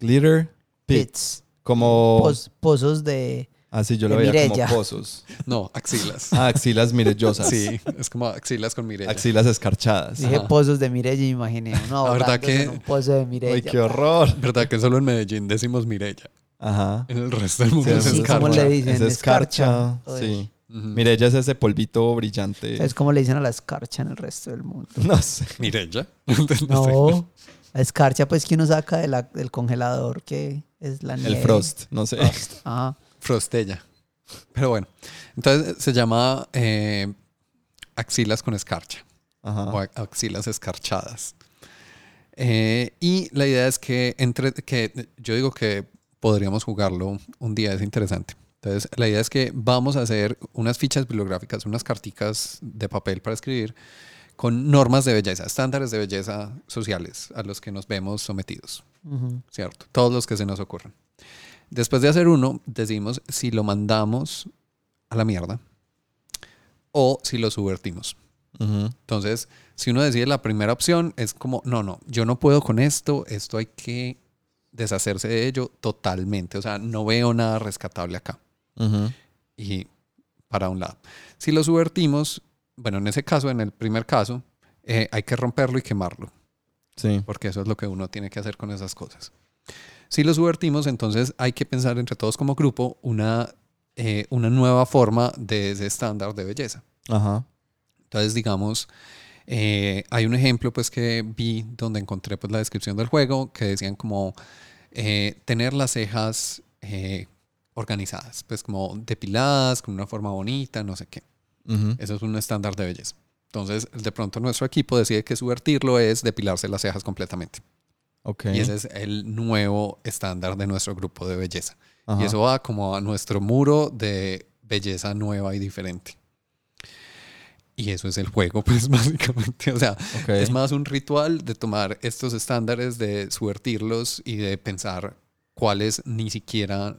Speaker 3: Glitter Pit.
Speaker 1: Pits.
Speaker 3: Como.
Speaker 1: Pozos de...
Speaker 3: Así yo lo
Speaker 1: de
Speaker 3: veía como pozos.
Speaker 2: No, axilas.
Speaker 3: Ah, axilas mirellosas.
Speaker 2: Sí, es como axilas con Mireya.
Speaker 3: Axilas escarchadas.
Speaker 1: Dije
Speaker 2: Ajá.
Speaker 1: pozos de Mireya y imaginé uno
Speaker 2: La verdad que-
Speaker 1: en un pozo de Mireya.
Speaker 3: Ay, qué horror.
Speaker 2: ¿Verdad que solo en Medellín decimos Mireya?
Speaker 3: Ajá.
Speaker 2: En el resto del mundo
Speaker 3: Sí,
Speaker 2: es
Speaker 1: Sí,
Speaker 3: escarcha.
Speaker 1: ¿cómo le dicen?
Speaker 3: Es escarcha.
Speaker 1: Escarcha.
Speaker 3: Sí.
Speaker 2: Ujú.
Speaker 3: Mireya es ese polvito brillante.
Speaker 1: Es como le dicen a la escarcha en el resto del mundo.
Speaker 3: No sé.
Speaker 2: ¿Mireya?
Speaker 1: No, la escarcha pues que uno saca de la- del congelador que es la nieve.
Speaker 3: El frost. No sé.
Speaker 1: Frost, Ajá.
Speaker 2: Frostella. Pero bueno, entonces se llama eh, axilas con escarcha o
Speaker 3: Ajá.
Speaker 2: a- axilas escarchadas. Eh, y la idea es que, entre, que yo digo que podríamos jugarlo un día, es interesante. Entonces, la idea es que vamos a hacer unas fichas bibliográficas, unas carticas de papel para escribir con normas de belleza, estándares de belleza sociales a los que nos vemos sometidos.
Speaker 1: Ujú.
Speaker 2: ¿cierto? Todos los que se nos ocurran. Después de hacer uno, decidimos si lo mandamos a la mierda o si lo subvertimos. Entonces, si uno decide la primera opción, es como, no, no, yo no puedo con esto, esto hay que deshacerse de ello totalmente. O sea, no veo nada rescatable acá. Y para un lado. Si lo subvertimos, bueno, en ese caso, en el primer caso, eh, hay que romperlo y quemarlo
Speaker 3: Sí.
Speaker 2: porque eso es lo que uno tiene que hacer con esas cosas. Si lo subvertimos, entonces hay que pensar entre todos como grupo una, eh, una nueva forma de ese estándar de belleza.
Speaker 3: Ajá.
Speaker 2: Entonces, digamos, eh, hay un ejemplo pues que vi donde encontré pues la descripción del juego que decían como eh, tener las cejas eh, organizadas, pues como depiladas, con una forma bonita, no sé qué.
Speaker 3: Ujú.
Speaker 2: Eso es un estándar de belleza. Entonces, de pronto nuestro equipo decide que subvertirlo es depilarse las cejas completamente.
Speaker 3: Ok.
Speaker 2: Y ese es el nuevo estándar de nuestro grupo de belleza.
Speaker 3: Ajá.
Speaker 2: Y eso va como a nuestro muro de belleza nueva y diferente. Y eso es el juego, pues básicamente. O sea,
Speaker 3: Ok.
Speaker 2: es más un ritual de tomar estos estándares, de subvertirlos y de pensar cuáles ni siquiera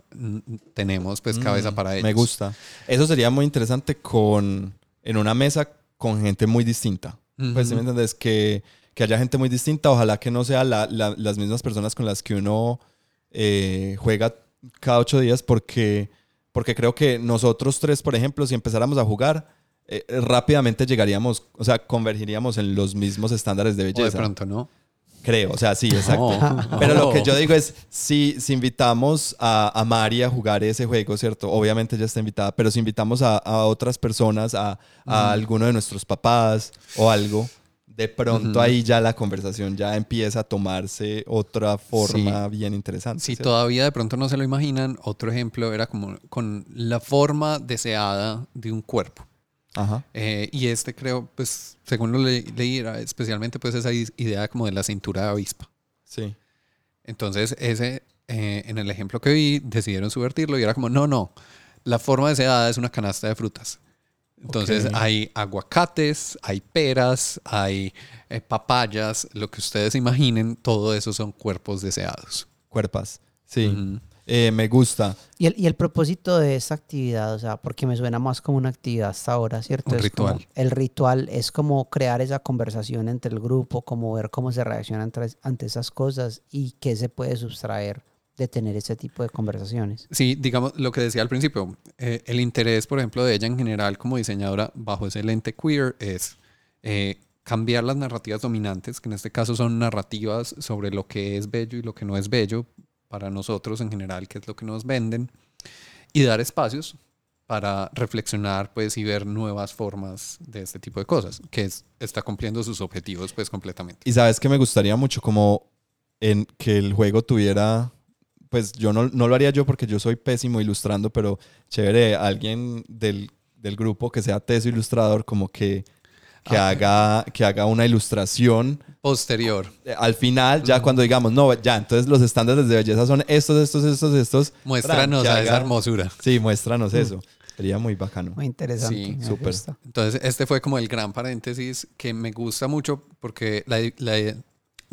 Speaker 2: tenemos pues cabeza
Speaker 3: Mm,
Speaker 2: para ellos.
Speaker 3: Me gusta. Eso sería muy interesante con en una mesa con gente muy distinta. Pues, ¿sí me
Speaker 2: Ujú.
Speaker 3: entiendes? Que, que haya gente muy distinta. Ojalá que no sea la- la- las mismas personas con las que uno eh, juega cada ocho días, porque, porque creo que nosotros tres, por ejemplo, si empezáramos a jugar, eh, rápidamente llegaríamos, o sea, convergiríamos en los mismos estándares de
Speaker 2: O de
Speaker 3: belleza.
Speaker 2: pronto, ¿no?
Speaker 3: Creo, o sea, sí, exacto.
Speaker 2: No.
Speaker 3: Pero lo que yo digo es, si, si invitamos a, a Mari a jugar ese juego, ¿cierto? Obviamente ella está invitada, pero si invitamos a, a otras personas, a, a alguno de nuestros papás o algo, de pronto ahí ya la conversación ya empieza a tomarse otra forma bien interesante.
Speaker 2: Si
Speaker 3: ¿cierto?
Speaker 2: todavía de pronto no se lo imaginan, otro ejemplo era como con la forma deseada de un cuerpo.
Speaker 3: Ajá.
Speaker 2: Eh, y este creo, pues, según lo le- leí, era especialmente pues esa idea como de la cintura de avispa.
Speaker 3: Sí.
Speaker 2: Entonces, ese, eh, en el ejemplo que vi, decidieron subvertirlo y era como, no, no, la forma deseada es una canasta de frutas. Entonces, hay aguacates, hay peras, hay eh, papayas, lo que ustedes imaginen, todo eso son cuerpos deseados.
Speaker 3: Cuerpas. Sí. Eh, me gusta.
Speaker 1: Y el, y el propósito de esta actividad, o sea, porque me suena más como una actividad hasta ahora, ¿cierto?
Speaker 2: Un
Speaker 1: Es como-
Speaker 2: ritual.
Speaker 1: el ritual es como crear esa conversación entre el grupo, como ver cómo se reacciona ante, ante esas cosas y qué se puede sustraer de tener ese tipo de conversaciones.
Speaker 2: Sí, digamos lo que decía al principio, eh, el interés, por ejemplo, de ella en general como diseñadora bajo ese lente queer es eh, cambiar las narrativas dominantes, que en este caso son narrativas sobre lo que es bello y lo que no es bello para nosotros en general, que es lo que nos venden, y dar espacios para reflexionar pues y ver nuevas formas de este tipo de cosas, que es, está cumpliendo sus objetivos pues completamente.
Speaker 3: Y sabes que me gustaría mucho como en que el juego tuviera pues yo no, no, lo haría yo porque yo soy pésimo ilustrando, pero chévere, alguien del, del grupo que sea teso ilustrador, como que, que,
Speaker 2: Ah.
Speaker 3: haga, que haga una ilustración.
Speaker 2: Posterior.
Speaker 3: Eh, Al final, ya cuando digamos, no, ya, entonces los estándares de belleza son estos, estos, estos, estos.
Speaker 2: Muéstranos a esa hermosura.
Speaker 3: Sí, muéstranos eso. Sería muy bacano.
Speaker 1: Muy interesante.
Speaker 2: Sí,
Speaker 3: súper.
Speaker 2: Entonces, este fue como el gran paréntesis que me gusta mucho porque la, la-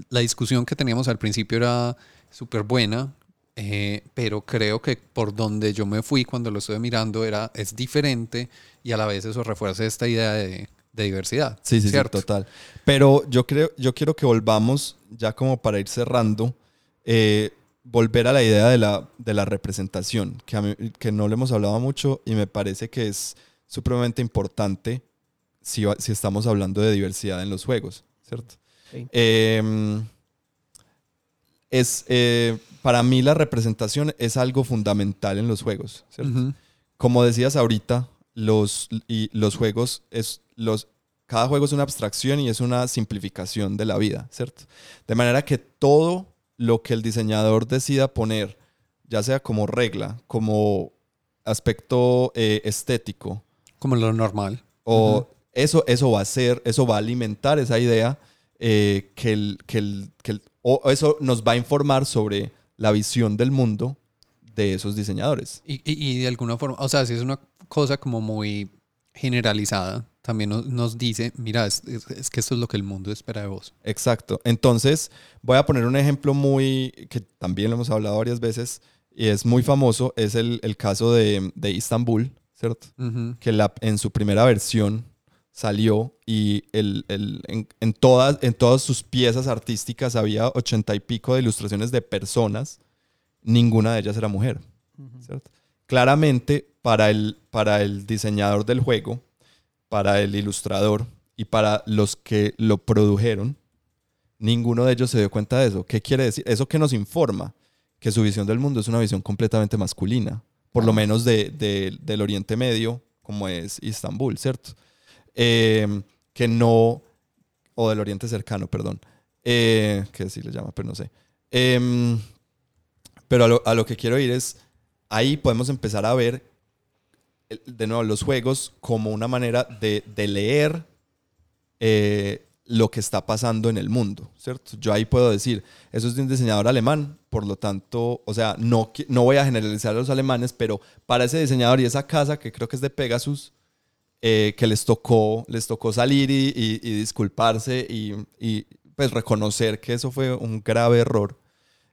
Speaker 2: la discusión que teníamos al principio era súper buena, eh, pero creo que por donde yo me fui cuando lo estuve mirando era, es diferente y a la vez eso refuerza esta idea de, de diversidad.
Speaker 3: Sí, sí, sí,
Speaker 2: ¿cierto?
Speaker 3: total. Pero yo creo, yo quiero que volvamos, ya como para ir cerrando, eh, volver a la idea de la, de la representación, que, a mí- que no le hemos hablado mucho y me parece que es supremamente importante si, si estamos hablando de diversidad en los juegos, ¿cierto?
Speaker 1: Sí.
Speaker 3: Eh, es, eh, para mí la representación es algo fundamental en los juegos, como decías ahorita, los, y los juegos es los cada juego es una abstracción y es una simplificación de la vida, ¿cierto? De manera que todo lo que el diseñador decida poner, ya sea como regla, como aspecto eh, estético,
Speaker 2: Como lo normal.
Speaker 3: o eso, eso va a ser, eso va a alimentar esa idea eh, que, el, que, el, que el- o eso nos va a informar sobre la visión del mundo de esos diseñadores.
Speaker 2: Y, y- y de alguna forma, o sea, si es una cosa como muy generalizada, también nos, nos dice, mira, es, es- es que esto es lo que el mundo espera de vos.
Speaker 3: Exacto. Entonces, voy a poner un ejemplo muy, que también lo hemos hablado varias veces, y es muy famoso, es el, el caso de, de Istanbul, ¿cierto? Que la, en su primera versión salió y el, el- en, en todas, en todas sus piezas artísticas había ochenta y pico de ilustraciones de personas, ninguna de ellas era mujer. ¿cierto? Claramente, para el, para el diseñador del juego, para el ilustrador y para los que lo produjeron, ninguno de ellos se dio cuenta de eso. ¿Qué quiere decir? Eso que nos informa que su visión del mundo es una visión completamente masculina, por lo menos de- de- del Oriente Medio, como es Istambul, ¿cierto? Eh, que no, o del Oriente Cercano, perdón, eh, que así le llama, pero no sé. Em, pero a lo, que quiero ir es, ahí podemos empezar a ver, de nuevo, los juegos como una manera de, de leer eh, lo que está pasando en el mundo, ¿cierto? Yo ahí puedo decir, eso es de un diseñador alemán, por lo tanto, o sea, no, no voy a generalizar a los alemanes, pero para ese diseñador y esa casa, que creo que es de Pegasus, eh, que les tocó, les tocó salir y, y- y disculparse y, y, pues reconocer que eso fue un grave error,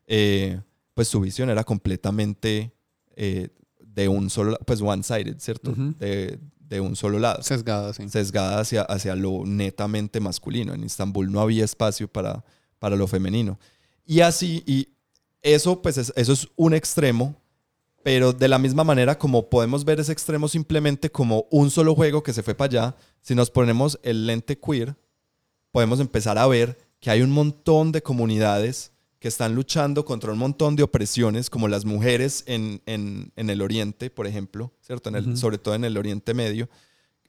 Speaker 3: eh, pues su visión era completamente eh, de un solo, pues one-sided, ¿cierto?
Speaker 2: Ujú.
Speaker 3: de, de un solo lado
Speaker 2: Sesgada, sí.
Speaker 3: sesgada hacia, hacia lo netamente masculino. En Istambul no había espacio para, para lo femenino. Y así, y eso, pues es- eso es un extremo, pero de la misma manera como podemos ver ese extremo simplemente como un solo juego que se fue para allá, si nos ponemos el lente queer, podemos empezar a ver que hay un montón de comunidades que están luchando contra un montón de opresiones, como las mujeres en, en- en el Oriente, por ejemplo, ¿cierto? En el-
Speaker 2: Ujú.
Speaker 3: Sobre todo en el Oriente Medio.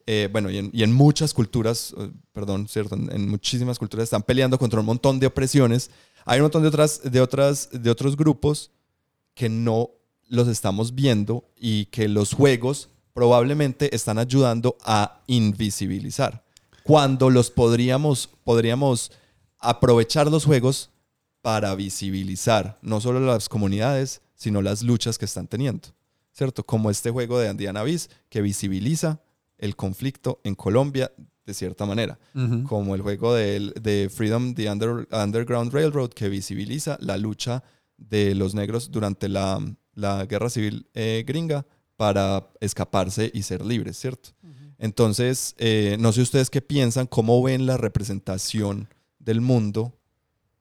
Speaker 3: Eh, bueno, y en, y en muchas culturas, eh, perdón, ¿cierto? En, en muchísimas culturas están peleando contra un montón de opresiones. Hay un montón de, otras, de, otras, de otros grupos que no los estamos viendo y que los juegos probablemente están ayudando a invisibilizar. Cuando los podríamos, podríamos aprovechar los juegos para visibilizar no solo las comunidades, sino las luchas que están teniendo. ¿Cierto? Como este juego de Andiana Bis que visibiliza el conflicto en Colombia de cierta manera. Como el juego de, de Freedom, the Under- Underground Railroad, que visibiliza la lucha de los negros durante la, la guerra civil eh, gringa para escaparse y ser libres, ¿cierto? Entonces, eh, no sé ustedes qué piensan, cómo ven la representación del mundo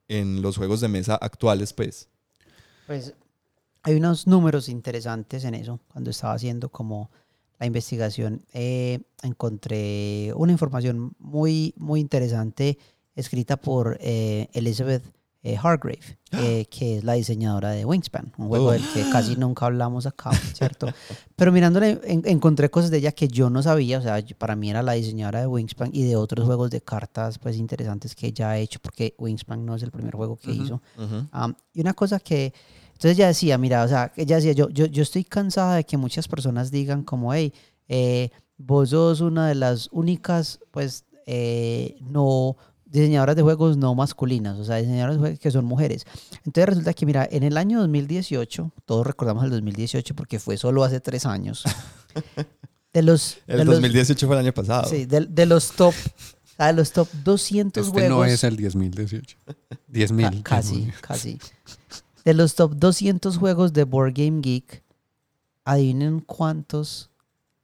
Speaker 3: en los juegos de mesa actuales, pues.
Speaker 1: Pues hay unos números interesantes en eso. Cuando estaba haciendo como la investigación, eh, encontré una información muy, muy interesante escrita por Elizabeth eh, Hargrave, eh, que es la diseñadora de Wingspan, un juego
Speaker 3: Oh.
Speaker 1: del que casi nunca hablamos acá, ¿cierto? Pero mirándole, en- encontré cosas de ella que yo no sabía, o sea, yo- para mí era la diseñadora de Wingspan y de otros juegos de cartas, pues interesantes que ella ha hecho, porque Wingspan no es el primer juego que
Speaker 2: Ujú.
Speaker 1: hizo.
Speaker 3: Ujú.
Speaker 1: Am, y una cosa que, entonces ella decía, mira, o sea, ella decía, yo, yo, yo estoy cansada de que muchas personas digan como, hey, eh, vos sos una de las únicas, pues, eh, no diseñadoras de juegos no masculinas, o sea, diseñadoras de juegos que son mujeres. Entonces resulta que, mira, en el año 2018, todos recordamos el 2018 porque fue solo hace tres años, de los... de
Speaker 3: El
Speaker 1: los-
Speaker 3: 2018 fue el año pasado.
Speaker 1: Sí, de, de los top, de los top 200
Speaker 2: Este
Speaker 1: juegos...
Speaker 2: no es el 10.018. 10.000.
Speaker 1: Ca- casi, casi. De los top 200 juegos de Board Game Geek, adivinen cuántos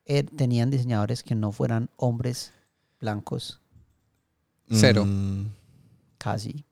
Speaker 1: eh, tenían diseñadores que no fueran hombres blancos.
Speaker 2: Cero.
Speaker 3: Mm,
Speaker 1: Casi.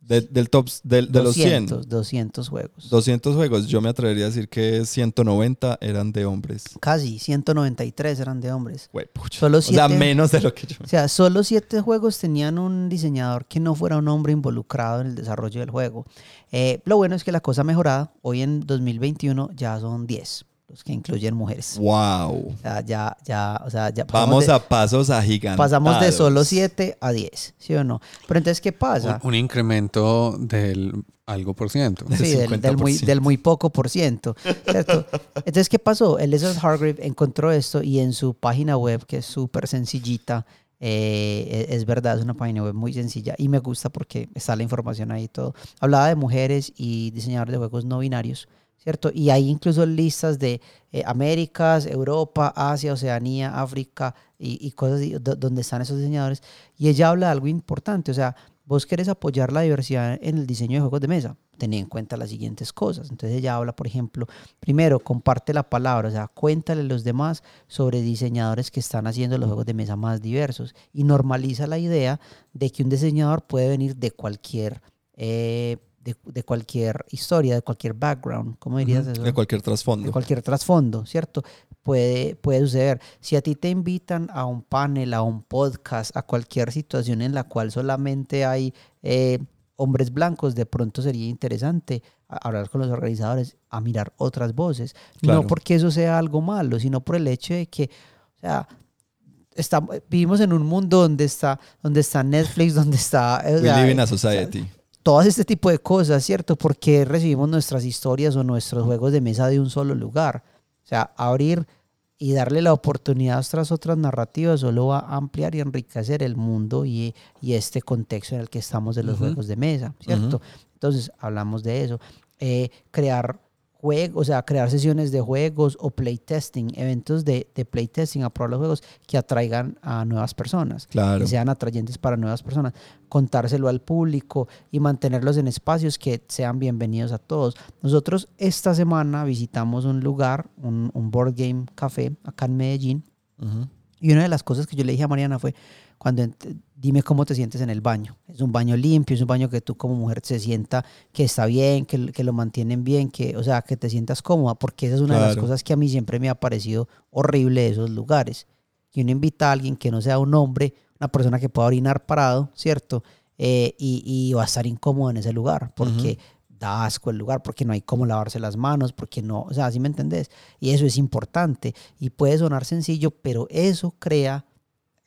Speaker 3: de- del top, del- de, los 100,
Speaker 1: 200, 200 juegos.
Speaker 3: 200 juegos, yo me atrevería a decir que 190 eran de hombres.
Speaker 1: Casi, 193 eran de hombres. Solo
Speaker 3: o sea,
Speaker 1: siete-
Speaker 3: menos de lo que yo.
Speaker 1: O sea, solo 7 juegos tenían un diseñador que no fuera un hombre involucrado en el desarrollo del juego. Eh, lo bueno es que la cosa ha mejorado. Hoy en 2021 ya son 10 los que incluyen mujeres.
Speaker 3: Wow.
Speaker 1: O sea, ya, ya, o sea, ya pasamos
Speaker 3: Vamos
Speaker 1: de-
Speaker 3: a pasos agigantados.
Speaker 1: Pasamos de solo 7 a 10, ¿sí o no? Pero entonces, ¿qué pasa?
Speaker 2: Un, un incremento del algo por ciento.
Speaker 3: del
Speaker 1: Sí, del, del muy,
Speaker 3: 50%.
Speaker 1: del muy poco por ciento, ¿cierto? Entonces, ¿qué pasó? Elizabeth Hargrave encontró esto y en su página web, que es súper sencillita, eh, es, es verdad, es una página web muy sencilla y me gusta porque está la información ahí y todo. Hablaba de mujeres y diseñadores de juegos no binarios, ¿cierto? Y hay incluso listas de eh, Américas, Europa, Asia, Oceanía, África y, y cosas donde están esos diseñadores. Y ella habla de algo importante, o sea, vos querés apoyar la diversidad en el diseño de juegos de mesa, tened en cuenta las siguientes cosas. Entonces ella habla, por ejemplo, primero, comparte la palabra, o sea, cuéntale a los demás sobre diseñadores que están haciendo los juegos de mesa más diversos y normaliza la idea de que un diseñador puede venir de cualquier... eh, de, de cualquier historia, de cualquier background, ¿cómo dirías eso?
Speaker 3: De cualquier
Speaker 1: de
Speaker 3: trasfondo.
Speaker 1: cualquier trasfondo, ¿cierto? Puede, puede suceder. Si a ti te invitan a un panel, a un podcast, a cualquier situación en la cual solamente hay eh, hombres blancos, de pronto sería interesante hablar con los organizadores, a mirar otras voces.
Speaker 3: Claro.
Speaker 1: No porque eso sea algo malo, sino por el hecho de que, o sea, estamos, vivimos en un mundo donde está, donde está Netflix, donde está... o
Speaker 3: We
Speaker 1: sea,
Speaker 3: live in a
Speaker 1: o sea,
Speaker 3: society.
Speaker 1: Todas este tipo de cosas, ¿cierto? Porque recibimos nuestras historias o nuestros juegos de mesa de un solo lugar. O sea, abrir y darle la oportunidad a otras otras narrativas solo va a ampliar y enriquecer el mundo y, y este contexto en el que estamos de los juegos de mesa, ¿cierto? Entonces, hablamos de eso. Eh, crear juegos, o sea, crear sesiones de juegos o playtesting, eventos de, de playtesting a probar los juegos que atraigan a nuevas personas
Speaker 3: Claro.
Speaker 1: que sean atrayentes para nuevas personas, contárselo al público y mantenerlos en espacios que sean bienvenidos a todos. Nosotros esta semana visitamos un lugar, un, un board game café acá en Medellín
Speaker 3: Ujú.
Speaker 1: y una de las cosas que yo le dije a Mariana fue, cuando dime cómo te sientes en el baño. Es un baño limpio, es un baño que tú como mujer se sienta que está bien, que, que lo mantienen bien, que, o sea, que te sientas cómoda, porque esa es una de las
Speaker 3: Claro.
Speaker 1: cosas que a mí siempre me ha parecido horrible de esos lugares. Que uno invita a alguien que no sea un hombre, una persona que pueda orinar parado, ¿cierto? Eh, y, y va a estar incómodo en ese lugar, porque da asco el lugar, porque no hay cómo lavarse las manos, porque no, o sea, ¿sí me entendés? Y eso es importante y puede sonar sencillo, pero eso crea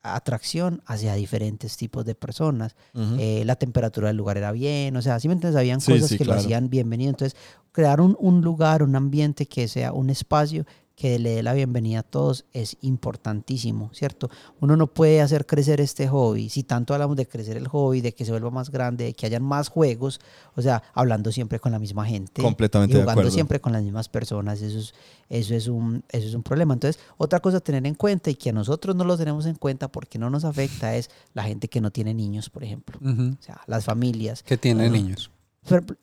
Speaker 1: atracción hacia diferentes tipos de personas. Eh, la temperatura del lugar era bien, o sea, ¿sí me entiendes? Habían
Speaker 3: Sí,
Speaker 1: cosas
Speaker 3: sí,
Speaker 1: que
Speaker 3: claro.
Speaker 1: lo hacían bienvenido. Entonces, crear un, un lugar, un ambiente que sea un espacio que le dé la bienvenida a todos es importantísimo, ¿cierto? Uno no puede hacer crecer este hobby, si tanto hablamos de crecer el hobby, de que se vuelva más grande, de que hayan más juegos, o sea, hablando siempre con la misma gente.
Speaker 3: Completamente
Speaker 1: y
Speaker 3: de
Speaker 1: jugando
Speaker 3: acuerdo.
Speaker 1: siempre con las mismas personas, eso es, eso, es un, eso es un problema. Entonces, otra cosa a tener en cuenta y que a nosotros no lo tenemos en cuenta porque no nos afecta es la gente que no tiene niños, por ejemplo. O sea, las familias.
Speaker 2: Que tiene
Speaker 3: Ajá.
Speaker 2: niños.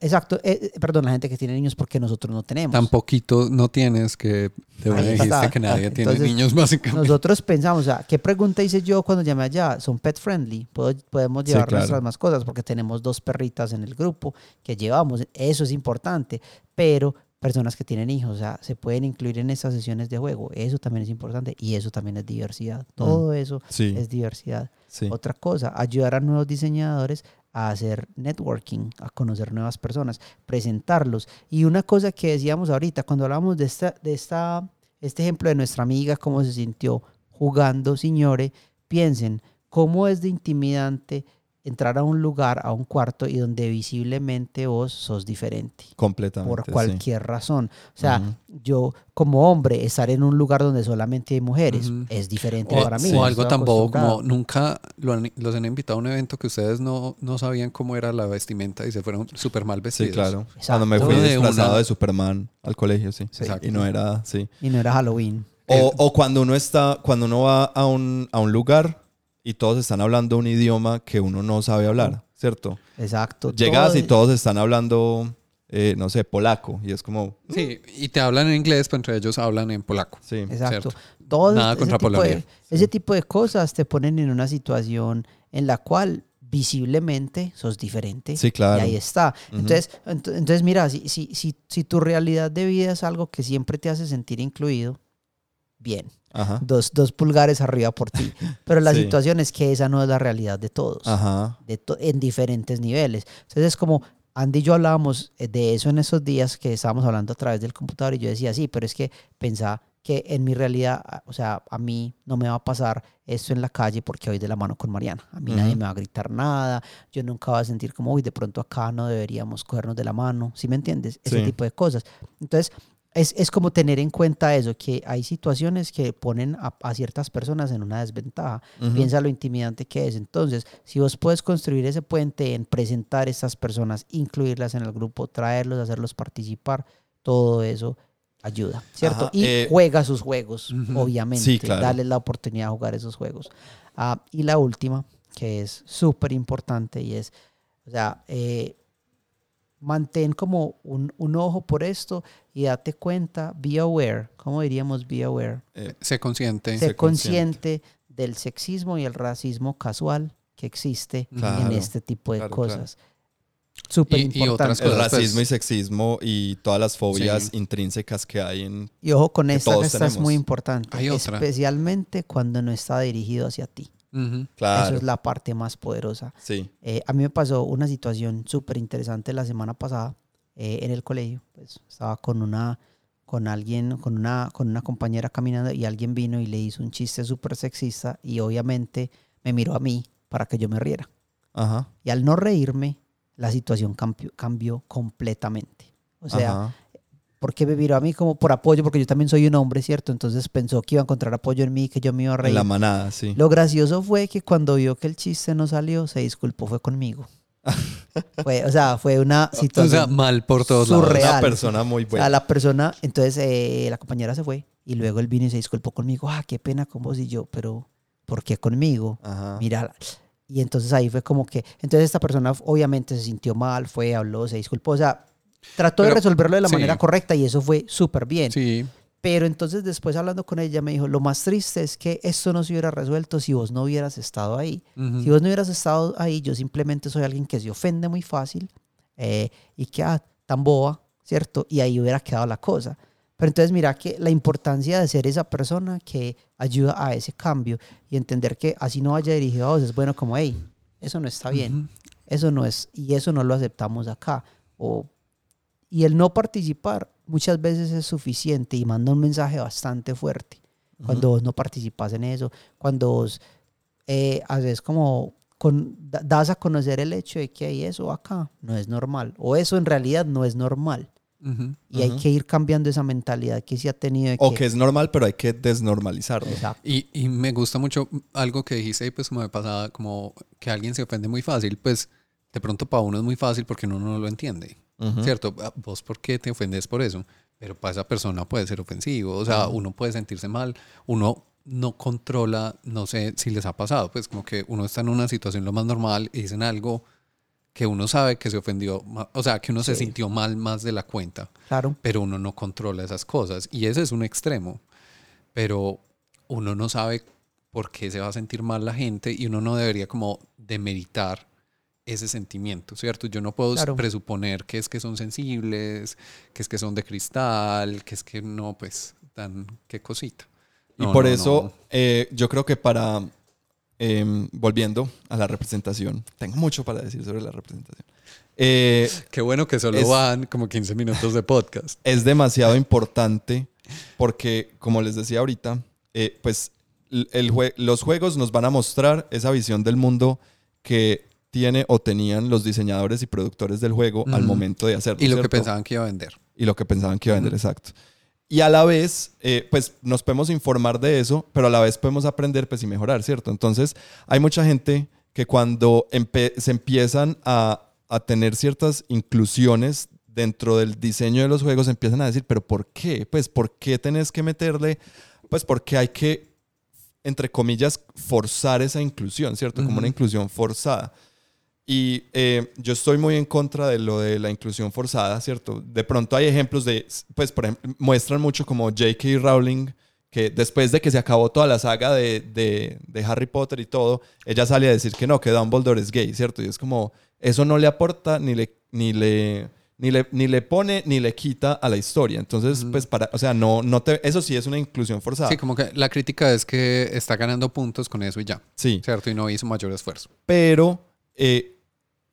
Speaker 1: Exacto, eh, eh, perdón, la gente que tiene niños porque nosotros no tenemos.
Speaker 2: Tan poquito no tienes que te dijiste que nadie tiene
Speaker 1: Entonces,
Speaker 2: niños básicamente.
Speaker 1: Nosotros pensamos, o sea, ¿qué pregunta hice yo cuando llamé allá? ¿Son pet friendly? ¿Puedo- podemos
Speaker 3: Sí,
Speaker 1: llevar
Speaker 3: claro.
Speaker 1: nuestras mascotas porque tenemos dos perritas en el grupo que llevamos. Eso es importante. Pero personas que tienen hijos, o sea, se pueden incluir en estas sesiones de juego. Eso también es importante y eso también es diversidad. Todo eso
Speaker 3: Sí,
Speaker 1: es diversidad.
Speaker 3: sí.
Speaker 1: Otra cosa, ayudar a nuevos diseñadores a hacer networking, a conocer nuevas personas, presentarlos. Y una cosa que decíamos ahorita, cuando hablamos de esta, de esta, este ejemplo de nuestra amiga, cómo se sintió jugando, señores, piensen cómo es de intimidante entrar a un lugar, a un cuarto y donde visiblemente vos sos diferente
Speaker 3: Completamente.
Speaker 1: por
Speaker 3: sí.
Speaker 1: cualquier razón. O sea,
Speaker 3: Ujú.
Speaker 1: yo como hombre estar en un lugar donde solamente hay mujeres
Speaker 2: Ujú.
Speaker 1: es diferente
Speaker 2: O,
Speaker 1: para mí.
Speaker 2: o algo tan bobo como nunca lo han- los han invitado a un evento que ustedes no, no sabían cómo era la vestimenta y se fueron súper mal vestidos.
Speaker 3: Sí, claro.
Speaker 1: Exacto.
Speaker 3: Cuando me fui
Speaker 2: de
Speaker 3: disfrazado
Speaker 2: una-
Speaker 3: de Superman al colegio, sí.
Speaker 1: Sí.
Speaker 2: Exacto.
Speaker 3: Y no era, sí.
Speaker 1: Y no era Halloween.
Speaker 3: O, o cuando uno está, cuando uno va a un, a un lugar y todos están hablando un idioma que uno no sabe hablar, ¿cierto?
Speaker 1: Exacto.
Speaker 3: Llegas
Speaker 1: todo-
Speaker 3: y todos están hablando, eh, no sé, polaco. Y es como,
Speaker 2: Sí, y te hablan en inglés, pero entre ellos hablan en polaco.
Speaker 3: sí.
Speaker 1: Exacto.
Speaker 2: Cierto.
Speaker 1: Todo
Speaker 2: Nada
Speaker 1: ese,
Speaker 2: contra
Speaker 1: tipo
Speaker 2: Polonia.
Speaker 1: de, ese tipo de cosas te ponen en una situación en la cual visiblemente sos diferente.
Speaker 3: Sí, claro.
Speaker 1: Y ahí está. Entonces, ent- entonces mira, si, si, si, si tu realidad de vida es algo que siempre te hace sentir incluido, bien.
Speaker 3: Ajá.
Speaker 1: Dos, dos pulgares arriba por ti. Pero la
Speaker 3: Sí.
Speaker 1: situación es que esa no es la realidad de todos.
Speaker 3: Ajá.
Speaker 1: de to- en diferentes niveles. Entonces es como Andy y yo hablábamos eh, de eso en esos días que estábamos hablando a través del computador y yo decía, sí, pero es que pensaba que en mi realidad, o sea, a mí no me va a pasar esto en la calle porque voy de la mano con Mariana. A mí nadie
Speaker 3: Ujú.
Speaker 1: me va a gritar nada, yo nunca voy a sentir como, uy, de pronto acá no deberíamos cogernos de la mano, ¿sí me entiendes? Ese
Speaker 3: Sí.
Speaker 1: tipo de cosas. Entonces, es, es como tener en cuenta eso, que hay situaciones que ponen a, a ciertas personas en una desventaja.
Speaker 3: Ujú.
Speaker 1: Piensa lo intimidante que es. Entonces, si vos puedes construir ese puente en presentar a estas personas, incluirlas en el grupo, traerlos, hacerlos participar, todo eso ayuda, ¿cierto?
Speaker 3: Ajá,
Speaker 1: y
Speaker 3: eh,
Speaker 1: juega sus juegos, obviamente.
Speaker 3: Sí, claro.
Speaker 1: Darles la oportunidad de jugar esos juegos. Ah, y la última, que es súper importante y es, o sea, eh, mantén como un, un ojo por esto y date cuenta, be aware, ¿cómo diríamos be aware?
Speaker 3: Eh,
Speaker 2: Sé consciente.
Speaker 1: Sé
Speaker 3: Sé consciente.
Speaker 1: consciente del sexismo y el racismo casual que existe
Speaker 3: Claro,
Speaker 1: en este tipo de
Speaker 3: claro,
Speaker 1: cosas. Súper
Speaker 2: Y- y
Speaker 1: importante.
Speaker 2: otras
Speaker 3: el
Speaker 2: cosas,
Speaker 3: racismo
Speaker 2: pues.
Speaker 3: y sexismo y todas las fobias
Speaker 2: Sí.
Speaker 3: intrínsecas que hay en...
Speaker 1: Y ojo con esta, esta es
Speaker 3: tenemos.
Speaker 1: muy importante.
Speaker 2: Hay otra.
Speaker 1: Especialmente cuando no está dirigido hacia ti.
Speaker 2: Ujú.
Speaker 3: Claro.
Speaker 1: Eso es la parte más poderosa.
Speaker 3: Sí.
Speaker 1: Eh, a mí me pasó una situación súper interesante la semana pasada eh, en el colegio. Pues, estaba con una, con alguien, con una, con una compañera caminando y alguien vino y le hizo un chiste súper sexista y obviamente me miró a mí para que yo me riera.
Speaker 3: Ajá.
Speaker 1: Y al no reírme, la situación cambió, cambió completamente. O sea,
Speaker 3: Ajá.
Speaker 1: ¿Por qué me miró a mí como por apoyo? Porque yo también soy un hombre, ¿cierto? Entonces pensó que iba a encontrar apoyo en mí, que yo me iba a
Speaker 3: En
Speaker 1: reír.
Speaker 3: la manada, sí.
Speaker 1: Lo gracioso fue que cuando vio que el chiste no salió, se disculpó, fue conmigo. fue, o sea, fue una
Speaker 2: O sea,
Speaker 1: situación
Speaker 2: mal por todos
Speaker 1: surreal.
Speaker 2: lados.
Speaker 3: Una persona muy
Speaker 1: O sea,
Speaker 3: buena.
Speaker 1: la persona, entonces eh, la compañera se fue y luego él vino y se disculpó conmigo. Ah, qué pena con vos y yo, pero ¿por qué conmigo?
Speaker 3: Ajá.
Speaker 1: Mira. Y entonces ahí fue como que, entonces esta persona obviamente se sintió mal, fue, habló, se disculpó, o sea, trató de
Speaker 2: Pero,
Speaker 1: resolverlo de la
Speaker 2: sí.
Speaker 1: manera correcta y eso fue súper bien.
Speaker 2: Sí,
Speaker 1: Pero entonces después hablando con ella me dijo, lo más triste es que esto no se hubiera resuelto si vos no hubieras estado ahí.
Speaker 2: ujú.
Speaker 1: Si vos no hubieras estado ahí, yo simplemente soy alguien que se ofende muy fácil eh, y que, ah, tan boba, ¿cierto? Y ahí hubiera quedado la cosa. Pero entonces mira que la importancia de ser esa persona que ayuda a ese cambio y entender que así no vaya dirigido a vos, es bueno como, hey, eso no está bien,
Speaker 2: Ujú.
Speaker 1: eso no es, y eso no lo aceptamos acá. O, y el no participar muchas veces es suficiente y manda un mensaje bastante fuerte cuando vos no participas en eso, cuando vos eh, haces como, con, da- das a conocer el hecho de que hay eso acá, no es normal, o eso en realidad no es normal.
Speaker 2: Ujú.
Speaker 1: Y hay
Speaker 3: Ujú.
Speaker 1: que ir cambiando esa mentalidad que se ha tenido
Speaker 3: O que es normal, pero hay que desnormalizarlo.
Speaker 1: Exacto.
Speaker 2: Y, y me gusta mucho algo que dijiste ahí, pues como de pasada, como que alguien se ofende muy fácil, pues de pronto para uno es muy fácil porque uno no lo entiende,
Speaker 3: Ujú.
Speaker 2: ¿cierto? Ah, ¿Vos por qué te ofendes por eso? Pero para esa persona puede ser ofensivo, o sea, uno puede sentirse mal, uno no controla, no sé si les ha pasado, pues como que uno está en una situación lo más normal y dicen algo que uno sabe que se ofendió, o sea, que uno se
Speaker 1: Sí.
Speaker 2: sintió mal más de la cuenta
Speaker 1: Claro.
Speaker 2: pero uno no controla esas cosas y ese es un extremo, pero uno no sabe por qué se va a sentir mal la gente y uno no debería como demeritar ese sentimiento, ¿cierto? Yo no puedo
Speaker 1: Claro.
Speaker 2: presuponer que es que son sensibles, que es que son de cristal, que es que no, pues, tan, qué cosita.
Speaker 3: Y
Speaker 2: No,
Speaker 3: por
Speaker 2: no,
Speaker 3: eso
Speaker 2: no.
Speaker 3: eh, yo creo que para, em, volviendo a la representación, tengo mucho para decir sobre la representación. Eh,
Speaker 2: Qué bueno que solo
Speaker 3: es-
Speaker 2: van como 15 minutos de podcast.
Speaker 3: es demasiado importante porque, como les decía ahorita, eh, pues el jue- los juegos nos van a mostrar esa visión del mundo que tiene o tenían los diseñadores y productores del juego al momento de hacerlo.
Speaker 2: Y lo que
Speaker 3: ¿cierto?
Speaker 2: pensaban que iba a vender.
Speaker 3: y lo que pensaban que iba a vender, exacto. Y a la vez, eh, pues nos podemos informar de eso, pero a la vez podemos aprender pues, y mejorar, ¿cierto? Entonces, hay mucha gente que cuando se empiezan a, a tener ciertas inclusiones dentro del diseño de los juegos, empiezan a decir, pero ¿por qué? Pues, ¿por qué tenés que meterle? Pues porque hay que, entre comillas, forzar esa inclusión, ¿cierto? Como
Speaker 2: Ujú.
Speaker 3: una inclusión forzada. Y eh, yo estoy muy en contra de lo de la inclusión forzada, ¿cierto? De pronto hay ejemplos de, pues, por ejemplo, muestran mucho como J.K. Rowling, que después de que se acabó toda la saga de, de, de Harry Potter y todo, ella sale a decir que no, que Dumbledore es gay, ¿cierto? Y es como, eso no le aporta ni le, ni le, ni le, ni le pone ni le quita a la historia. Entonces, pues, para, o sea, no, no te, eso sí es una inclusión forzada.
Speaker 2: Sí, como que la crítica es que está ganando puntos con eso y ya,
Speaker 3: sí.
Speaker 2: ¿cierto? Y no hizo mayor esfuerzo.
Speaker 3: pero eh,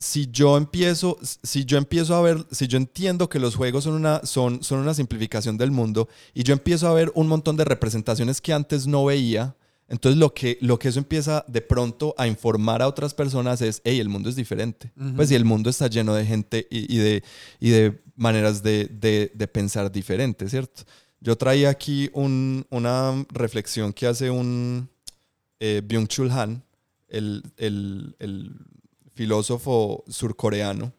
Speaker 3: si yo empiezo si yo empiezo a ver si yo entiendo que los juegos son una son, son una simplificación del mundo y yo empiezo a ver un montón de representaciones que antes no veía entonces lo que lo que eso empieza de pronto a informar a otras personas es hey el mundo es diferente pues y el mundo está lleno de gente y, y de y de maneras de, de- de pensar diferentes cierto yo traía aquí un- una reflexión que hace un eh, Byung-Chul Han el, el- el filósofo surcoreano.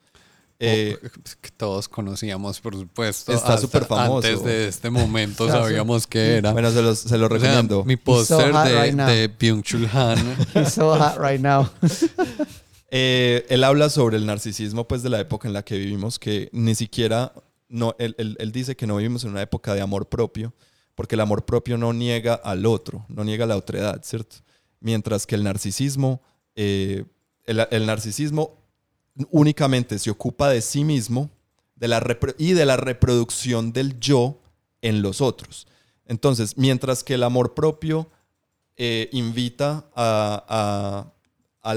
Speaker 3: Eh,
Speaker 2: O- que todos conocíamos, por supuesto.
Speaker 3: Está súper famoso.
Speaker 2: Antes de este momento sabíamos que era.
Speaker 3: bueno, se los, se los
Speaker 2: O sea,
Speaker 3: recomiendo.
Speaker 2: mi póster de,
Speaker 1: right
Speaker 2: de Byung-Chul Han.
Speaker 1: He's so hot right now.
Speaker 3: Eh, él habla sobre el narcisismo pues, de la época en la que vivimos, que ni siquiera, no, él, él- él dice que no vivimos en una época de amor propio, porque el amor propio no niega al otro, no niega la otredad, ¿cierto? Mientras que el narcisismo, eh, el, narcisismo únicamente se ocupa de sí mismo de la y de la reproducción del yo en los otros. Entonces, mientras que el amor propio eh, invita a, a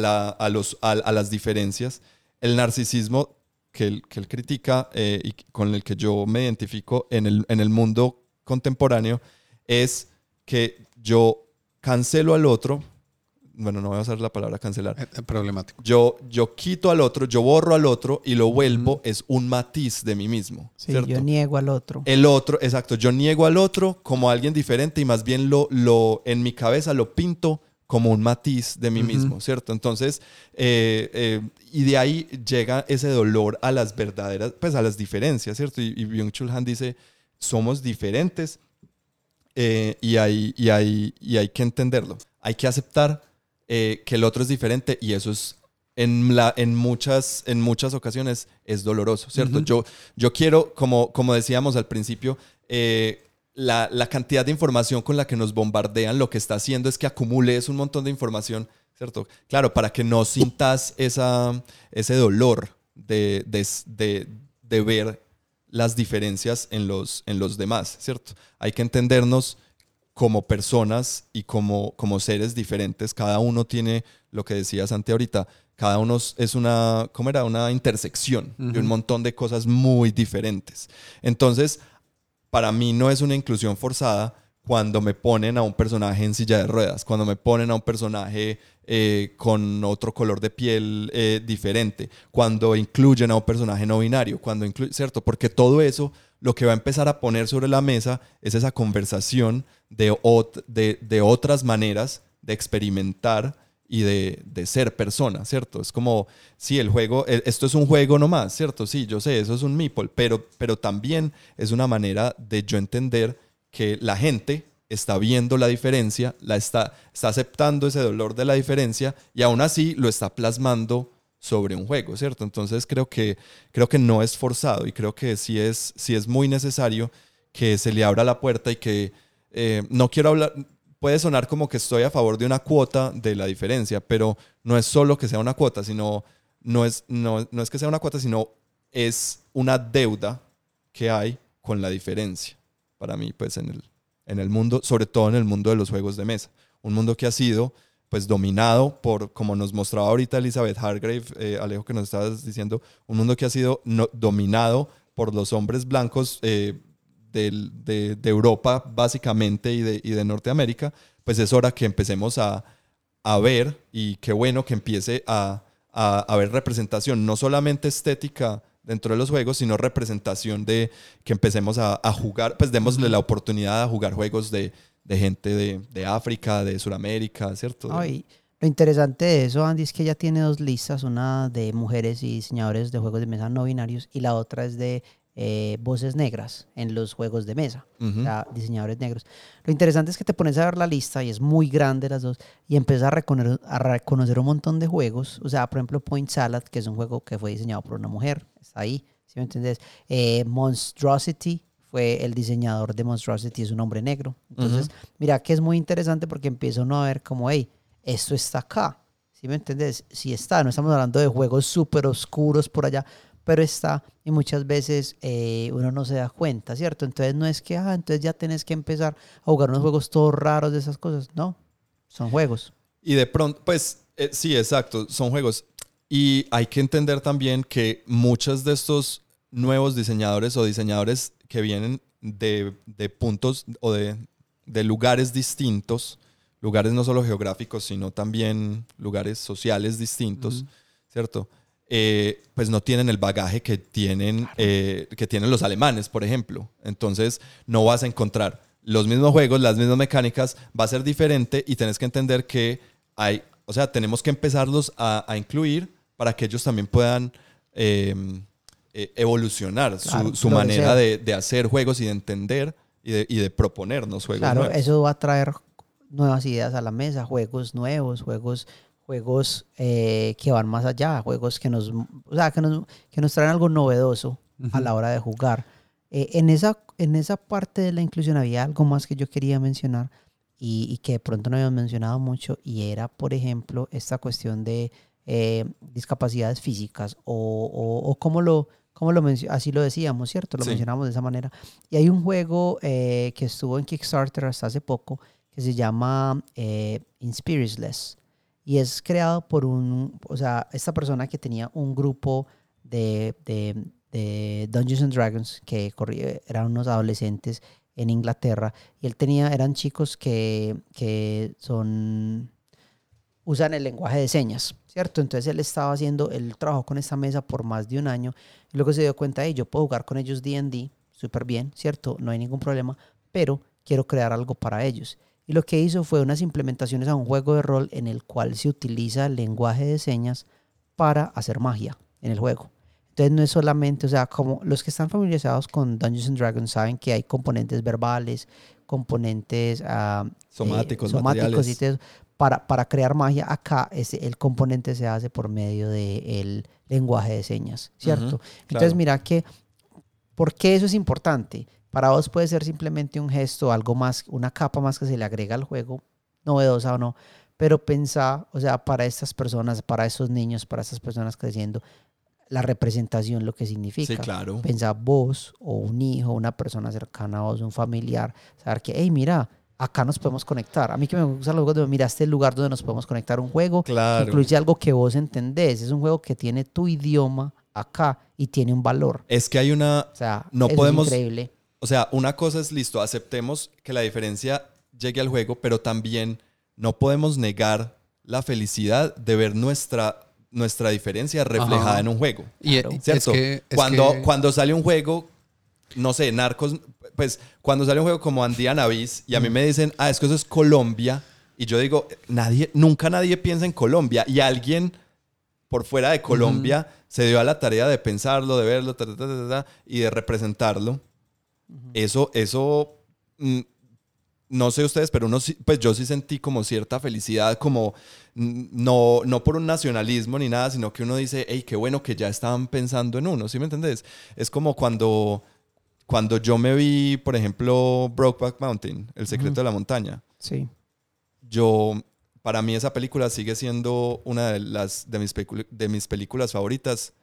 Speaker 3: las diferencias, el narcisismo que él, que él critica eh, y con el que yo me identifico en el, en el mundo contemporáneo es que yo cancelo al otro, bueno, no voy a usar la palabra cancelar,
Speaker 2: Eh, eh, Problemático.
Speaker 3: yo, yo quito al otro, yo borro al otro y lo vuelvo, es un matiz de mí mismo.
Speaker 1: Sí,
Speaker 3: ¿cierto?
Speaker 1: yo niego al otro.
Speaker 3: El otro, exacto, yo niego al otro como alguien diferente y más bien lo, lo en mi cabeza lo pinto como un matiz de mí
Speaker 2: Ujú.
Speaker 3: mismo, ¿cierto? Entonces, eh, eh, y de ahí llega ese dolor a las verdaderas, pues a las diferencias, ¿cierto? Y, y Byung-Chul Han dice, somos diferentes eh, y, hay, y, hay, y hay que entenderlo. Hay que aceptar eh, que el otro es diferente y eso es en, la, en, muchas, en muchas ocasiones es doloroso, ¿cierto? Yo, yo quiero, como, como decíamos al principio, eh, la, la cantidad de información con la que nos bombardean lo que está haciendo es que acumules un montón de información, ¿cierto? Claro, para que no sintas esa, ese dolor de, de, de, de ver las diferencias en los, en los demás, ¿cierto? Hay que entendernos como personas y como, como seres diferentes. Cada uno tiene lo que decía Santi ahorita. Cada uno es una, ¿cómo era? Una intersección de un montón de cosas muy diferentes. Entonces, para mí no es una inclusión forzada cuando me ponen a un personaje en silla de ruedas, cuando me ponen a un personaje eh, con otro color de piel eh, diferente, cuando incluyen a un personaje no binario, cuando incluyen, ¿cierto? Porque todo eso lo que va a empezar a poner sobre la mesa es esa conversación de, de, de otras maneras de experimentar y de, de ser persona, ¿cierto? Es como, sí, el juego, e- esto es un juego nomás, ¿cierto? Sí, yo sé, eso es un meeple, pero, pero también es una manera de yo entender que la gente está viendo la diferencia, la está, está aceptando ese dolor de la diferencia y aún así lo está plasmando sobre un juego, ¿cierto? Entonces creo que, creo que no es forzado y creo que sí es, sí es muy necesario que se le abra la puerta y que eh, no quiero hablar, puede sonar como que estoy a favor de una cuota de la diferencia, pero no es solo que sea una cuota, sino no es, no, no es que sea una cuota, sino es una deuda que hay con la diferencia, para mí, pues en el, en el mundo, sobre todo en el mundo de los juegos de mesa. Un mundo que ha sido pues dominado por, como nos mostraba ahorita Elizabeth Hargrave, eh, Alejo que nos estabas diciendo, un mundo que ha sido no- dominado por los hombres blancos eh, de, de Europa básicamente y de, y de Norteamérica, pues es hora que empecemos a, a ver y qué bueno que empiece a, a, a ver representación, no solamente estética dentro de los juegos, sino representación de que empecemos a, a jugar, pues démosle la oportunidad a jugar juegos de, de gente de, de África, de Sudamérica, ¿cierto?
Speaker 1: No, y lo interesante de eso, Andy, es que ella tiene dos listas, una de mujeres y diseñadores de juegos de mesa no binarios y la otra es de eh, voces negras en los juegos de mesa,
Speaker 3: Ujú.
Speaker 1: o sea, diseñadores negros. Lo interesante es que te pones a ver la lista y es muy grande las dos y empiezas a reconocer, a reconocer un montón de juegos, o sea, por ejemplo, Point Salad, que es un juego que fue diseñado por una mujer, está ahí, ¿sí me entiendes? Eh, Monstrosity fue el diseñador de Monstrosity, es un hombre negro. Entonces, mira que es muy interesante porque empieza uno a ver como, hey, esto está acá. ¿Sí me entiendes? Sí está, no estamos hablando de juegos súper oscuros por allá, pero está y muchas veces eh, uno no se da cuenta, ¿cierto? Entonces no es que, ah, entonces ya tenés que empezar a jugar unos juegos todos raros de esas cosas. No, son juegos.
Speaker 3: Y de pronto, pues eh, sí, exacto, son juegos. Y hay que entender también que muchos de estos nuevos diseñadores o diseñadores que vienen de, de puntos o de, de lugares distintos, lugares no solo geográficos, sino también lugares sociales distintos, ¿cierto? Eh, pues no tienen el bagaje que tienen, eh, que tienen los alemanes, por ejemplo. Entonces no vas a encontrar los mismos juegos, las mismas mecánicas, va a ser diferente y tenés que entender que hay, o sea, tenemos que empezarlos a, a incluir para que ellos también puedan eh, eh, evolucionar su,
Speaker 1: Claro,
Speaker 3: su
Speaker 1: florecer.
Speaker 3: manera de, de hacer juegos y de entender y de, y de proponernos juegos.
Speaker 1: Claro,
Speaker 3: nuevos.
Speaker 1: eso va a traer nuevas ideas a la mesa, juegos nuevos, juegos, juegos eh, que van más allá, juegos que nos, o sea, que nos, que nos traen algo novedoso a la hora de jugar. Eh, en, esa, en esa parte de la inclusión había algo más que yo quería mencionar y, y que de pronto no habíamos mencionado mucho y era, por ejemplo, esta cuestión de eh, discapacidades físicas o, o, o cómo lo, cómo lo así lo decíamos, ¿cierto? Lo
Speaker 3: Sí.
Speaker 1: mencionamos de esa manera. Y hay un juego eh, que estuvo en Kickstarter hasta hace poco que se llama eh, Inspiritless y es creado por un, o sea, esta persona que tenía un grupo de, de, de Dungeons and Dragons que corría, eran unos adolescentes en Inglaterra y él tenía, eran chicos que, que son, usan el lenguaje de señas, ¿cierto? Entonces él estaba haciendo, él trabajó con esta mesa por más de un año y luego se dio cuenta, de yo puedo jugar con ellos D&D súper bien, ¿cierto? No hay ningún problema, pero quiero crear algo para ellos. Y lo que hizo fue unas implementaciones a un juego de rol en el cual se utiliza el lenguaje de señas para hacer magia en el juego. Entonces no es solamente, o sea, como los que están familiarizados con Dungeons and Dragons saben que hay componentes verbales, componentes ah, eh,
Speaker 3: Somáticos,
Speaker 1: somáticos y todo eso. Para, para crear magia, acá ese, el componente se hace por medio del lenguaje de señas, ¿cierto?
Speaker 3: Ujú,
Speaker 1: Entonces
Speaker 3: claro.
Speaker 1: mira que, ¿por qué eso es importante? Para vos puede ser simplemente un gesto, algo más, una capa más que se le agrega al juego, novedosa o no, pero pensá, o sea, para estas personas, para esos niños, para estas personas creciendo, la representación, lo que significa.
Speaker 3: Sí, claro.
Speaker 1: Pensá vos o un hijo, una persona cercana a vos, un familiar, saber que, hey, mira, acá nos podemos conectar. A mí que me gustan los juegos, de, mira, este es el lugar donde nos podemos conectar. Un juego que
Speaker 3: Claro.
Speaker 1: incluye algo que vos entendés. Es un juego que tiene tu idioma acá y tiene un valor.
Speaker 3: Es que hay una,
Speaker 1: O sea,
Speaker 3: No
Speaker 1: eso es
Speaker 3: podemos-
Speaker 1: increíble.
Speaker 3: O sea, una cosa es listo, aceptemos que la diferencia llegue al juego, pero también no podemos negar la felicidad de ver nuestra, nuestra diferencia reflejada
Speaker 2: Ajá.
Speaker 3: en un juego.
Speaker 2: Y
Speaker 1: Claro.
Speaker 2: es
Speaker 3: ¿Cierto?
Speaker 2: que- es
Speaker 3: cuando,
Speaker 2: que-
Speaker 3: cuando sale un juego, no sé, Narcos, pues cuando sale un juego como Andiana Navis y a mí me dicen, ah, es que eso es Colombia, y yo digo, nadie, nunca nadie piensa en Colombia, y alguien por fuera de Colombia se dio a la tarea de pensarlo, de verlo, ta, ta, ta, y de representarlo. Eso, eso, mm, no sé ustedes, pero uno pues yo sí sentí como cierta felicidad, como no, no por un nacionalismo ni nada, sino que uno dice, hey, qué bueno que ya estaban pensando en uno, ¿sí me entendés? Es como cuando, cuando yo me vi, por ejemplo, Brokeback Mountain, El secreto de la montaña
Speaker 1: Sí.
Speaker 3: yo para mí esa película sigue siendo una de, las, de, mis, de mis películas favoritas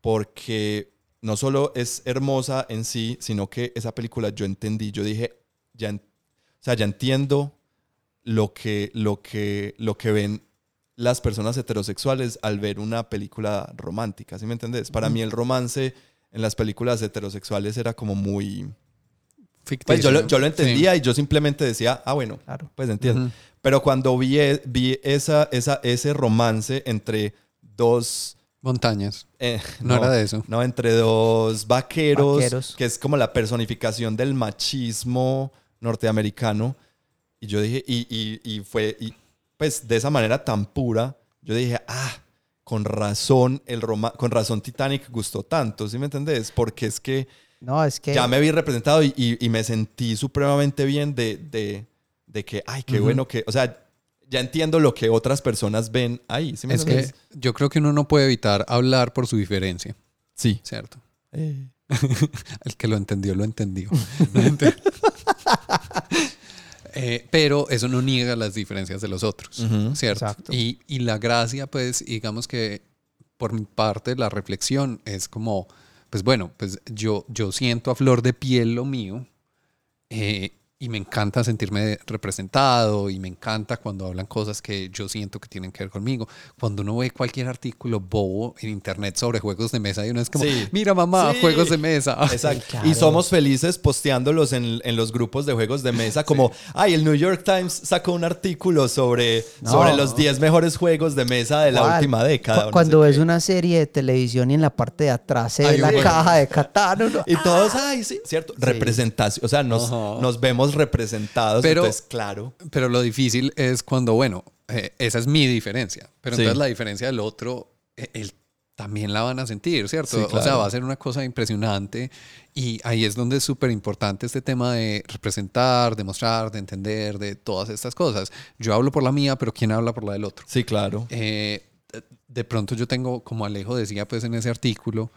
Speaker 3: porque no solo es hermosa en sí, sino que esa película yo entendí, yo dije, ya, o sea, ya entiendo lo que, lo, que, lo que ven las personas heterosexuales al ver una película romántica, ¿sí me entendés? Para mí el romance en las películas heterosexuales era como muy...
Speaker 2: Ficticio.
Speaker 3: Pues yo lo, yo lo
Speaker 2: Sí.
Speaker 3: entendía y yo simplemente decía, ah, bueno,
Speaker 1: Claro.
Speaker 3: pues entiendo.
Speaker 2: Ujú.
Speaker 3: Pero cuando vi, e- vi esa, esa, ese romance entre dos...
Speaker 2: Montañas.
Speaker 3: eh,
Speaker 2: No, era de eso.
Speaker 3: no, entre dos vaqueros,
Speaker 1: Vaqueros.
Speaker 3: que es como la personificación del machismo norteamericano. Y yo dije, y, y, y fue, y pues de esa manera tan pura, yo dije, ah, con razón, el roma con razón Titanic gustó tanto, ¿sí me entendés? Porque es que
Speaker 1: No, es que...
Speaker 3: ya me vi representado y, y- y me sentí supremamente bien de, de, de que, ay, qué bueno que, o sea, ya entiendo lo que otras personas ven ahí, ¿sí me
Speaker 2: Es que
Speaker 3: entendés?
Speaker 2: yo creo que uno no puede evitar hablar por su diferencia,
Speaker 3: Sí.
Speaker 2: ¿cierto?
Speaker 3: Eh,
Speaker 2: El que lo entendió, lo entendió. Eh, pero eso no niega las diferencias de los otros. ¿cierto?
Speaker 1: Exacto.
Speaker 2: Y, y la gracia, pues, digamos que por mi parte, la reflexión es como, pues bueno, pues yo, yo siento a flor de piel lo mío eh, y me encanta sentirme representado y me encanta cuando hablan cosas que yo siento que tienen que ver conmigo. Cuando uno ve cualquier artículo bobo en internet sobre juegos de mesa y uno es como,
Speaker 3: Sí.
Speaker 2: mira mamá,
Speaker 3: Sí.
Speaker 2: juegos de mesa.
Speaker 3: Exacto.
Speaker 1: Sí, claro.
Speaker 3: Y somos felices posteándolos en, en los grupos de juegos de mesa, como, ay, el New York Times sacó un artículo sobre,
Speaker 1: No.
Speaker 3: sobre los 10 mejores juegos de mesa de la
Speaker 1: ¿Cuál?
Speaker 3: última década.
Speaker 1: Cu-
Speaker 3: o no
Speaker 1: Cuando
Speaker 3: sé
Speaker 1: ves
Speaker 3: qué.
Speaker 1: una serie de televisión y en la parte de atrás se ve la
Speaker 2: juego.
Speaker 1: caja de Catán. uno,
Speaker 3: Y todos, ay, sí, cierto. Representación. O sea, nos,
Speaker 2: Ajá.
Speaker 3: nos vemos representados.
Speaker 2: Pero-
Speaker 3: entonces, claro.
Speaker 2: Pero lo difícil es cuando, bueno, eh, esa es mi diferencia, pero
Speaker 3: Sí.
Speaker 2: entonces la diferencia del otro, eh, él también la van a sentir, ¿cierto?
Speaker 3: Sí,
Speaker 2: O sea, va a ser una cosa impresionante y ahí es donde es súper importante este tema de representar, de mostrar, de entender, de todas estas cosas. Yo hablo por la mía, pero ¿quién habla por la del otro?
Speaker 3: Sí, claro.
Speaker 2: Eh, de pronto yo tengo, como Alejo decía pues en ese artículo,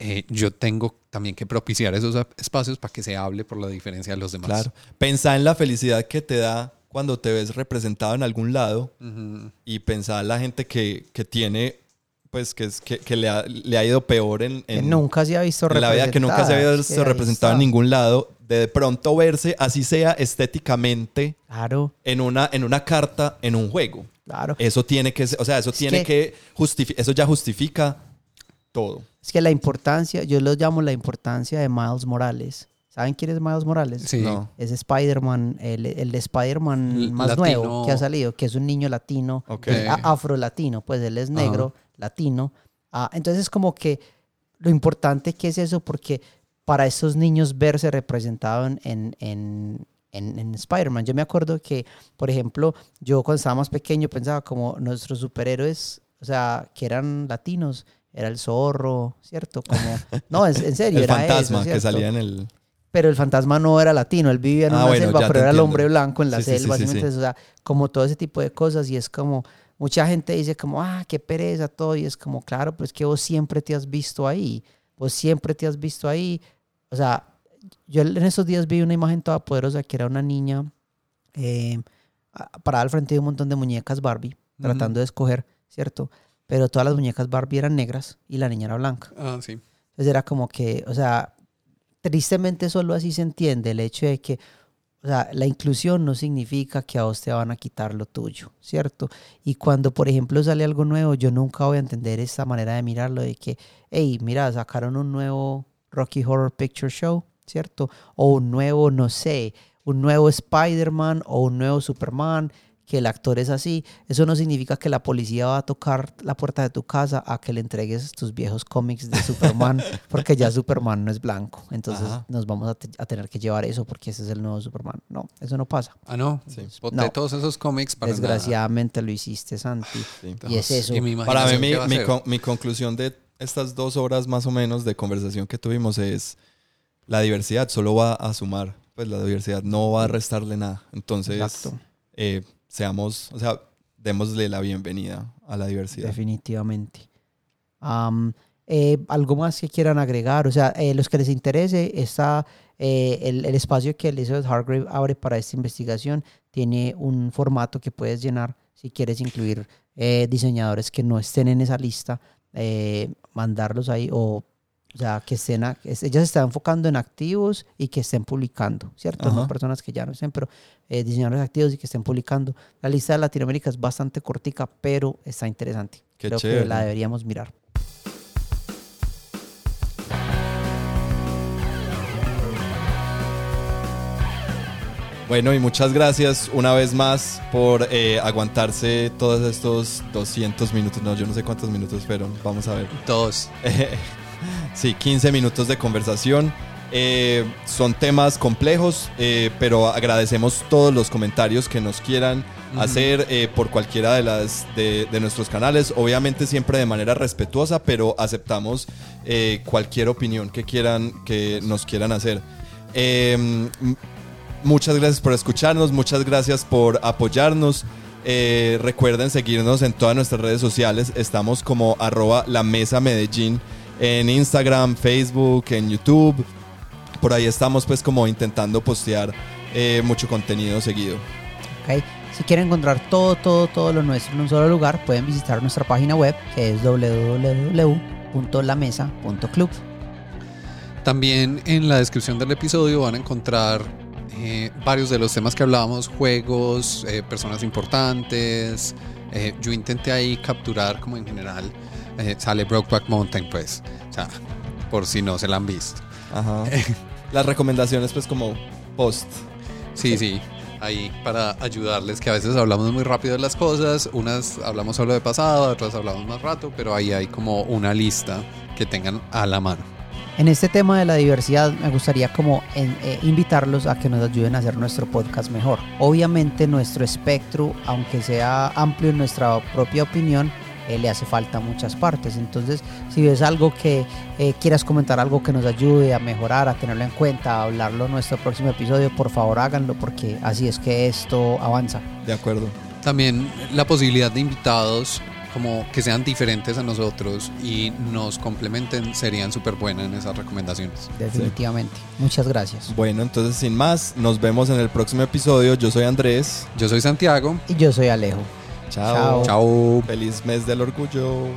Speaker 2: eh, yo tengo también que propiciar esos espacios para que se hable por la diferencia de los demás.
Speaker 3: Claro. Pensá en la felicidad que te da cuando te ves representado en algún lado
Speaker 2: Ujú.
Speaker 3: y pensá en la gente que, que tiene, pues, que, es, que, que le, ha, le ha ido peor en,
Speaker 1: que
Speaker 3: en-
Speaker 1: nunca se ha visto
Speaker 3: en la vida, que nunca se había visto
Speaker 1: es que
Speaker 3: representado en ningún lado, de, de pronto verse, así sea estéticamente,
Speaker 1: Claro,
Speaker 3: en una, en una carta, en un juego.
Speaker 1: claro.
Speaker 3: Eso tiene que, o sea, eso tiene
Speaker 1: que-
Speaker 3: que, eso ya justifica todo.
Speaker 1: Es que la importancia, yo lo llamo la importancia de Miles Morales. ¿Saben quién es Miles Morales?
Speaker 2: Sí.
Speaker 3: No.
Speaker 1: Es Spider-Man, el, el de Spider-Man más
Speaker 2: latino.
Speaker 1: nuevo que ha salido, que es un niño latino,
Speaker 3: Ok.
Speaker 1: a- afro-latino, pues él es negro, latino. Ah, entonces como que lo importante que es eso, porque para esos niños verse representado en, en, en, en- en Spider-Man. Yo me acuerdo que, por ejemplo, yo cuando estaba más pequeño pensaba como nuestros superhéroes, o sea, que eran latinos, era el zorro, ¿cierto? Como, no, en, en serio,
Speaker 3: El
Speaker 1: era
Speaker 3: fantasma
Speaker 1: eso,
Speaker 3: que salía en el...
Speaker 1: Pero el fantasma no era latino, él vivía en
Speaker 3: Ah,
Speaker 1: una
Speaker 3: bueno,
Speaker 1: selva, pero
Speaker 3: te
Speaker 1: era el
Speaker 3: entiendo.
Speaker 1: hombre blanco en la
Speaker 3: Sí,
Speaker 1: selva,
Speaker 3: sí,
Speaker 1: ¿sí? O sea, como todo ese tipo de cosas y es como, mucha gente dice como, ah, qué pereza todo y es como, claro, pues que vos siempre te has visto ahí, vos siempre te has visto ahí. O sea, yo en esos días vi una imagen toda poderosa que era una niña eh, parada al frente de un montón de muñecas Barbie, tratando de escoger, ¿cierto? Pero todas las muñecas Barbie eran negras y la niña era blanca.
Speaker 2: Ah, sí.
Speaker 1: Entonces era como que, o sea, tristemente solo así se entiende el hecho de que, o sea, la inclusión no significa que a vos te van a quitar lo tuyo, ¿cierto? Y cuando, por ejemplo, sale algo nuevo, yo nunca voy a entender esta manera de mirarlo de que, hey, mira, sacaron un nuevo Rocky Horror Picture Show, ¿cierto? O un nuevo, no sé, un nuevo Spider-Man o un nuevo Superman, que el actor es así. Eso no significa que la policía va a tocar la puerta de tu casa a que le entregues tus viejos cómics de Superman, porque ya Superman no es blanco. Entonces
Speaker 3: Ajá.
Speaker 1: nos vamos a, te- a tener que llevar eso porque ese es el nuevo Superman. No, eso no pasa.
Speaker 2: Ah, no.
Speaker 3: Sí.
Speaker 2: Boté
Speaker 1: No.
Speaker 2: todos esos cómics para nada.
Speaker 1: Desgraciadamente lo hiciste, Santi.
Speaker 3: Sí.
Speaker 1: Y es eso.
Speaker 2: mi
Speaker 3: Para mí, mi,
Speaker 2: ¿qué va a
Speaker 3: mi con- mi conclusión de estas dos horas más o menos de conversación que tuvimos es la diversidad solo va a sumar, pues la diversidad no va a restarle nada. Entonces,
Speaker 1: Exacto.
Speaker 3: eh, seamos, o sea, démosle la bienvenida a la diversidad.
Speaker 1: Definitivamente. Am, eh, ¿Algo más que quieran agregar? O sea, eh, los que les interese, esta eh, el, el espacio que Elizabeth Hargrave abre para esta investigación tiene un formato que puedes llenar si quieres incluir eh, diseñadores que no estén en esa lista, mandarlos ahí o, o sea, que estén, ella se está enfocando en activos y que estén publicando, ¿cierto? No personas que ya no estén, pero eh, diseñadores activos y que estén publicando. La lista de Latinoamérica es bastante cortica, pero está interesante.
Speaker 3: Qué
Speaker 1: Creo
Speaker 3: chévere.
Speaker 1: que la deberíamos mirar.
Speaker 3: Bueno, y muchas gracias una vez más por eh, aguantarse todos estos 200 minutos. No, yo no sé cuántos minutos fueron. Vamos a ver.
Speaker 2: Dos.
Speaker 3: sí, 15 minutos de conversación. Eh, son temas complejos, eh, pero agradecemos todos los comentarios que nos quieran hacer eh, por cualquiera de las de, de nuestros canales. Obviamente siempre de manera respetuosa, pero aceptamos cualquier opinión que quieran que nos quieran hacer. Eh, m- muchas gracias por escucharnos, muchas gracias por apoyarnos. Recuerden seguirnos en todas nuestras redes sociales. Estamos como arroba la mesa Medellín en Instagram, Facebook, en YouTube. Por ahí estamos pues como intentando postear eh, mucho contenido seguido.
Speaker 1: ¿ok? Si quieren encontrar todo, todo, todo lo nuestro en un solo lugar, pueden visitar nuestra página web que es www.lamesa.club.
Speaker 2: También en la descripción del episodio van a encontrar eh, varios de los temas que hablábamos, juegos, eh, personas importantes. Eh, yo intenté ahí capturar como en general eh, sale Brokeback Mountain pues, o sea, por si no se la han visto.
Speaker 3: Ajá. Las recomendaciones pues como post.
Speaker 2: Sí, sí, ahí para ayudarles, que a veces hablamos muy rápido de las cosas, unas hablamos solo de pasado, otras hablamos más rato, pero ahí hay como una lista que tengan a la mano.
Speaker 1: En este tema de la diversidad me gustaría como en- eh, invitarlos a que nos ayuden a hacer nuestro podcast mejor. Obviamente nuestro espectro, aunque sea amplio en nuestra propia opinión, eh, le hace falta muchas partes. Entonces, si ves algo que eh, quieras comentar, algo que nos ayude a mejorar, a tenerlo en cuenta, a hablarlo en nuestro próximo episodio, por favor háganlo porque así es que esto avanza.
Speaker 3: De acuerdo.
Speaker 2: También la posibilidad de invitados como que sean diferentes a nosotros y nos complementen serían súper buenas en esas recomendaciones.
Speaker 1: Definitivamente. Muchas gracias.
Speaker 3: Bueno, entonces sin más, nos vemos en el próximo episodio. Yo soy Andrés.
Speaker 2: Yo soy Santiago.
Speaker 1: Y yo soy Alejo. Chao.
Speaker 2: Chao.
Speaker 3: Feliz mes del orgullo.